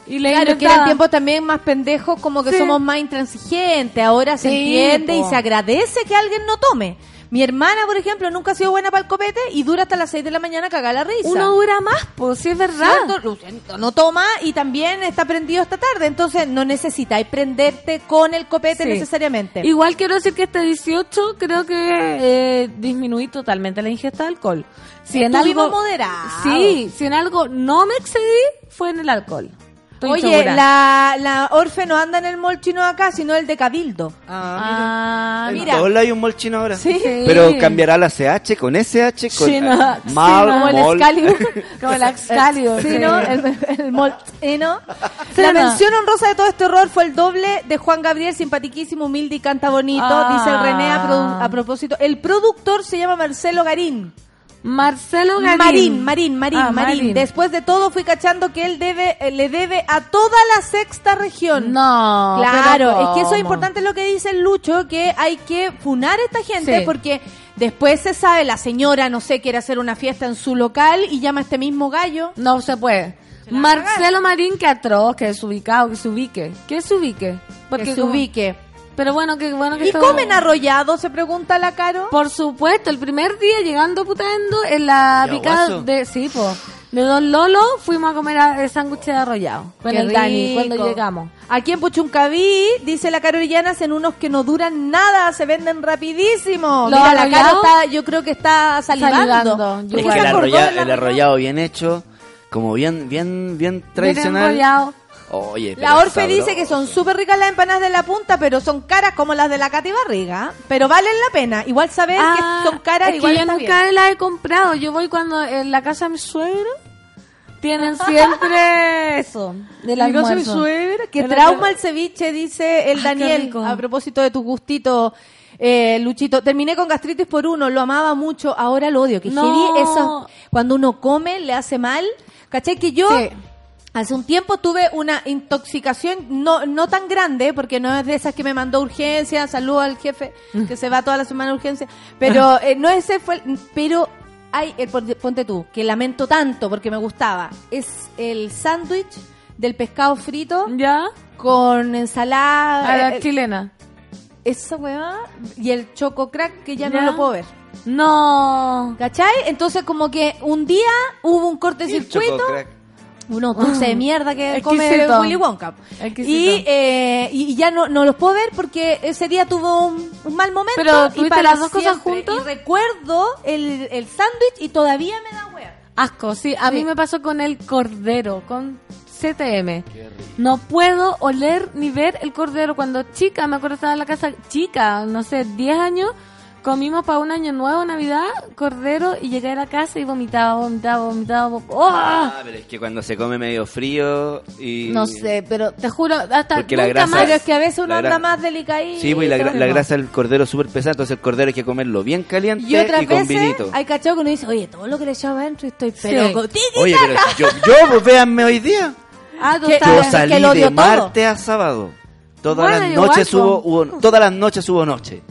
Y le Claro, que inventaba- eran tiempos también más pendejos, como que Sí. somos más intransigentes. Ahora se Sí, entiende y se agradece que alguien no tome. Mi hermana, por ejemplo, nunca ha sido buena para el copete y dura hasta las 6 de la mañana cagar la risa. Uno dura más, pues, sí es verdad. ¿Cierto? No toma y también está prendido esta tarde, entonces no necesitáis prenderte con el copete Sí. necesariamente. Igual quiero decir que este 18 creo que eh, disminuí totalmente la ingesta de alcohol. Si en Estuvimos algo moderados. Sí, si en algo no me excedí fue en el alcohol. Estoy Oye, segura. la, la Orfe no anda en el mall chino acá, sino el de Cabildo. Ah, En mira. todos lados hay un mall chino ahora. Sí. Pero cambiará la CH con SH, con Sí, no, eh, sí, mal, como el. Excalibur. Como el Excalibur, Sí. ¿no? El, el mall chino. Sí, La no. mención honrosa de todo este horror fue el doble de Juan Gabriel, simpatiquísimo, humilde y canta bonito. Ah. Dice el René a, a propósito. El productor se llama Marcelo Garín. Marcelo Garín. Marín, Marín, Marín, Ah, Marín. Marín. Después de todo fui cachando que él debe, eh, le debe a toda la sexta región. No, Claro, es que eso es importante lo que dice el Lucho, que hay que funar a esta gente Sí. porque después se sabe, la señora, no sé, quiere hacer una fiesta en su local y llama a este mismo gallo. No se puede. Marcelo Marín, que atroz, que desubicado, que se ubique. Que se ubique. que se ubique. Pero bueno, que bueno que ¿Y comen arrollado? Se pregunta la Caro. Por supuesto, el primer día llegando putando en la picada de sí, po, de Don Lolo fuimos a comer a- el sándwich de arrollado con Qué el Dani cuando llegamos. Aquí en Puchuncaví, dice la Caro hacen unos que no duran nada, se venden rapidísimo. ¿Los Mira, la Caro está, yo creo que está salivando. Es que el, acordó arrolla- de la el arrollado bien hecho, como bien, bien, bien tradicional. enrollado. Oye, pero La Orfe dice que son súper ricas las empanadas de la punta, pero son caras como las de la Cati Barriga. Pero valen la pena. Igual saber Ah, que son caras, es igual que yo está nunca bien. las he comprado. Yo voy cuando en la casa de mi suegro tienen siempre eso del cosa, mi almuerzo. suegra, Que trauma el ceviche, dice el Ay, Daniel. A propósito de tu gustito, eh, Luchito. Terminé con gastritis por uno, lo amaba mucho, ahora lo odio. Que No. heavy eso, cuando uno come, le hace mal. ¿Cachai? Que yo... Sí. Hace un tiempo tuve una intoxicación no, no tan grande, porque no es de esas que me mandó urgencia, saludo al jefe que se va toda la semana a urgencia, pero eh, no ese fue, el- pero hay, el, ponte- ponte tú, que lamento tanto porque me gustaba, es el sándwich del pescado frito ¿Ya? con ensalada, A la eh, chilena. esa weá, y el choco crack que ya, Ya. no lo puedo ver. No. ¿Cachai? Entonces como que un día hubo un chococrack. Unos dulces de mierda que come Exquisito. Willy Wonka. Y, eh, y ya no, no los puedo ver porque ese día tuvo un, un mal momento. Pero, y ¿tuviste para las dos cosas juntas? Y recuerdo el, el sándwich y todavía me da wea. Asco, sí. A Sí. mí me pasó con el cordero, con CTM. No puedo oler ni ver el cordero. Cuando chica, me acuerdo estaba en la casa, chica, no sé, 10 años, comimos para un año nuevo, Navidad, cordero, y llegué a la casa y vomitaba, vomitaba, vomitaba. vo- ¡Oh! Ah, pero es que cuando se come medio frío y... No sé, pero te juro, hasta Porque la nunca grasa- más. Pero es que a veces uno La anda gra- más delicadito. Sí, pues y la, la grasa del cordero es súper pesada, entonces el cordero hay que comerlo bien caliente Y otras y con veces vinito. hay cachado que uno dice, oye, todo lo que le echaba adentro y estoy pero Sí. con- Oye, pero yo, yo, pues véanme hoy día. Ah, tú Yo que salí lo de todo. martes a sábado. Todas Bueno, las noches hubo, hubo- todas las noches hubo noche.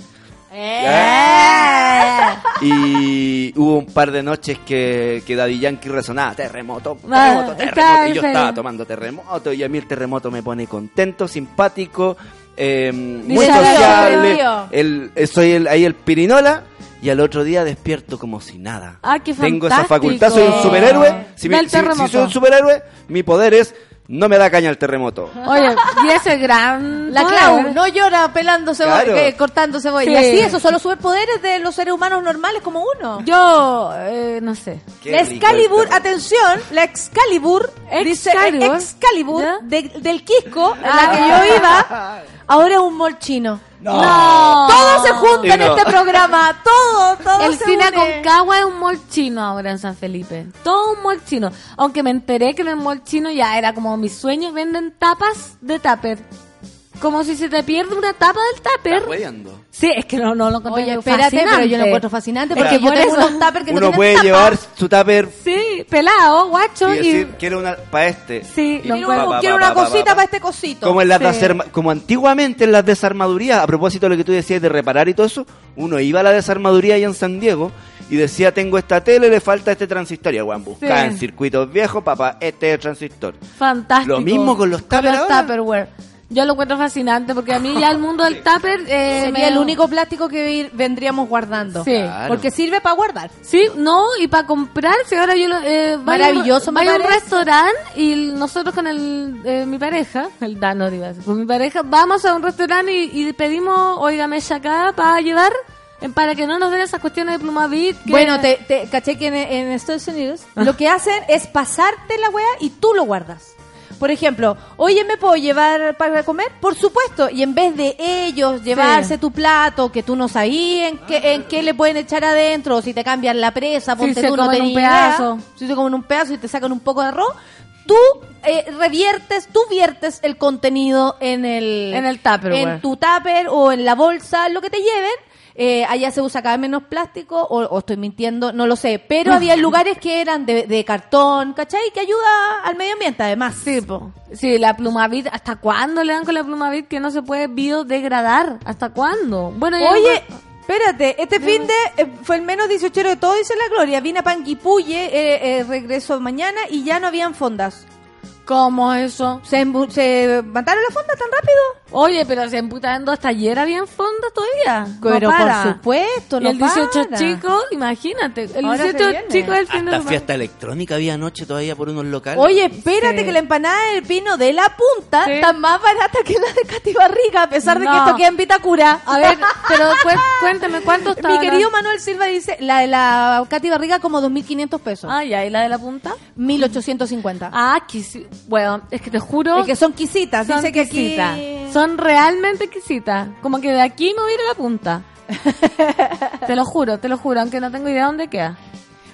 Eh. Y hubo un par de noches que, que Daddy Yankee resonaba, terremoto, Ah, terremoto, terremoto. Y yo estaba tomando terremoto y a mí el terremoto me pone contento, simpático, eh, muy Dice, "Adiós, sociable. adiós". El, soy el, ahí el pirinola y al otro día despierto como si nada. Ah, qué Tengo esa facultad, soy un superhéroe. Si, Del si- soy un superhéroe, mi poder es no me da caña el terremoto. Oye, y ese gran. La. Clau no llora pelando cebolla, Claro. eh, cortando cebolla. Sí. Y así, esos son los superpoderes de los seres humanos normales como uno. Yo, eh, no sé. Qué la Excalibur, atención, la Excalibur, dice Excalibur. Excalibur ¿Ya? de- del Quisco, en la Ah. que yo iba, ahora es un mall No. Todo se junta en no. este programa, todo, todo El se cine une. Aconcagua es un mall chino ahora en San Felipe. Todo un mall chino. Aunque me enteré que en el mall chino ya era como mi sueño, venden tapas de tupper. Como si se te pierde una tapa del tupper. Sí, es que no, no lo encontré Oye, espérate, pero yo lo encuentro fascinante porque Claro. yo tengo unos tuppers que no Uno tienen puede tapa. llevar su tupper Sí, pelado, guacho, y y... decir, quiero una para este. Sí, lo Quiero, encuentro- quiero una cosita para este cosito. Como en las Sí. desarma- como antiguamente en las desarmadurías, a propósito de lo que tú decías de reparar y todo eso, uno iba a la desarmaduría allá en San Diego y decía, tengo esta tele, le falta este transistor. Y weón buscaba Sí. en circuitos viejos, papá, este es el transistor. Fantástico. Lo mismo con los Con tupper los ahora. Tupperware. Yo lo encuentro fascinante porque a mí ya el mundo del tupper eh, Sería me- el único plástico que vendríamos guardando. Sí. Claro. Porque sirve para guardar. Sí, no, y para comprar, si ahora yo lo, eh, vaya a un- Maravilloso, vaya a un restaurante y nosotros con el, eh, mi pareja, el Dano, decir, con mi pareja, vamos a un restaurante y, y pedimos, oiga, mesa acá para llevar, para que no nos den esas cuestiones de plumavit. que- Bueno, te, te caché que en, en Estados Unidos lo que hacen es pasarte la weá y tú lo guardas. Por ejemplo, oye, ¿me puedo llevar para comer? Por supuesto. Y en vez de ellos llevarse tu plato, que tú no sabías en qué, en qué le pueden echar adentro, o si te cambian la presa, Si ponte se tú no comen un tenías idea, pedazo. si te comen un pedazo y te sacan un poco de arroz, tú eh, reviertes, tú viertes el contenido en el... En el Tupperware. En tu tupper o en la bolsa, lo que te lleven. Eh, allá se usa cada vez menos plástico, o, o estoy mintiendo, no lo sé. Pero había lugares que eran de, de cartón, ¿cachai? Que ayuda al medio ambiente, además. Sí, po. Sí, la plumavit, ¿hasta cuándo le dan con la plumavit que no se puede biodegradar? ¿Hasta cuándo? Bueno, Oye, espérate, este fin de eh, fue el menos 18 de todo, dice la Gloria. Vine a Panguipulli, eh, eh, regreso mañana y ya no habían fondas. ¿Cómo eso? ¿Se, se mataron las fondas tan rápido? Oye, pero se emputando hasta ayer había en fondo todavía. Pero no por supuesto, Y no el 18 para. chico, imagínate. El Ahora se 18 viene. chico del fin de fiesta electrónica había anoche todavía por unos locales. Oye, espérate Sí. que la empanada del pino de la punta Sí. está más barata que la de Cati Barriga, a pesar de que esto queda en Vitacura. A ver, pero cu- cuéntame, ¿cuánto está? Mi la- querido Manuel Silva dice, la de la Katy Barriga como 2.500 pesos. Ah, ya, ¿y la de la punta? 1.850. Ah, quisi- bueno, es que te juro... Es que son quisitas, son dice que aquí... quisitas. Son realmente exquisitas. Como que de aquí me voy a ir a la punta. te lo juro, te lo juro, aunque no tengo idea dónde queda.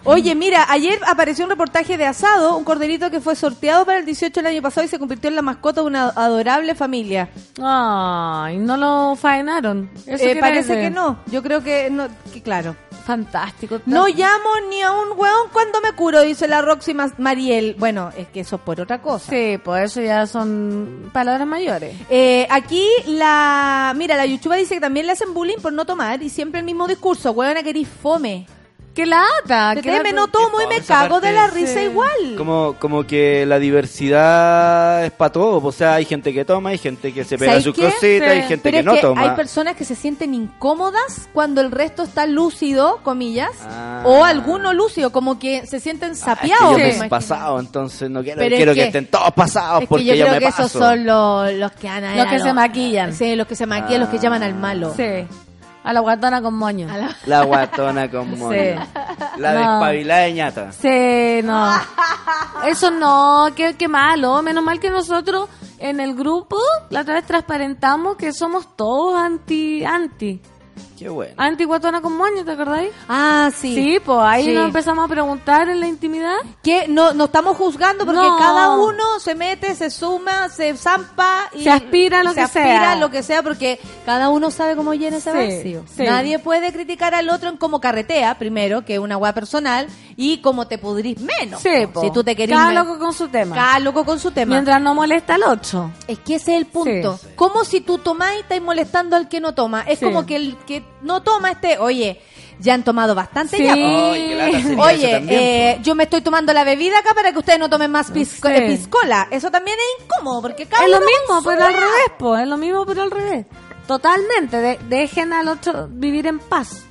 Oye, mira, ayer apareció un reportaje de asado, un corderito que fue sorteado para el 18 del año pasado y se convirtió en la mascota de una adorable familia. Ay, no lo faenaron. Eso Eh, parece que no, yo creo que no, que claro. Fantástico. No llamo ni a un hueón cuando me curo, dice la Roxy Mariel. Bueno, es que eso es por otra cosa. Sí, pues eso ya son palabras mayores. Eh, aquí la... Mira, la Yuchuba dice que también le hacen bullying por no tomar y siempre el mismo discurso. Hueona, querís fome. ¡Qué lata! Teme, lata. no tomo y me cago de la risa Sí. igual. Como, como que la diversidad es para todo. O sea, hay gente que toma, hay gente que se pega ¿Sabes sus qué? cositas, Sí. hay gente Pero que es no que toma. hay personas que se sienten incómodas cuando el resto está lúcido, comillas, Ah. o alguno lúcido, como que se sienten Ah, es que sapiados. yo me me he pasado, entonces no quiero, Pero es quiero que, que- estén todos pasados Es porque que yo yo, creo me que paso. esos son los, los que han Los que se maquillan. Sí, los que se maquillan, los que llaman al malo. Sí. A la guatona con moño. A la- La guatona con moño. La No. despabilada de ñata. Sí, no. Eso no, qué, qué malo. Menos mal que nosotros en el grupo la otra vez transparentamos que somos todos anti, anti. Qué bueno. Anti guatona con moño, ¿te acordáis? Ah, sí. Sí, pues ahí Sí. nos empezamos a preguntar en la intimidad. Que no, no estamos juzgando porque No. cada uno se mete, se suma, se zampa y Se aspira a lo se que aspira sea. a lo que sea porque cada uno sabe cómo llena ese Sí, vacío. sí. Nadie puede criticar al otro en cómo carretea, primero, que es una weá personal, y cómo te pudrís menos. Sí, po. po. Si tú te querís... Cada loco con su tema. Cada loco con su tema. Mientras no molesta al otro. Es que ese es el punto. Sí. Como si tú tomás y estás molestando al que no toma. Es Sí. como que el que no toma este, oye, ya han tomado bastante Sí. ya. Ay, Oye, también, eh, yo me estoy tomando la bebida acá para que ustedes no tomen más pisco- Sí. eh, piscola. Eso también es incómodo porque cada Es lo mismo, pero al revés, pues. Es lo mismo, pero al revés. Totalmente. De- dejen al otro vivir en paz.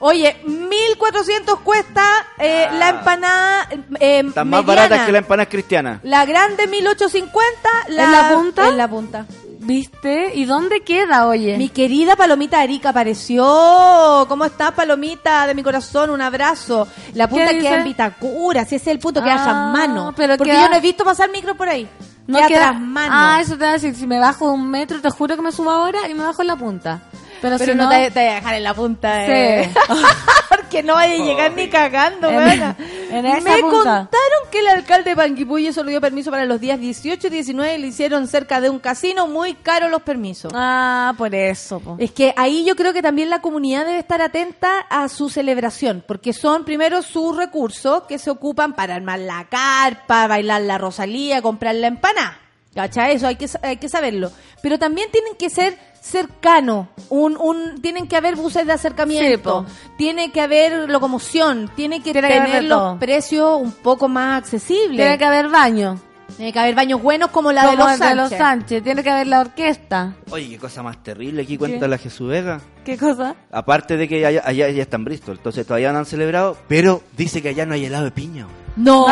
Oye, 1400 cuesta eh, Ah. la empanada eh, Están más baratas que la empanada cristiana. La grande 1850, la ¿En la punta? En la punta. ¿Viste? ¿Y dónde queda, oye? Mi querida Palomita Arica apareció. ¿Cómo estás, Palomita de mi corazón? Un abrazo. La punta ¿Qué queda en Vitacura, si ese es el punto, queda Ah, tras mano. pero Porque queda- yo no he visto pasar micro por ahí. No queda, queda- tras mano. Ah, eso te va a decir. Si me bajo un metro, te juro que me subo ahora y me bajo en la punta. Pero, Pero si no no, te, te voy a dejar en la punta. Sí. eh. Porque no vaya a llegar ni cagando, En- weona. en esa Me punta. contaron que el alcalde de Panguipulli solo dio permiso para los días 18 y 19 y le hicieron cerca de un casino muy caro los permisos. Ah, por eso. po. Es que ahí yo creo que también la comunidad debe estar atenta a su celebración, porque son primero sus recursos que se ocupan para armar la carpa, bailar la Rosalía, comprar la empanada. ¿Cachai? Eso hay que, hay que saberlo. Pero también tienen que ser cercanos, un, un, tienen que haber buses de acercamiento, tiene que haber locomoción, tiene que Tiene tener los todo. precios un poco más accesibles. Tiene que haber baño. Tiene que haber baños buenos como la de los el de los Sánchez. Sánchez. Tiene que haber la orquesta. Oye, qué cosa más terrible aquí cuenta ¿Qué? la Jesús Vega. ¿Qué cosa? Aparte de que allá, allá ya está en Bristol, entonces todavía no han celebrado, pero dice que allá no hay helado de piña. No.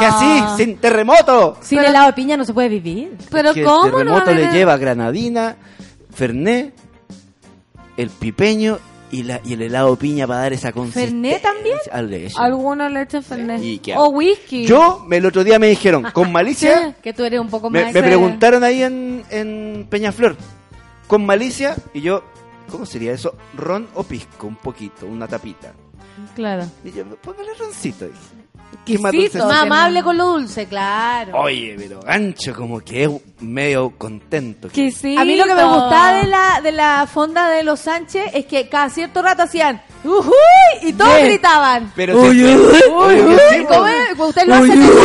¿Qué así? ¡Sin terremoto! Sin helado de piña no se puede vivir. Pero que ¿cómo el no terremoto le lleva granadina, fernet, el pipeño y, la, y el helado de piña para dar esa consistencia. ¿Fernet también? al de eso. Algunos le echan Fernet. ¿Y qué O whisky. Yo, me- el otro día me dijeron, con malicia, Que tú eres un poco más... me, me preguntaron ahí en, en Peñaflor, con malicia, y yo, ¿cómo sería eso? ¿Ron o pisco? Un poquito, una tapita. Claro. Y yo, póngale roncito. dije. Qué más dulce? más amable con lo dulce, claro. Oye, pero gancho como que es medio contento. Que sí. A mí lo que me gustaba de la, de la fonda de los Sánchez es que cada cierto rato hacían ¡Ujuy! y todos Bien. gritaban. Pero ¡Uy, si- uy, uy, sí, uy! ¿Cómo pues. es? Usted lo Uy, hace en uy. la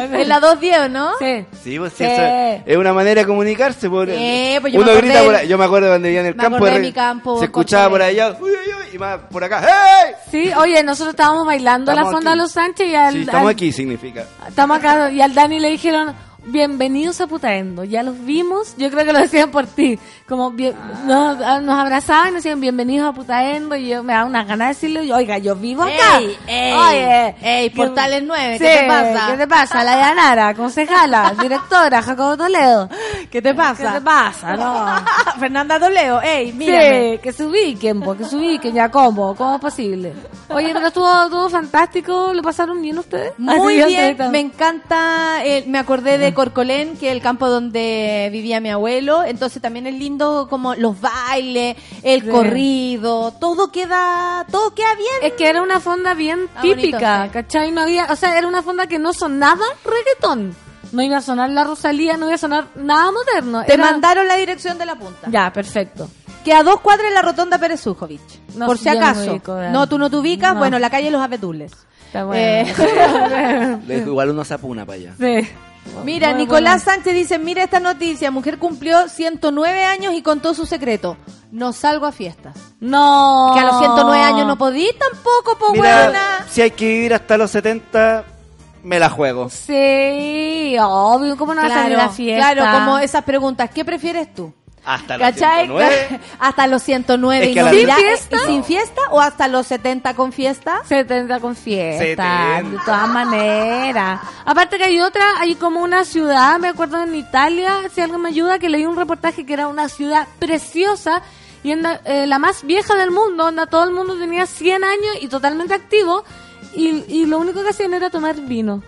210, en la 210, ¿no? Sí. Sí, pues sí, Sí. eso es una manera de comunicarse. Por, Eh, pues yo me uno acordé grita del- por ahí. Yo me acuerdo cuando vivía en el me campo. acordé de mi campo, se escuchaba por allá, uy, uy, uy, y más por acá. ¡Hey! Sí, oye, nosotros estábamos bailando Estamos la fonda aquí. los Sánchez y al, Sí, estamos al- aquí, significa. estamos acá y al Dani le dijeron bienvenidos a Putaendo. Ya los vimos, yo creo que lo decían por ti. Como bien- nos, abrazaban y nos decían bienvenidos a Putaendo y yo me daba unas ganas de decirle, yo, oiga, yo vivo acá. Ey, ey, oye, ey, Portales 9, Sí, ¿qué te pasa? ¿Qué te pasa? La Yanara, concejala, directora, Jacobo Toledo. ¿Qué te pasa? ¿Qué te pasa? No. Fernanda Doleo, ey, mírame. Sí, que se ubiquen, po, que se ubiquen, ya cómo, cómo es posible. Oye, pero estuvo todo fantástico, ¿lo pasaron bien ustedes? Muy Así, bien, me encanta, eh, me acordé de Corcolén, que es el campo donde vivía mi abuelo, entonces también es lindo como los bailes, el Sí. corrido, todo queda, todo queda bien. Es que era una fonda bien Ah, bonito, típica, sí. ¿cachai? No había, o sea, era una fonda que no sonaba reggaetón. No iba a sonar la Rosalía, no iba a sonar nada moderno. Te Era- mandaron la dirección de la punta. Ya, perfecto. Que a dos cuadras en la rotonda Pérez. No, por si yo no acaso. ubico, no, tú no te ubicas, No. bueno, la calle Los Abetules. Está Eh, bueno. Dijo, igual uno sapuna para allá. sí. Mira, Nicolás Sánchez dice, mira esta noticia, mujer cumplió 109 años y contó su secreto. No salgo a fiestas. No. Que a los 109 años no podí tampoco, po Mira, buena. si hay que vivir hasta los 70, me la juego. Sí, obvio, ¿cómo no va a salir a fiesta? claro, como esas preguntas, ¿qué prefieres tú? Hasta los ¿Cachai? 109. hasta los 109 Es y no ¿Sin fiesta? ¿y sin fiesta o hasta los 70 con fiesta? 70 con fiesta, 70. de todas maneras. Aparte que hay otra, hay como una ciudad, me acuerdo en Italia, si alguien me ayuda, que leí un reportaje que era una ciudad preciosa y eh, la más vieja del mundo, onda, todo el mundo tenía 100 años y totalmente activo y, y lo único que hacían era tomar vino.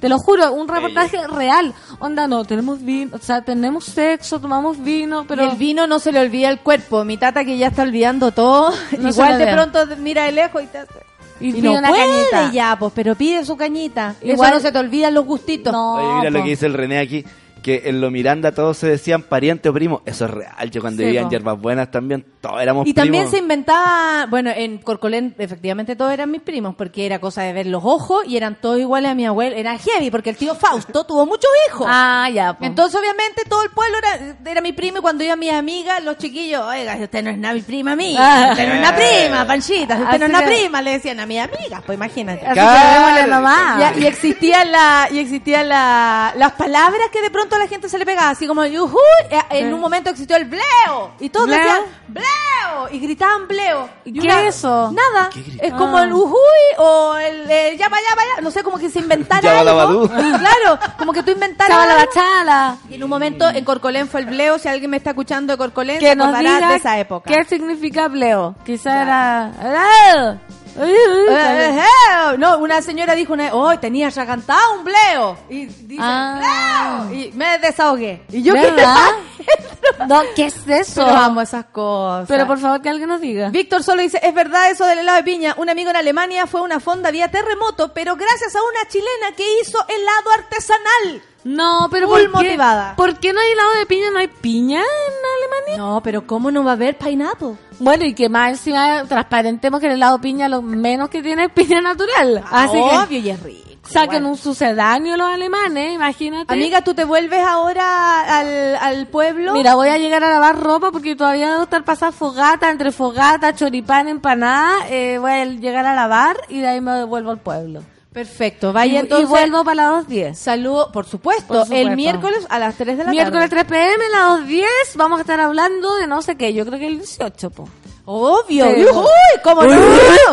Te lo juro, un reportaje real. Onda, no, tenemos vino, o sea, tenemos sexo, tomamos vino, pero... Y el vino no se le olvida el cuerpo. Mi tata que ya está olvidando todo, No igual de pronto mira de lejos y te hace... Y Y pide no una puede cañita. ya, pues, pero pide su cañita. Igual- Igual no se te olvidan los gustitos. No, Oye, mira lo que dice el René aquí. Que en lo Miranda todos se decían pariente o primo. Eso es real. Yo cuando Sí, vivía po. en Yerbas Buenas también, todos éramos Y también primos. se inventaba, bueno, en Corcolén efectivamente todos eran mis primos, porque era cosa de ver los ojos y eran todos iguales a mi abuelo. Era heavy, porque el tío Fausto tuvo muchos hijos. Ah, ya, po. Entonces, obviamente, todo el pueblo era, era mi primo y cuando iba mis amigas, los chiquillos, oiga, usted no es una mi prima mía, Ah. usted no es una prima, panchita, usted no es una que- prima, le decían a mis amigas, pues imagínate. Así que. Y, y existían la, y existían la, las palabras que de pronto a la gente se le pegaba, así como yujú, eh, en un momento existió el bleo, y todos ¿Bleo? decían bleo, y gritaban bleo. ¿Y qué una- es eso? Nada, ¿Qué es Ah. como el ujuy o el eh, ya vaya, vaya, no sé, como que se inventara algo. badú. Claro, como que tú inventaras Chala la chala. Y en un momento en Corcolén fue el bleo, si alguien me está escuchando de Corcolén, Que se nos diga de esa época. qué significa bleo. Quizá Ya. era... Eh, eh, eh, no, una señora dijo, una, oh, tenía ya cantado un bleo. Y dice, Ah. bleo. Y me desahogué. Y yo, ¿Verdad? No, ¿qué es eso? Pero amo esas cosas. Pero por favor que alguien nos diga. Víctor solo dice, es verdad eso del helado de piña. Un amigo en Alemania fue a una fonda vía terremoto, pero gracias a una chilena que hizo helado artesanal. No, pero Full ¿por qué? motivada. ¿Por qué no hay helado de piña? ¿No hay piña en Alemania? No, pero ¿cómo no va a haber pineapple? Bueno, y que más encima transparentemos que el helado piña lo menos que tiene es piña natural. Así que Obvio y es rico. saquen igual. un sucedáneo los alemanes, imagínate. Amiga, ¿tú te vuelves ahora al, al pueblo? Mira, voy a llegar a lavar ropa porque todavía debo estar pasando fogata, entre fogata, choripán, empanada. Eh, voy a llegar a lavar y de ahí me devuelvo al pueblo. Perfecto, vaya y, entonces. y vuelvo para las 2.10. Saludo, por supuesto, Por supuesto. el miércoles a las 3 de la Miércoles tarde. 3 pm, a las 2.10, vamos a estar hablando de no sé qué. Yo creo que el 18, po. Obvio. Sí. Uy, ¿cómo no?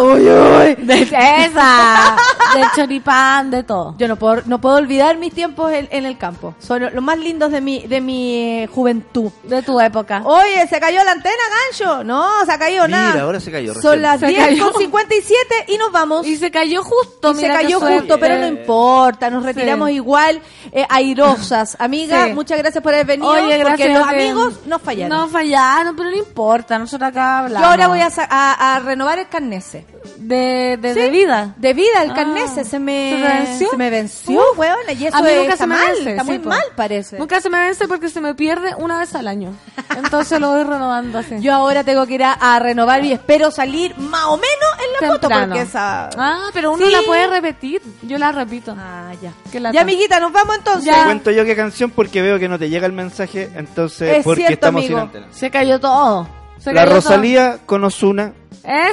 Uy, uy. De esa, de choripán, de todo. Yo no puedo, no puedo olvidar mis tiempos en, en el campo. Son los más lindos de mi, de mi eh, juventud. De tu época. Oye, se cayó la antena, gancho. No, se ha caído Mira, nada. ahora se cayó. Son recién. las Se 10 cayó. con 57 y nos vamos. Y se cayó justo, Y se mira qué cayó suerte. justo, pero no importa, nos retiramos Sí. igual eh, airosas. Amiga, Sí. muchas gracias por haber venido, Oye, gracias. porque los amigos nos fallaron. No fallaron, pero no importa, nosotros acá hablamos. Yo ahora voy a, sa- a, a renovar el carnese. De, de, Sí, de vida. De vida, el Ah. carnese se me, ¿Se te venció? se me venció, weona, y eso A mí es- nunca está se me mal, vence, está sí, muy mal parece. Nunca se me vence porque se me pierde una vez al año. Entonces lo voy renovando así. Yo ahora tengo que ir a, a renovar y espero salir más o menos en la foto Temprano. porque esa... Ah, pero uno Sí. la puede repetir. Yo la repito. Ah, ya. Que la Ya, amiguita, nos vamos entonces. Ya. Cuento yo qué canción porque veo que no te llega el mensaje, entonces Es porque cierto, estamos amigo. sin antena. Se cayó todo. La Rosalía con Osuna. Qué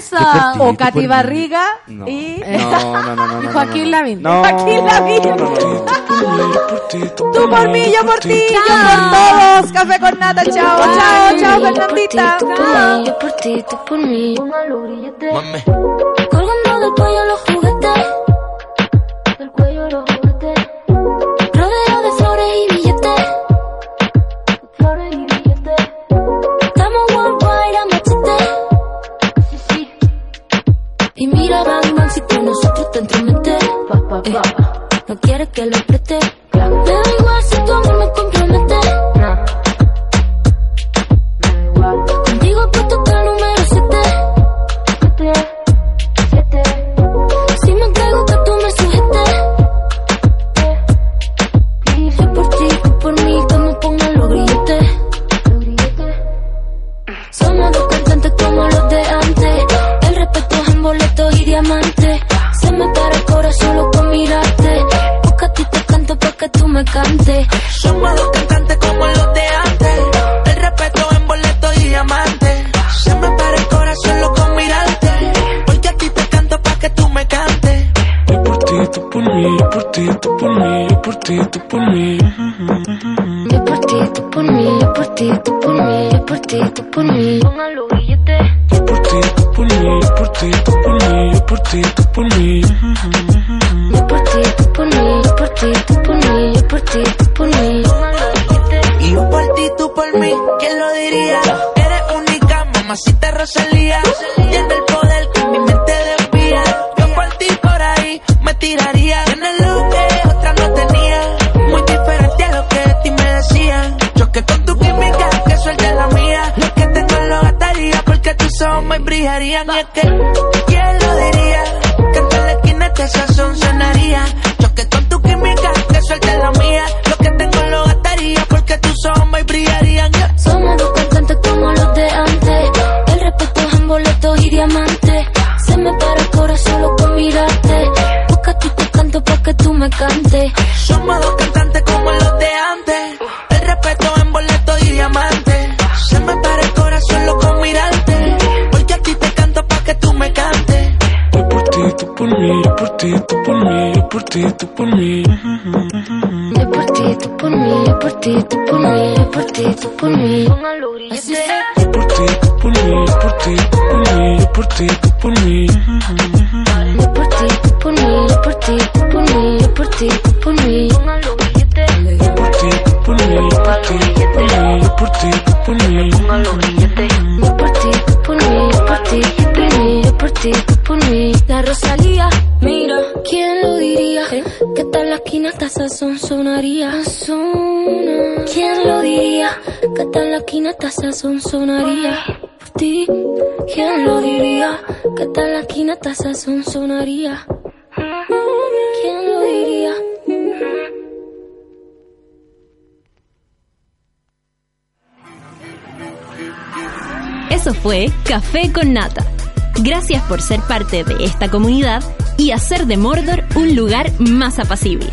O Katy Barriga No. y... No, no, no, no. Y no, Joaquín no, no. Lavín. No, Joaquín Lavín. no, no, no. Tú por mí, yo por ti, yo por todos. Café con nata, chao, chao, chao, Fernandita. Tú por mí, yo por ti, tú por mí. Colgando del cuello los juguetes. Del cuello los entrometes. Eh, no quieres que lo preste. Me mí, yo por ti, ti, tú por mí. Yo por ti, tú por mí, yo por ti, tú por mí, yo por ti, tú por mí. Hasta en la esquina esta sazón sonaría. Por ti, ¿quién lo diría? Que en la esquina esta sazón sonaría. ¿Quién lo diría? Eso fue Café con Nata. Gracias por ser parte de esta comunidad y hacer de Mordor un lugar más apacible.